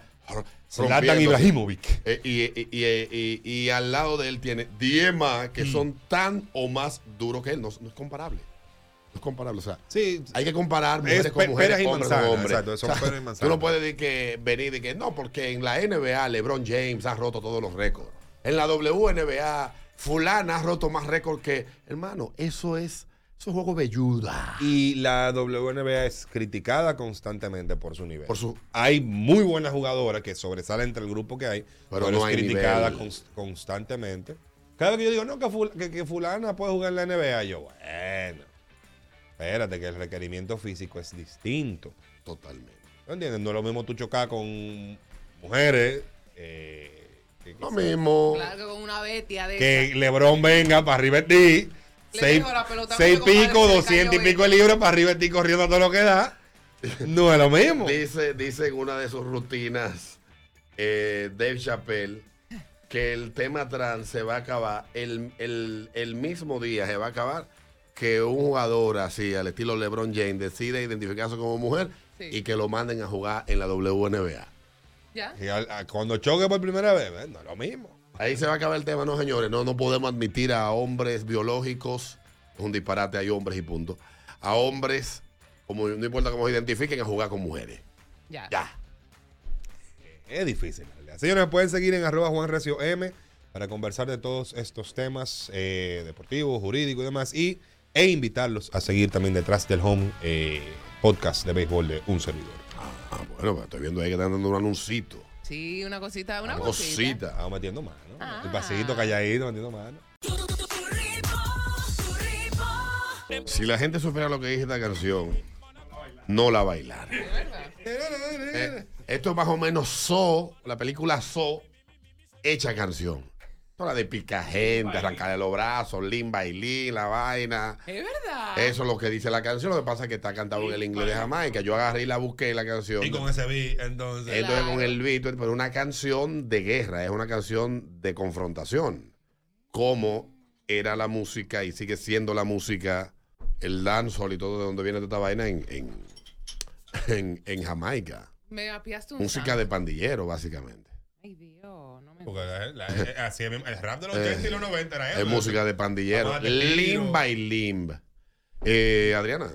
Zlatan. Ibrahimovic. Eh, y, y- y- y- y al lado de él tiene 10 más que Mm. son tan o más duros que él. No, no es comparable. No es comparable. O sea, Sí, hay que comparar es mujeres con pe- mujeres, peras y hombres con manzanas, hombres. exacto, son O sea, peras y Tú no puedes decir que venir de que no, porque en la NBA LeBron James ha roto todos los récords. En la WNBA fulana ha roto más récords que... Hermano, eso es... Eso es juego velluda. Y la WNBA es criticada constantemente por su nivel. Por su- Hay muy buenas jugadoras que sobresalen entre el grupo que hay, Pero pero, no es hay criticada cons- constantemente. Cada vez que yo digo, no, que, ful- que- que fulana puede jugar en la NBA, yo, bueno, espérate, que el requerimiento físico es distinto. Totalmente. ¿No entiendes? No es lo mismo tú chocar con mujeres. eh, que, Lo mismo. Claro que con una bestia de que esa. LeBron venga para arriba de ti. Le Seis, dijo la pelota, seis pico, doscientos y pico de libras para arriba ti corriendo a todo lo que da. [LAUGHS] No es lo mismo. Dice, dice en una de sus rutinas eh, Dave Chappelle que el tema trans se va a acabar el, el- el mismo día, se va a acabar que un jugador así, al estilo LeBron James, decide identificarse como mujer Sí. y que lo manden a jugar en la WNBA. ¿Ya? Y al- a- cuando choque por primera vez, ¿ves? no es lo mismo. Ahí se va a acabar el tema, no señores, no, no podemos admitir a hombres biológicos, es un disparate, hay hombres y punto, a hombres, como no importa cómo se identifiquen, a jugar con mujeres. Ya. Ya. Es difícil. Señores, pueden seguir en arroba Juan Recio M para conversar de todos estos temas eh, deportivos, jurídicos y demás. Y, e invitarlos a seguir también detrás del home eh, podcast de béisbol de un servidor. Ah, bueno, pues estoy viendo ahí que están dando un anuncito. Sí, una cosita, una Una cosita. cosita. Estamos metiendo mano. Ah. El pasito calladito, metiendo mano. Si la gente supiera lo que dice esta canción, no la bailar. Eh, esto es más o menos So, la película So, hecha canción. Toda la de pica gente, arrancarle los brazos, Lin Bailín, la vaina. Es verdad. Eso es lo que dice la canción. Lo que pasa es que está cantado en el inglés de Jamaica. Yo agarré y la busqué la canción. Y con ese beat, entonces. Entonces con el beat, pero una canción de guerra, es una canción de confrontación. Como era la música y sigue siendo la música, el dancehall y todo de donde viene toda esta vaina en, en, [LAUGHS] en- en Jamaica. Me apiaste un Música de pandillero, básicamente. Ay, Dios, no me Porque la- la- así el rap de los Eh, 80 y los 90 era eso. Es música de pandillero. Vamos a darle tiro. Limba y limb. Eh, Adriana.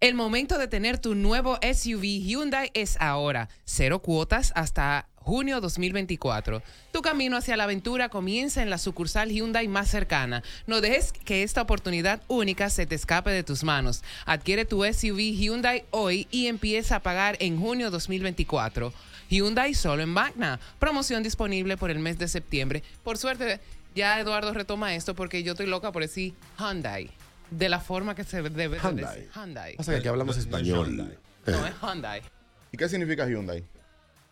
El momento de tener tu nuevo SUV Hyundai es ahora. Cero cuotas hasta junio 2024. Tu camino hacia la aventura comienza en la sucursal Hyundai más cercana. No dejes que esta oportunidad única se te escape de tus manos. Adquiere tu SUV Hyundai hoy y empieza a pagar en junio 2024. Hyundai solo en Magna. Promoción disponible por el mes de septiembre. Por suerte, ya Eduardo retoma esto porque yo estoy loca por decir Hyundai. De la forma que se debe de Hyundai. decir. Hyundai. Pasa que aquí hablamos español. No, es Hyundai. ¿Y qué significa Hyundai?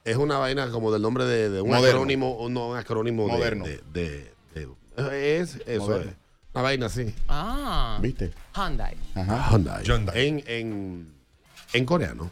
Es una vaina como del nombre de, de un Moderno. acrónimo, no, un acrónimo de- Moderno. De, de- de- es eso, Moderno. es. Una vaina así. Ah. ¿Viste? Hyundai. Hyundai. En, en, en coreano.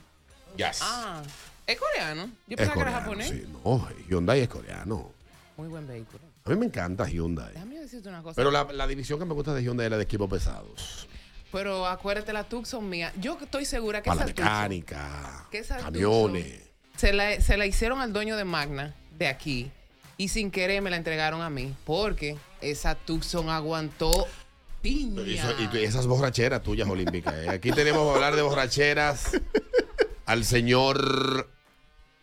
Yes. Ah. ¿Es coreano? Yo pensaba que era japonés. sí. No, Hyundai es coreano. Muy buen vehículo. A mí me encanta Hyundai. Déjame decirte una cosa. Pero la, la división que me gusta de Hyundai es la de equipos pesados. Pero acuérdate, la Tucson mía. Yo estoy segura que Para la esa Tucson, mecánica, que esa camiones. se la, se la hicieron al dueño de Magna de aquí y sin querer me la entregaron a mí porque esa Tucson aguantó piña. Eso- y esas borracheras tuyas olímpicas. ¿eh? Aquí tenemos que hablar de borracheras al señor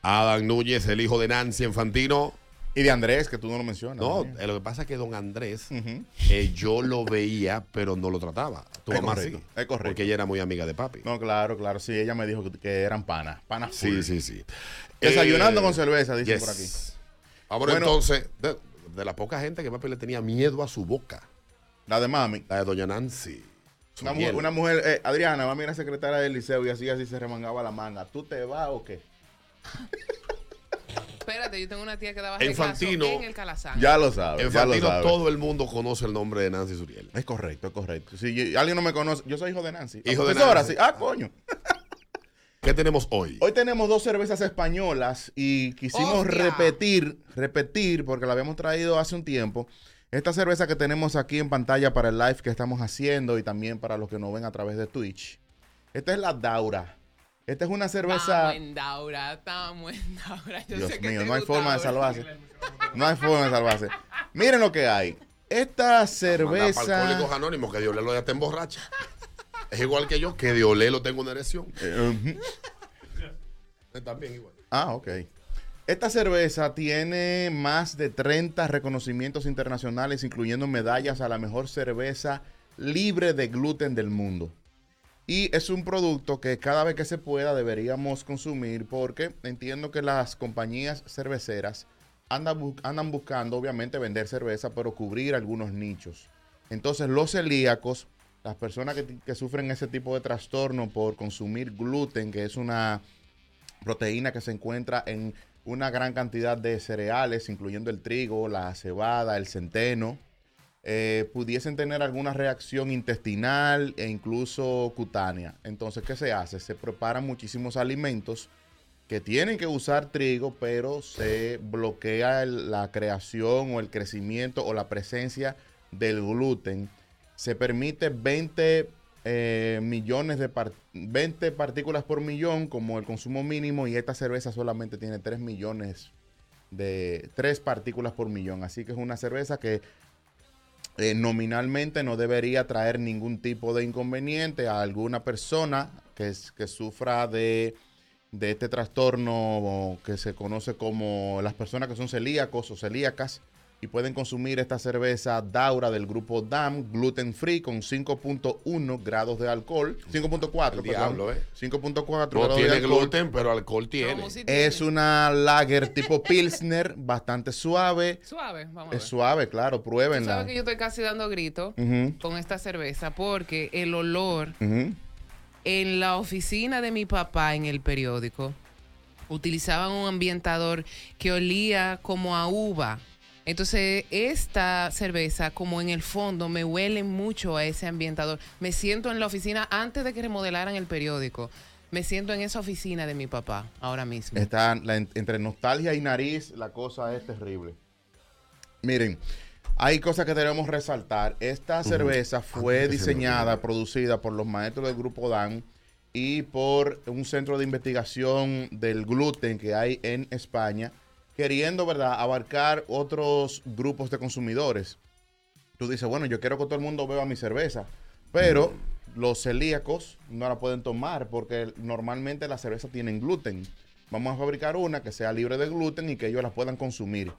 Adam Núñez, el hijo de Nancy Infantino. Y de Andrés, que tú no lo mencionas. No, eh, lo que pasa es que don Andrés, eh, yo lo veía, pero no lo trataba. Tu Es mamá correcto, sí. es correcto. Porque ella era muy amiga de papi. No, claro, claro. Sí, ella me dijo que, que eran panas. Panas Sí, sí, sí. Desayunando Eh, con cerveza, dicen yes. por aquí. Ahora Bueno. entonces, de, de la poca gente que papi le tenía miedo a su boca. La de mami. La de doña Nancy. Una mujer, una mujer eh, Adriana, mami era secretaria del liceo y así así se remangaba la manga. ¿Tú te vas o qué? Espérate, yo tengo una tía que daba Infantino. en el Calazán. Ya lo sabes. En ya lo Fantino sabes. todo el mundo conoce el nombre de Nancy Suriel. Es correcto, es correcto. Si yo- alguien no me conoce, yo soy hijo de Nancy. Hijo de profesora, Nancy. sí. Ah, coño. ¿Qué tenemos hoy? Hoy tenemos dos cervezas españolas y quisimos ¡Hostia! repetir, repetir, porque la habíamos traído hace un tiempo. Esta cerveza que tenemos aquí en pantalla para el live que estamos haciendo y también para los que nos ven a través de Twitch. Esta es la Daura. Esta es una cerveza. Estamos en Daura, estamos en Daura. Yo Dios sé que mío, no hay forma de salvarse. No hay forma de salvarse. Miren lo que hay. Esta Manda para cerveza. Alcohólicos Anónimos, que Diolelo ya te emborracha. Es igual que yo, que Diolelo tengo una erección. Eh, También igual. Ah, ok. Esta cerveza tiene más de 30 reconocimientos internacionales, incluyendo medallas a la mejor cerveza libre de gluten del mundo. Y es un producto que cada vez que se pueda deberíamos consumir porque entiendo que las compañías cerveceras andan, andan buscando, obviamente, vender cerveza, pero cubrir algunos nichos. Entonces, los celíacos, las personas que, que sufren ese tipo de trastorno por consumir gluten, que es una proteína que se encuentra en una gran cantidad de cereales, incluyendo el trigo, la cebada, el centeno, eh, pudiesen tener alguna reacción intestinal e incluso cutánea. Entonces, ¿qué se hace? Se preparan muchísimos alimentos que tienen que usar trigo, pero se bloquea la creación o el crecimiento o la presencia del gluten. Se permite 20 eh, millones de par- 20 partículas por millón como el consumo mínimo y esta cerveza solamente tiene 3 millones de 3 partículas por millón. Así que es una cerveza que eh, nominalmente no debería traer ningún tipo de inconveniente a alguna persona que, es- que sufra de, de este trastorno que se conoce como las personas que son celíacos o celíacas y pueden consumir esta cerveza Daura del grupo DAM, gluten free con 5.1 grados de alcohol, 5.4, El diablo, ¿eh? 5.4 No grados de tiene alcohol. gluten, pero alcohol tiene. Es una lager tipo Pilsner, [LAUGHS] bastante suave. Suave, vamos a Es ver. suave, claro, Tú pruébenla. sabes que yo estoy casi dando grito con esta cerveza porque el olor en la oficina de mi papá en el periódico utilizaban un ambientador que olía como a uva. Entonces, esta cerveza, como en el fondo, me huele mucho a ese ambientador. Me siento en la oficina antes de que remodelaran el periódico. Me siento en esa oficina de mi papá ahora mismo. Está la- entre nostalgia y nariz, la cosa es terrible. Miren, hay cosas que debemos resaltar. Esta cerveza fue se me diseñada, producida por los maestros del grupo Dan y por un centro de investigación del gluten que hay en España, queriendo, ¿verdad?, abarcar otros grupos de consumidores. Tú dices, bueno, yo quiero que todo el mundo beba mi cerveza, pero los celíacos no la pueden tomar porque normalmente las cervezas tienen gluten. Vamos a fabricar una que sea libre de gluten y que ellos la puedan consumir.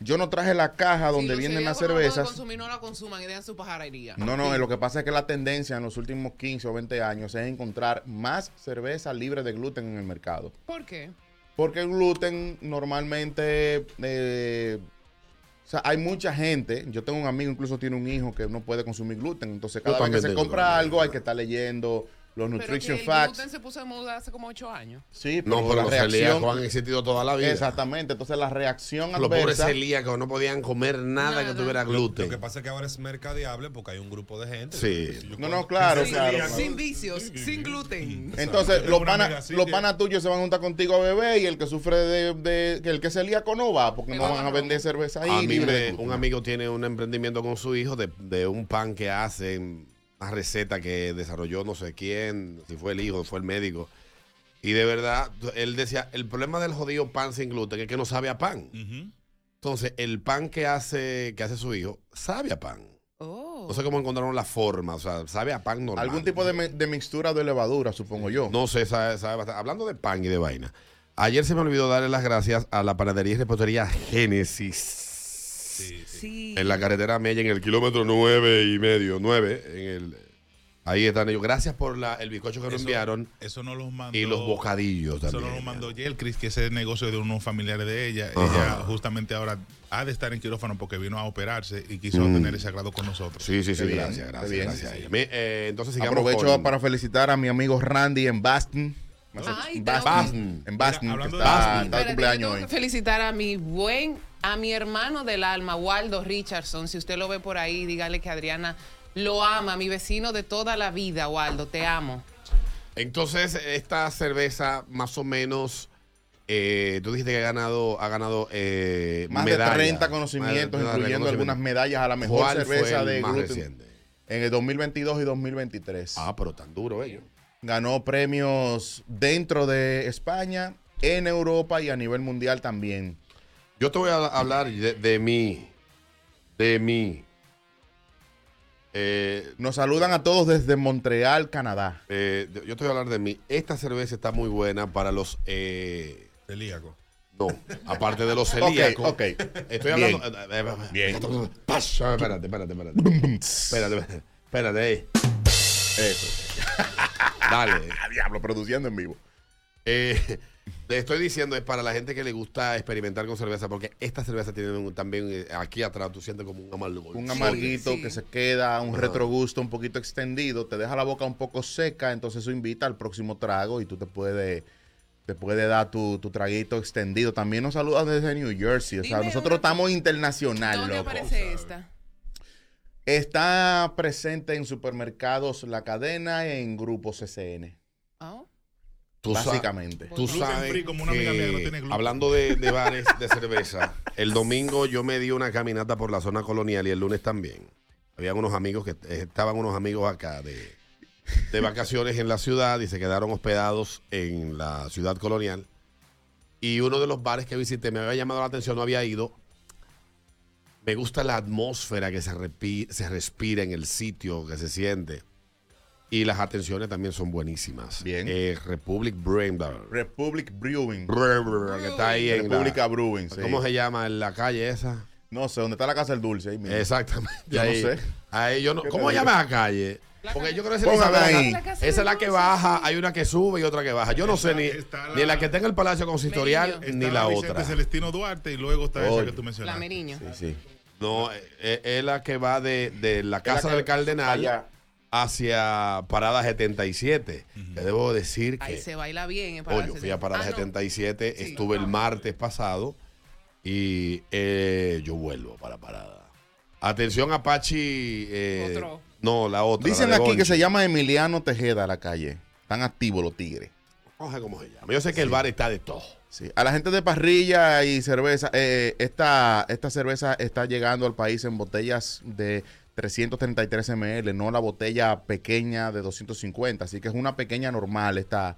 Yo no traje la caja donde vienen las no cervezas. consumir, no la consuman y dejan su pajarería. No, no, lo que pasa es que la tendencia en los últimos 15 o 20 años es encontrar más cerveza libre de gluten en el mercado. ¿Por qué? Porque el gluten normalmente, eh, o sea, hay mucha gente, yo tengo un amigo, incluso tiene un hijo que no puede consumir gluten, entonces cada vez que se compra algo hay que estar leyendo los Pero que nutrition el facts. gluten se puso de moda hace como ocho años. Sí, No, pero la los reacción- celíacos han existido toda la vida. Exactamente, entonces la reacción Los pobres adversa... celíacos no podían comer nada, que tuviera gluten. Lo que pasa es que ahora es mercadeable porque hay un grupo de gente. Sí. Si No, no, claro, Sí, claro. celíaco. Sin vicios, sin gluten. Entonces, los panas los que- panas tuyos se van a juntar contigo a beber y el que sufre de, de- que el que es celíaco no va porque no van a vender cerveza ahí A mí de un amigo tiene un emprendimiento con su hijo de, de un pan que hace, una receta que desarrolló no sé quién, si fue el hijo, fue el médico. Y de verdad, él decía, el problema del jodido pan sin gluten es que no sabe a pan. Entonces, el pan que hace, que hace su hijo, sabe a pan. Oh. No sé cómo encontraron la forma, o sea, sabe a pan normal. Algún tipo de, de mixtura de levadura, supongo yo. No sé, sabe, sabe bastante. Hablando de pan y de vaina. Ayer se me olvidó darle las gracias a la panadería y repostería Génesis. Sí. En la carretera Mella, en el kilómetro nueve y medio, nueve, en el... Ahí están ellos. Gracias por la, el bizcocho que nos Eso- enviaron. Eso no los mandó. Y los bocadillos Eso también. no los mandó Yelkris, que ese es el negocio de unos familiares de ella. Ajá. Ella justamente ahora ha de estar en quirófano porque vino a operarse y quiso Mm. tener ese agrado con nosotros. Sí, sí, sí, bien, gracias, gracias, bien. gracias a ella. Mi- eh, entonces sigamos Aprovecho con- para felicitar a mi amigo Randy en Boston. Ay, en Boston, en hablando está, de cumpleaños hoy. felicitar a mi buen, a mi hermano del alma, Waldo Richardson. Si usted lo ve por ahí, dígale que Adriana lo ama, mi vecino de toda la vida, Waldo, te amo. Entonces, esta cerveza, más o menos, eh, tú dijiste que ha ganado, ha ganado eh, Más medalla. de 30 Más conocimientos, de 30 incluyendo algunas medallas a la mejor ¿Cuál fue cerveza el de más gluten reciente? en el 2022 y 2023. Ah, pero tan duro ellos. Ganó premios dentro de España, en Europa y a nivel mundial también. Yo te voy a hablar de, de mí. De mí. Eh, Nos saludan a todos desde Montreal, Canadá. eh, yo te voy a hablar de mí. Esta cerveza está muy buena para los... Eh, Celíaco. no, aparte de los [LAUGHS] celíacos. Ok, ok. Estoy Bien. hablando... eh, eh, Bien. Espérate, espérate, espérate. Espérate, espérate. eh. Eso. [LAUGHS] Dale. Diablo, produciendo en vivo. Eh, [LAUGHS] le estoy diciendo es para la gente que le gusta experimentar con cerveza, porque esta cerveza tiene un- también eh, aquí atrás, tú sientes como un amargo. Un amarguito sí. que se queda, un Ajá. retrogusto un poquito extendido, te deja la boca un poco seca, entonces eso invita al próximo trago y tú te puedes te puede dar tu, tu traguito extendido. También nos saludan desde New Jersey. O sea, Dime nosotros una- estamos internacional, ¿Dónde loco. aparece esta? Está presente en supermercados La Cadena en Grupo CCN. Oh. Tú básicamente. Tú Gluten sabes free, como una amiga mía que no que, tiene gluten. hablando de, de bares de cerveza, el domingo yo me di una caminata por la zona colonial y el lunes también. Habían unos amigos que eh, estaban unos amigos acá de, de vacaciones en la ciudad y se quedaron hospedados en la ciudad colonial. Y uno de los bares que visité me había llamado la atención, no había ido. Me gusta la atmósfera que se, repi- se respira en el sitio, que se siente. Y las atenciones también son buenísimas. Bien. Eh, Republic Brewing. Republic Brewing. que está ahí en República la, Brewing, sí. ¿Cómo se llama en la calle esa? No sé, ¿dónde está la casa del dulce? Ahí mismo. Exactamente. Yo ahí, no sé. ahí yo no- ¿Qué ¿Cómo se llama la calle? Porque yo creo que esa, esa- ahí. esa es la que baja, hay una que sube y otra que baja. Yo no sé ni, está la- ni la que está en el Palacio Consistorial Está ni la Vicente otra. Celestino Duarte y luego está esa Oye. que tú mencionaste. La Meriño. Sí, sí. No, eh, eh, es la que va de, de la casa del Cardenal allá. hacia Parada 77. Te debo decir Ahí que se baila bien. Oh, para yo hacer- fui a Parada Ah, no. 77, Sí. estuve el martes pasado y eh, yo vuelvo para Parada. Atención Apache. eh, Otro. no, la otra. Dicen la aquí que se llama Emiliano Tejeda la calle. Están activos los tigres. No sé cómo se llama. Yo sé que el bar está de todo. Sí. A la gente de parrilla y cerveza, eh, esta, esta cerveza está llegando al país en botellas de 333 ml, no la botella pequeña de 250. Así que es una pequeña normal esta,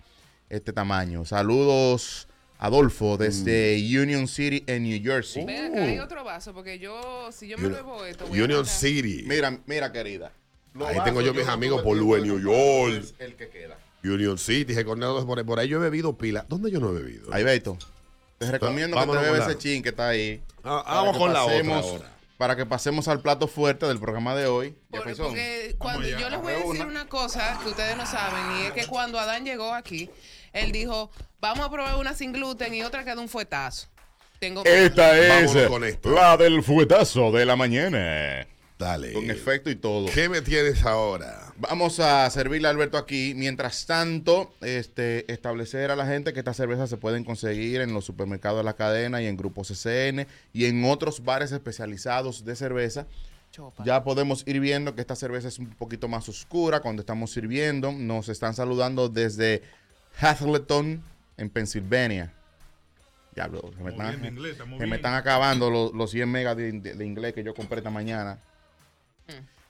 este tamaño. Saludos, Adolfo, desde Union City en New Jersey. Ven acá, hay otro vaso, porque yo, si yo me bebo esto, voy a Union. City. Mira, mira, querida. Ahí tengo yo mis amigos por de New York. es El que queda. Union City, Recordados por, por ahí yo he bebido pila. ¿Dónde yo no he bebido? Ahí, Beto. Te recomiendo que te la- ese chin que está ahí. Ah, Para vamos con la otra ahora. Para que pasemos al plato fuerte del programa de hoy. Porque cuando yo les voy a decir una cosa que ustedes no saben, y es que cuando Adán llegó aquí, él dijo, vamos a probar una sin gluten y otra que da un fuetazo. Tengo Esta es con esto. la del fuetazo de la mañana. Dale. Con efecto y todo. ¿Qué me tienes ahora? Vamos a servirle a Alberto aquí. Mientras tanto, este, establecer a la gente que estas cervezas se pueden conseguir en los supermercados de la cadena y en Grupo CCN y en otros bares especializados de cerveza. Ya podemos ir viendo que esta cerveza es un poquito más oscura cuando estamos sirviendo. Nos están saludando desde Hathleton, en Pensilvania. Diablo, se me, están, bien inglés, se me están acabando los, los 100 megas de, de- de inglés que yo compré esta mañana.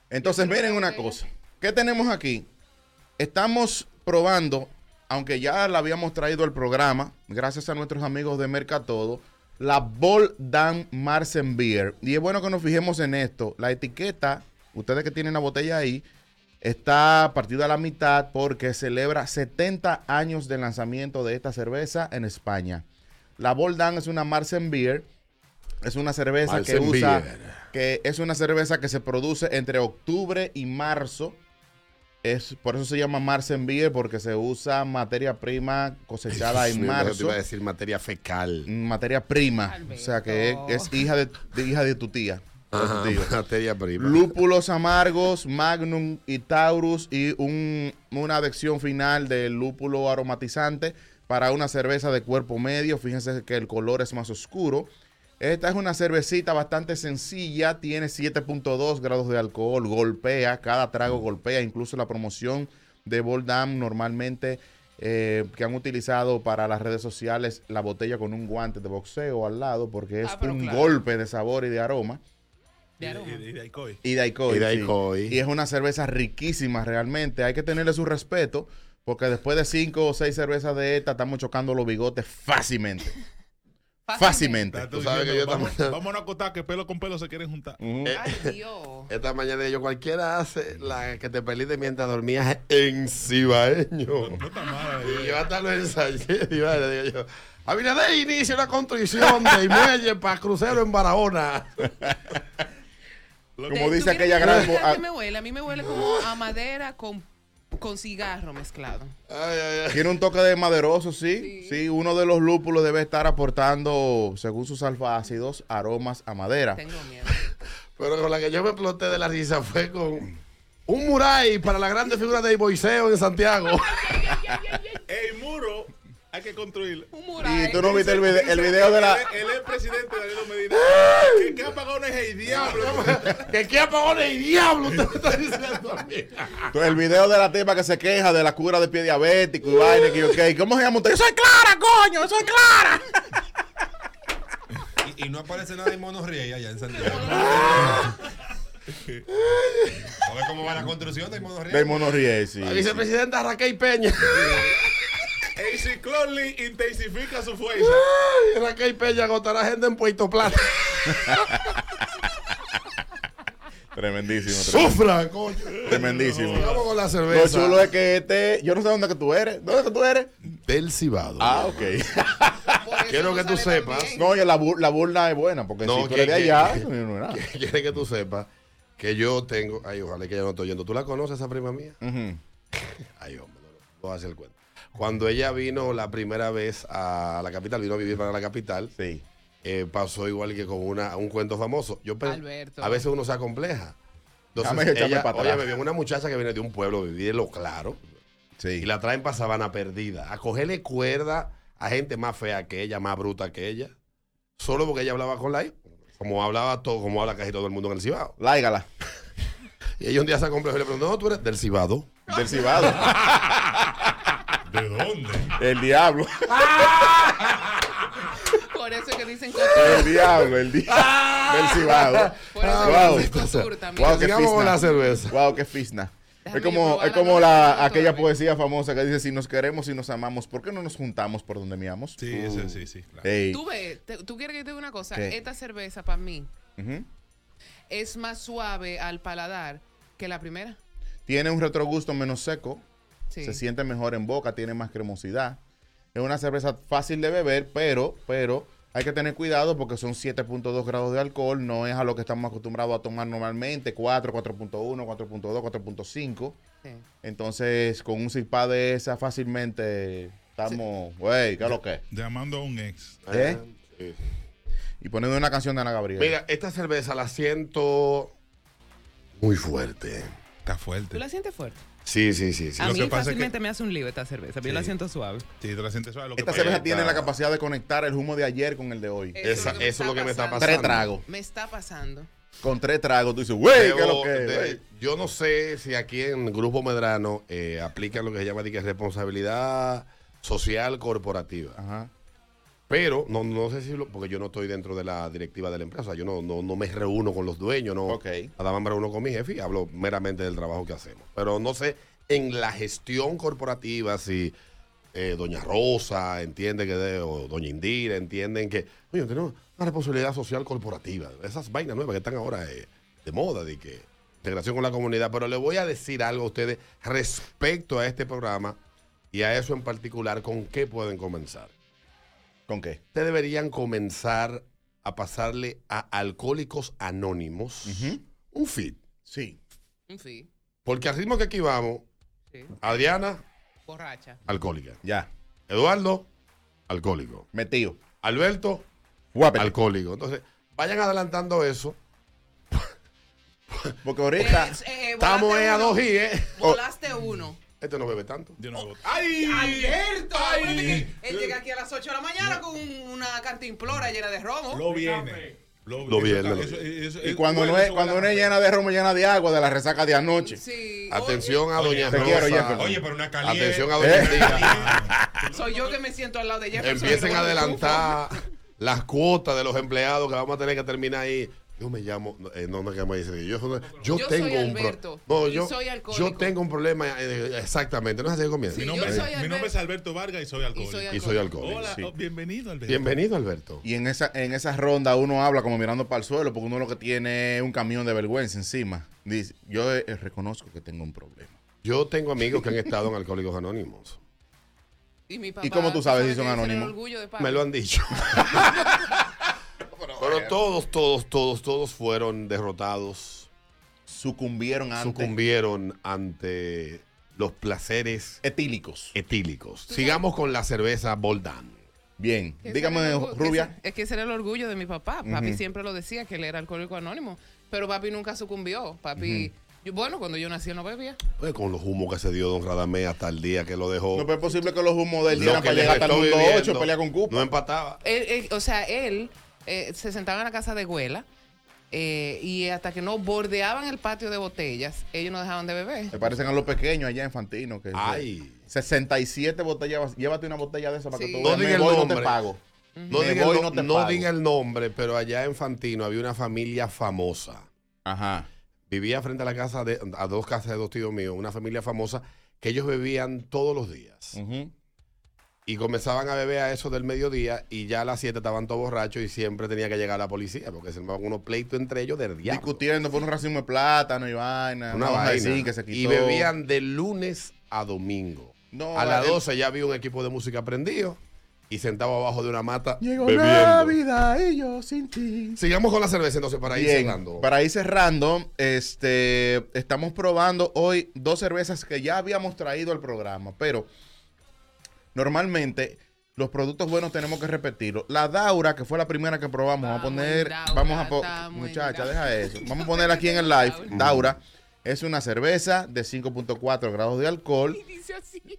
Entonces, miren una cosa. ¿Qué tenemos aquí? Estamos probando, aunque ya la habíamos traído al programa, gracias a nuestros amigos de Mercatodo, la Bol Dan Marsen Beer. Y es bueno que nos fijemos en esto. La etiqueta, ustedes que tienen la botella ahí, está partida a la mitad porque celebra 70 años de lanzamiento de esta cerveza en España. La Bol Dan es una Marsen Beer. Es una cerveza que usa, Beer. que es una cerveza que se produce entre octubre y marzo. Es, por eso se llama Beer, porque se usa materia prima cosechada en Te marzo. iba a decir materia fecal. Materia prima. O sea que es, es hija, de, de hija de tu tía. de tu materia prima. Lúpulos amargos, Magnum y Taurus y un- una adicción final de lúpulo aromatizante para una cerveza de cuerpo medio. Fíjense que el color es más oscuro. Esta es una cervecita bastante sencilla, tiene 7.2 grados de alcohol, golpea, cada trago golpea, incluso la promoción de Boldam normalmente eh, que han utilizado para las redes sociales la botella con un guante de boxeo al lado porque es Ah, pero un claro. golpe de sabor y de aroma. Y, y, y de Icoy. Y Daikoi. Y sí. Daikoi. Y es una cerveza riquísima realmente. Hay que tenerle su respeto porque después de cinco o seis cervezas de esta estamos chocando los bigotes fácilmente. [LAUGHS] Fácilmente. Tú sabes que yo vamos, también- vamos a acotar que pelo con pelo se quieren juntar. Ay, Dios. Esta mañana yo cualquiera hace la que te perdiste mientras dormías en Cibaeño. No está mal. Y yo hasta lo ensayé. Y vale, digo yo. Abinader inicia una construcción de muelle para crucero en Barahona. Como ¿Tú dice aquella que gran... qué me huele? A mí me huele como a madera con, con cigarro mezclado. Tiene un toque de maderoso, sí. sí. uno de los lúpulos debe estar aportando, según sus alfácidos, aromas a madera. Tengo miedo. [LAUGHS] Pero con la que yo me exploté de la risa fue con un muray para la grande figura de Moiseo en Santiago. [LAUGHS] El muro hay que construirlo. Y tú no viste el, vide- el video de la... El, el presidente Danilo Medina. que, que apagó es el diablo. [LAUGHS] que qué apagón el diablo. Usted me está diciendo a mí. El video de la tipa que se queja de la cura de pie diabético y vaina, que yo, ok, ¿cómo se llama usted? ¡Yo soy Clara, coño! ¡Soy Clara! [LAUGHS] Y, y no aparece nada de monorriel allá en Santiago. [LAUGHS] ¿Sabes cómo va la construcción del monorriel? De monorriel, sí. La vicepresidenta Raquel Peña. El ciclón Lee intensifica su fuerza. Ay, Raquel Peña agotará gente en Puerto Plata. [LAUGHS] Tremendísimo. Sufra, coño. Tremendísimo. Vamos con la Lo cerveza. chulo es que este... Yo no sé dónde que tú eres. ¿Dónde que tú eres? Del Cibado. Ah, ok. [LAUGHS] Quiero que tú sepas. No, la, bur- la burla es buena, porque si tú eres de allá... no es nada. que- [LAUGHS] quiere que tú sepas que yo tengo. Ay, ojalá que ella no estoy oyendo. ¿Tú la conoces, esa prima mía? Ujú. Ay, hombre, no, no voy a hacer el cuento. Cuando ella vino la primera vez a la capital, vino a vivir para la capital, sí. eh, pasó igual que con una, un cuento famoso. Yo Alberto. a veces uno se acompleja. Entonces, ella, oye, me vio una muchacha que viene de un pueblo, vivir lo claro, Sí. y la traen para Sabana Perdida, a cogerle cuerda a gente más fea que ella, más bruta que ella, solo porque ella hablaba con la como hablaba todo, como habla casi todo el mundo en el Cibao. Láigala. [LAUGHS] Y ella un día se acomplejó y le preguntó, no, tú eres del Cibado. Del cibado. [LAUGHS] ¿De dónde? El diablo. [LAUGHS] Por eso es que dicen El diablo, el diablo. Del Cibao. Por eso Wow. dicen también. Wow, qué Sigamos con fisna. la cerveza. Wow, qué fisna. Déjame Es como, probar es la como la, aquella poesía famosa que dice, si nos queremos y nos amamos, ¿por qué no nos juntamos por donde miamos? Sí, ese sí, sí. claro. Ey. Tú ves, te- tú quieres que te diga una cosa. ¿Qué? Esta cerveza para mí Ujú. es más suave al paladar que la primera. Tiene un retrogusto menos seco, Sí. se siente mejor en boca, tiene más cremosidad. Es una cerveza fácil de beber, pero, pero hay que tener cuidado porque son 7.2 grados de alcohol, no es a lo que estamos acostumbrados a tomar normalmente, 4, 4.1, 4.2, 4.5. Sí. Entonces, con un CIPA de esa fácilmente estamos, güey, ¿qué es lo que? es? Llamando a un ex. ¿Eh? Sí. Y poniendo una canción de Ana Gabriel. Mira, esta cerveza la siento muy fuerte. Está ¿Tú fuerte. la sientes fuerte? Sí, sí, sí. sí. A Lo mí que pasa es que- fácilmente me hace un lío esta cerveza, yo la siento suave. Sí, te la sientes suave. Lo que Esta pasa- cerveza tiene la capacidad de conectar el humo de ayer con el de hoy. Esa- eso es lo que me está pasando. Tres tragos. Me está pasando. Con tres tragos, tú dices, güey, ¿qué lo que es, de- yo no sé si aquí en Grupo Medrano eh, aplican lo que se llama responsabilidad social corporativa. Ajá. Pero no, no sé si lo, porque yo no estoy dentro de la directiva de la empresa, yo no, no, no me reúno con los dueños, no, Ok. nada más me reúno con mi jefe y hablo meramente del trabajo que hacemos. Pero no sé en la gestión corporativa si eh, Doña Rosa entiende que de- o Doña Indira entienden que, oye, tenemos una responsabilidad social corporativa, esas vainas nuevas que están ahora eh, de moda, de que integración con la comunidad. Pero le voy a decir algo a ustedes respecto a este programa y a eso en particular, ¿con qué pueden comenzar? ¿Con qué? Ustedes deberían comenzar a pasarle a Alcohólicos Anónimos un feed. Sí. En fin, Porque al ritmo que aquí vamos, sí. Adriana, Borracha. alcohólica. Ya. Eduardo, alcohólico. Metido. Alberto, Guápete. alcohólico. Entonces, vayan adelantando eso. Porque ahorita. Eh, eh, Estamos en a dos y, ¿eh? Volaste uno. Este no bebe tanto. Yo no voto. ¡Ay! Alberto, que él llega aquí a las 8 de la mañana con una cantimplora llena de romo. Lo viene. Lo, Lo viene, eso- lo eso- eso- Y cuando no es, cuando no es llena de romo, llena de agua, de la resaca de anoche. Sí. Atención a Oye, Doña te quiero. Oye, pero una caliente. Atención a Doña Indira. Oye, [LAUGHS] soy yo que me siento al lado de Jefferson. Empiecen a adelantar las cuotas de los empleados que vamos a tener que terminar ahí. Yo me llamo, eh, no me llamo. Yo, yo, Yo tengo soy un pro- No, yo, soy alcohólico. yo tengo un problema, eh, exactamente. No es así que comienza. Sí, Mi nombre, soy mi nombre es Alberto Vargas y soy alcohólico. soy Y soy alcohólico. Hola, sí. oh, bienvenido, Alberto. Bienvenido, Alberto. Y en esa, en esa ronda uno habla como mirando para el suelo, porque uno lo que tiene es un camión de vergüenza encima. Dice, yo eh, reconozco que tengo un problema. Yo tengo amigos que han estado en Alcohólicos Anónimos. Y, mi papá, ¿Y cómo tú sabes si son anónimos? Me lo han dicho. [LAUGHS] Pero todos, todos, todos, todos fueron derrotados. Sucumbieron ante Sucumbieron ante los placeres etílicos. etílicos. Sigamos con la cerveza Boldán. Bien. Dígame, Rubia. ese- Es que ese era el orgullo de mi papá. Papi siempre lo decía, que él era alcohólico anónimo. Pero papi nunca sucumbió. Papi, yo- bueno, cuando yo nací no bebía. Pues con los humos que se dio Don Radamé hasta el día que lo dejó. No pero es posible que los humos del día que para le llegar hasta el mundo viviendo, 8 pelea con Cupa. No empataba. Él- él- o sea, él eh, se sentaba en la casa de Güela eh, y hasta que no bordeaban el patio de botellas, ellos no dejaban de beber. Se parecen a los pequeños allá en Fantino. Que Ay. 67 botellas. Llévate una botella de esa para Sí. que tú No veas. diga Me el voy, no nombre. te pago. No, Me diga, voy, el, no no, te no pago. diga el nombre, pero allá en Fantino había una familia famosa. Ajá. Vivía frente a la casa de a dos casas de dos tíos míos, una familia famosa que ellos bebían todos los días. Ujú. Y comenzaban a beber a eso del mediodía y ya a las 7 estaban todos borrachos y siempre tenía que llegar la policía porque se armaban unos pleitos entre ellos del diablo. Discutiendo por un racimo de plátano y vaina. Una vaina. zinc que se quitó. y bebían de lunes a domingo. No, a las el- 12 ya había un equipo de música prendido y sentado abajo de una mata Llegó bebiendo. Navidad y yo sin ti. Sigamos con la cerveza entonces para ir Bien, cerrando. Para ir cerrando, este, estamos probando hoy dos cervezas que ya habíamos traído al programa, pero normalmente los productos buenos tenemos que repetirlo. La Daura, que fue la primera que probamos, vamos a poner, Daura, vamos a po- muchacha, deja eso. Vamos a poner aquí en el live. Daura. Es una cerveza de 5.4 grados de alcohol,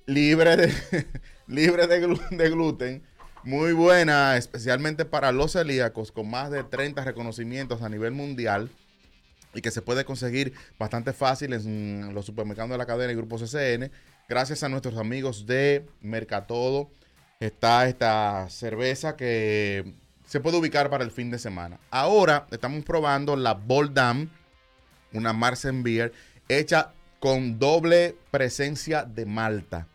libre de [LAUGHS] libre de, glu- de gluten. Muy buena, especialmente para los celíacos, con más de 30 reconocimientos a nivel mundial y que se puede conseguir bastante fácil en los supermercados de la cadena y Grupo CCN. Gracias a nuestros amigos de Mercatodo está esta cerveza que se puede ubicar para el fin de semana. Ahora estamos probando la Bold Dam, una Marsen Beer, hecha con doble presencia de malta.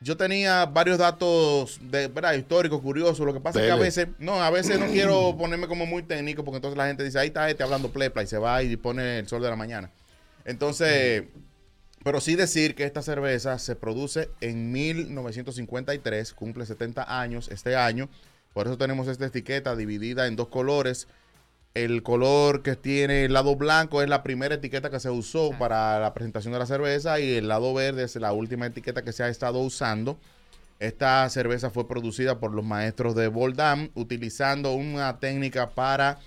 Yo tenía varios datos de, ¿verdad? históricos, curiosos. Lo que pasa es que a veces, no, a veces no quiero [CLEARS THROAT] ponerme como muy técnico porque entonces la gente dice, ahí está este hablando plepla y se va y pone el sol de la mañana. Entonces, pero sí decir que esta cerveza se produce en 1953, cumple 70 años este año. Por eso tenemos esta etiqueta dividida en dos colores. El color que tiene el lado blanco es la primera etiqueta que se usó para la presentación de la cerveza y el lado verde es la última etiqueta que se ha estado usando. Esta cerveza fue producida por los maestros de Boldam utilizando una técnica para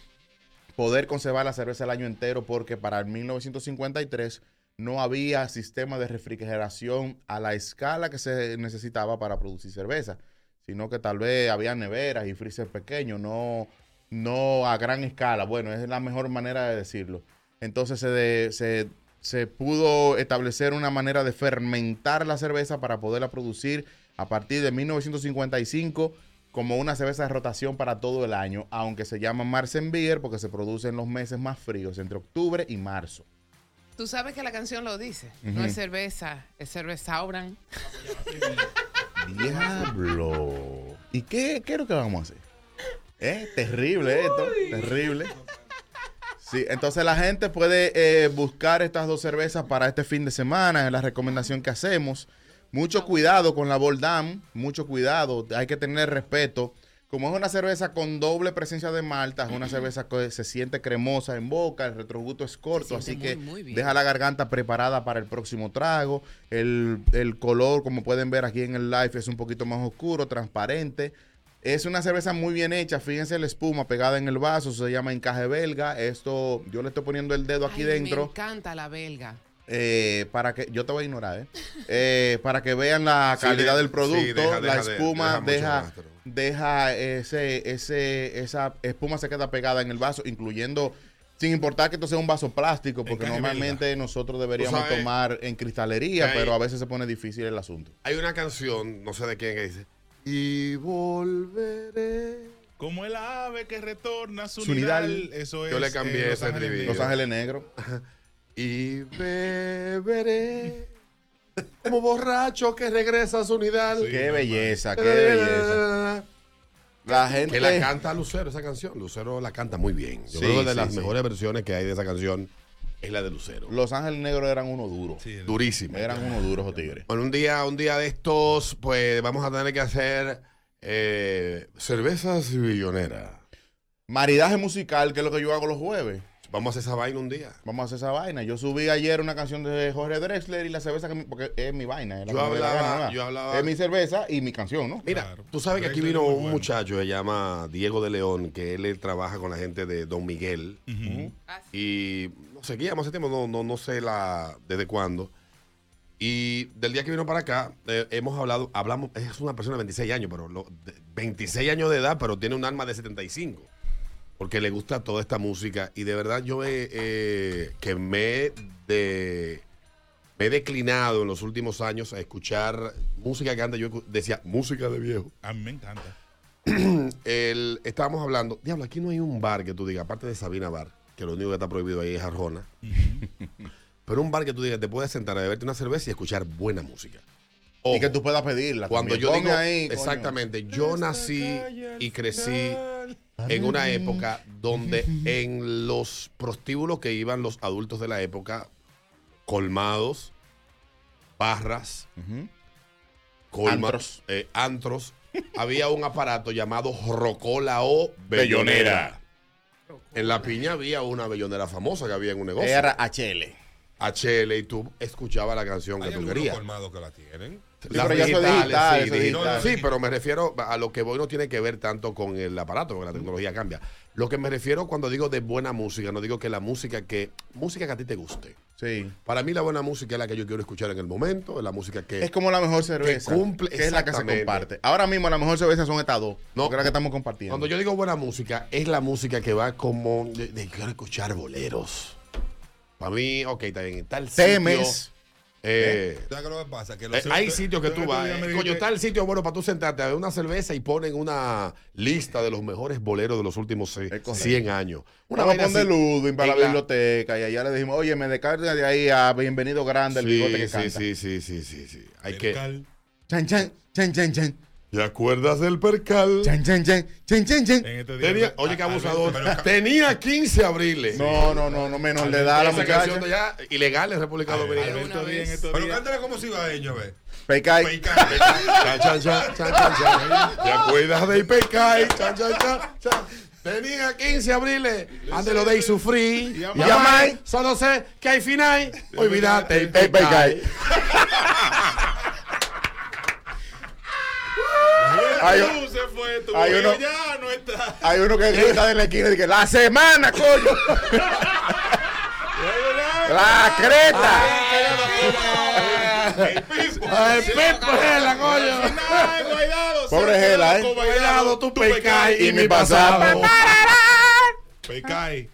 poder conservar la cerveza el año entero porque para el 1953 no había sistema de refrigeración a la escala que se necesitaba para producir cerveza, sino que tal vez había neveras y freezer pequeños, no, no a gran escala. Bueno, es la mejor manera de decirlo. Entonces se, de- se, se pudo establecer una manera de fermentar la cerveza para poderla producir a partir de 1955 como una cerveza de rotación para todo el año, aunque se llama Marsen Beer porque se produce en los meses más fríos, entre octubre y marzo. Tú sabes que la canción lo dice. No es cerveza, es cerveza Obran. Diablo. ¿Y qué, qué es lo que vamos a hacer? Es terrible esto, terrible. Sí, entonces la gente puede eh, buscar estas dos cervezas para este fin de semana, es la recomendación que hacemos. Mucho cuidado con la Boldam, mucho cuidado, hay que tener respeto. Como es una cerveza con doble presencia de malta, es una cerveza que se siente cremosa en boca, el retrogusto es corto, así que muy, deja la garganta preparada para el próximo trago. El, el color, como pueden ver aquí en el live, es un poquito más oscuro, transparente. Es una cerveza muy bien hecha. Fíjense la espuma pegada en el vaso. Se llama encaje belga. Esto, yo le estoy poniendo el dedo aquí Ay, Me dentro encanta la belga. Eh, para que yo te voy a ignorar, ¿eh? Eh, para que vean la Sí, calidad de- del producto. sí, deja- la deja espuma deja deja, ese, ese, esa espuma se queda pegada en el vaso, incluyendo, sin importar que esto sea un vaso plástico, porque normalmente nosotros deberíamos sabes tomar en cristalería, hay- pero a veces se pone difícil el asunto. Hay una canción, no sé de quién, que dice. Y volveré. Como el ave que retorna a su, Su nidal. nidal. Eso es. Yo le cambié eh, Los ese. Los Ángeles Negros. Y beberé. Como borracho que regresa a su nidal. qué belleza, qué belleza. La gente. Que la canta Lucero, esa canción. Lucero la canta muy bien. Yo Sí, creo que de sí, las sí. mejores versiones que hay de esa canción es la de Lucero. Los Ángeles Negros eran uno duro. Durísimo. Eran uno duros, los tigres. Bueno, un día, un día de estos, pues vamos a tener que hacer eh, cervezas billoneras. Maridaje musical, que es lo que yo hago los jueves. Vamos a hacer esa vaina un día. Vamos a hacer esa vaina. Yo subí ayer una canción de Jorge Drexler y la cerveza que mi- porque es mi vaina. es la Yo hablaba- gana, ¿verdad? yo hablaba- Es mi cerveza y mi canción, ¿no? Mira, tú sabes que aquí vino un muchacho, se llama Diego de León, que él, él trabaja con la gente de Don Miguel. Y no sé, ¿qué llama hace tiempo? No, no, no sé la desde cuándo. Y del día que vino para acá, eh, hemos hablado, hablamos, es una persona de 26 años, pero lo- de- 26 años de edad, pero tiene un alma de 75. Porque le gusta toda esta música. Y de verdad yo he, eh, que me he de, me he declinado en los últimos años a escuchar música que antes yo decía música de viejo. A mí me encanta. [CLEARS THROAT] El, estábamos hablando, diablo, aquí no hay un bar que tú digas, aparte de Sabina Bar, que lo único que está prohibido ahí es Arjona. Pero un bar que tú digas, te puedes sentar a beberte una cerveza y escuchar buena música. Y que tú puedas pedirla. Cuando también. yo digo, ahí, coño. exactamente, yo nací y crecí en una época donde en los prostíbulos que iban los adultos de la época, colmados, barras, colma- Antros. eh, antros, [LAUGHS] había un aparato llamado Rocola o Bellonera. En la piña había una bellonera famosa que había en un negocio. Era HL. HL y tú escuchabas la canción que tú querías. colmados que la tienen. Las pero ya digitales, digital, sí, eso es digital. digital. Sí, pero me refiero a lo que voy no tiene que ver tanto con el aparato, porque la tecnología cambia. Lo que me refiero cuando digo de buena música, no digo que la música que música que a ti te guste. Sí. Para mí la buena música es la que yo quiero escuchar en el momento, es la música que Es como la mejor cerveza. que cumple, que es la que se comparte. Ahora mismo la mejor cerveza son estas dos. No. Que es la que estamos compartiendo. Cuando yo digo buena música, es la música que va como de, de quiero escuchar boleros. Para mí, ok, está bien, en tal sitio, Eh, ¿Sabes qué es lo que pasa? Que eh, los- hay sitios que tú vas. eh, Coño, está el sitio bueno para tú sentarte a ver una cerveza y ponen una lista de los mejores boleros de los últimos se- 100 años. Una Vamos a poner así. Ludwig para la la- biblioteca y allá le dijimos, oye, me descarga de ahí a Bienvenido Grande, el Sí, bigote que sí, canta. sí, sí, sí, sí, sí. Hay que. Chan, chan, chan, chan, chan. ¿Te acuerdas del percal? Chan, chan, chan, chan, chan, chan. Tenía, oye, qué abusador. Tenía 15 abriles. No, no, no, no menos le da a la muchacha. ya ilegal en República Dominicana. Pero cántale como cibaeño, ve. Pecay. Chan, chan, chan, chan, chan. ¿Te acuerdas del Pecay? Chan, chan, chan, chan. Tenía 15 abriles, ande lo de y sufrí. Y Llamai, solo sé que hay final. Olvídate Pecay. Hay, Tú se fue, tu hay uno- ya no está. hay uno que grita de la esquina y que la semana, coño. [LAUGHS] la creta. Ay, Pepe Gela, coño. Pobre Gela, ¿eh? Cuidado, tu Pecay y mi pasado. Pecay.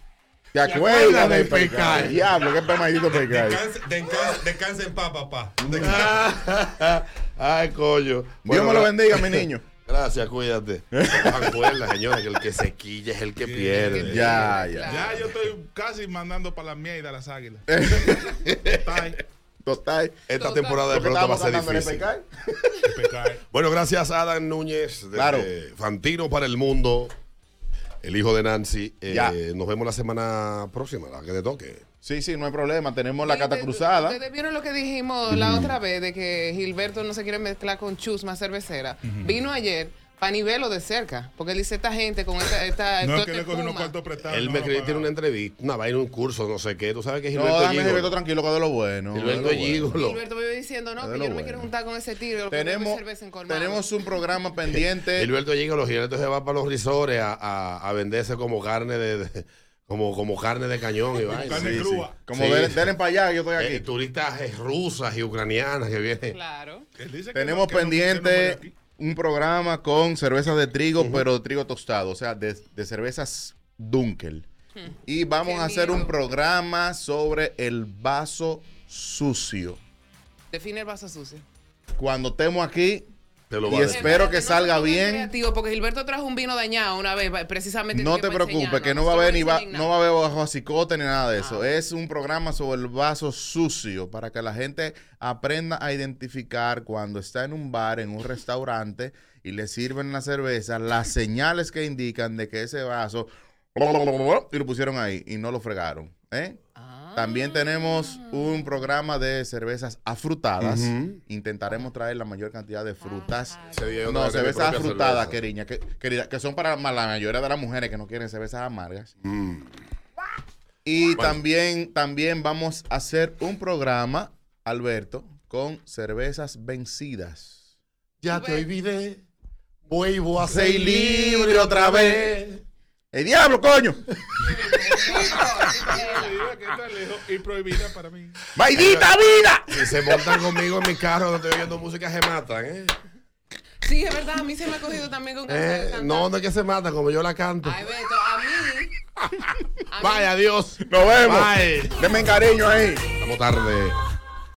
¿Te acuerdas del Pecay? Diablo, qué pemadito Pecay. Descansa, en paz, papá. [LAUGHS] Ay, coño. Dios me lo bendiga, mi niño. [LAUGHS] Gracias, cuídate. [LAUGHS] Acuerda, señores, que el que se quilla es el que pierde. Ya, ya. Ya yo estoy casi mandando para la mierda a las águilas. [LAUGHS] Total. Esta temporada de ¿Por qué pelota va a ser difícil. [LAUGHS] Bueno, gracias a Adam Núñez, de Claro. Fantino para el Mundo, el hijo de Nancy. Eh, Ya. Nos vemos la semana próxima, la que te toque. Sí, sí, no hay problema. Tenemos la cata cruzada. Ustedes vieron lo que dijimos la otra vez de que Gilberto no se quiere mezclar con Chus más cervecera. Vino ayer para nivelarlo de cerca, porque él dice esta gente con esta... esta [LAUGHS] No, es que le cogió unos fuma". cuartos prestados. Él no me escribió, tiene una entrevista, una vaina, un curso, no sé qué. Tú sabes que No, Gilberto dame Gigolo- Gilberto tranquilo, que de lo bueno. Gilberto. Gigolo. Gilberto me iba diciendo, no, que yo no me quiero juntar con ese bebe Tenemos, cerveza en colmado. tenemos un programa [LAUGHS] pendiente. Gilberto Gigolo, Gilberto se va para los risores a, a, a venderse como carne de, de- como, como carne de cañón y [LAUGHS] vaina. Carne Sí, sí. Como denle- denle para allá, yo estoy aquí. Eh, turistas eh, rusas y ucranianas que vienen. Claro. Que Tenemos no- que no- que no pendiente un programa con cervezas de trigo, pero de trigo tostado, o sea, de, de cervezas Dunkel. Y vamos Qué a hacer un programa sobre el vaso sucio. Define el vaso sucio. Cuando estemos aquí, Te lo y espero que No salga bien. porque Gilberto trajo un vino dañado una vez, precisamente. No te preocupes, que no va a haber ni va- no va a haber bajo cicote ni nada de eso. Es un programa sobre el vaso sucio para que la gente aprenda a identificar cuando está en un bar, en un restaurante y le sirven la cerveza, las señales que indican de que ese vaso y lo pusieron ahí y no lo fregaron. ¿eh? También tenemos un programa de cervezas afrutadas. Intentaremos traer la mayor cantidad de frutas. Yo No, cervezas afrutadas, cerveza. querida, que, querida, que son para la mayoría de las mujeres que no quieren cervezas amargas. Mm. Y también, también vamos a hacer un programa, Alberto, con cervezas vencidas. Ya te olvidé. Vuelvo a Ser libre otra vez. ¡El diablo, coño! [LAUGHS] Y prohibida para mí. ¡Maldita vida! Si se montan conmigo en mi carro donde estoy oyendo música, se matan, ¿eh? Sí, es verdad, a mí se me ha cogido también con Eh, cantadas. no, no es que se matan, como yo la canto. Ay, Beto, a mí. Vaya, adiós. Nos vemos. Bye. Denme cariño ahí. Estamos tarde.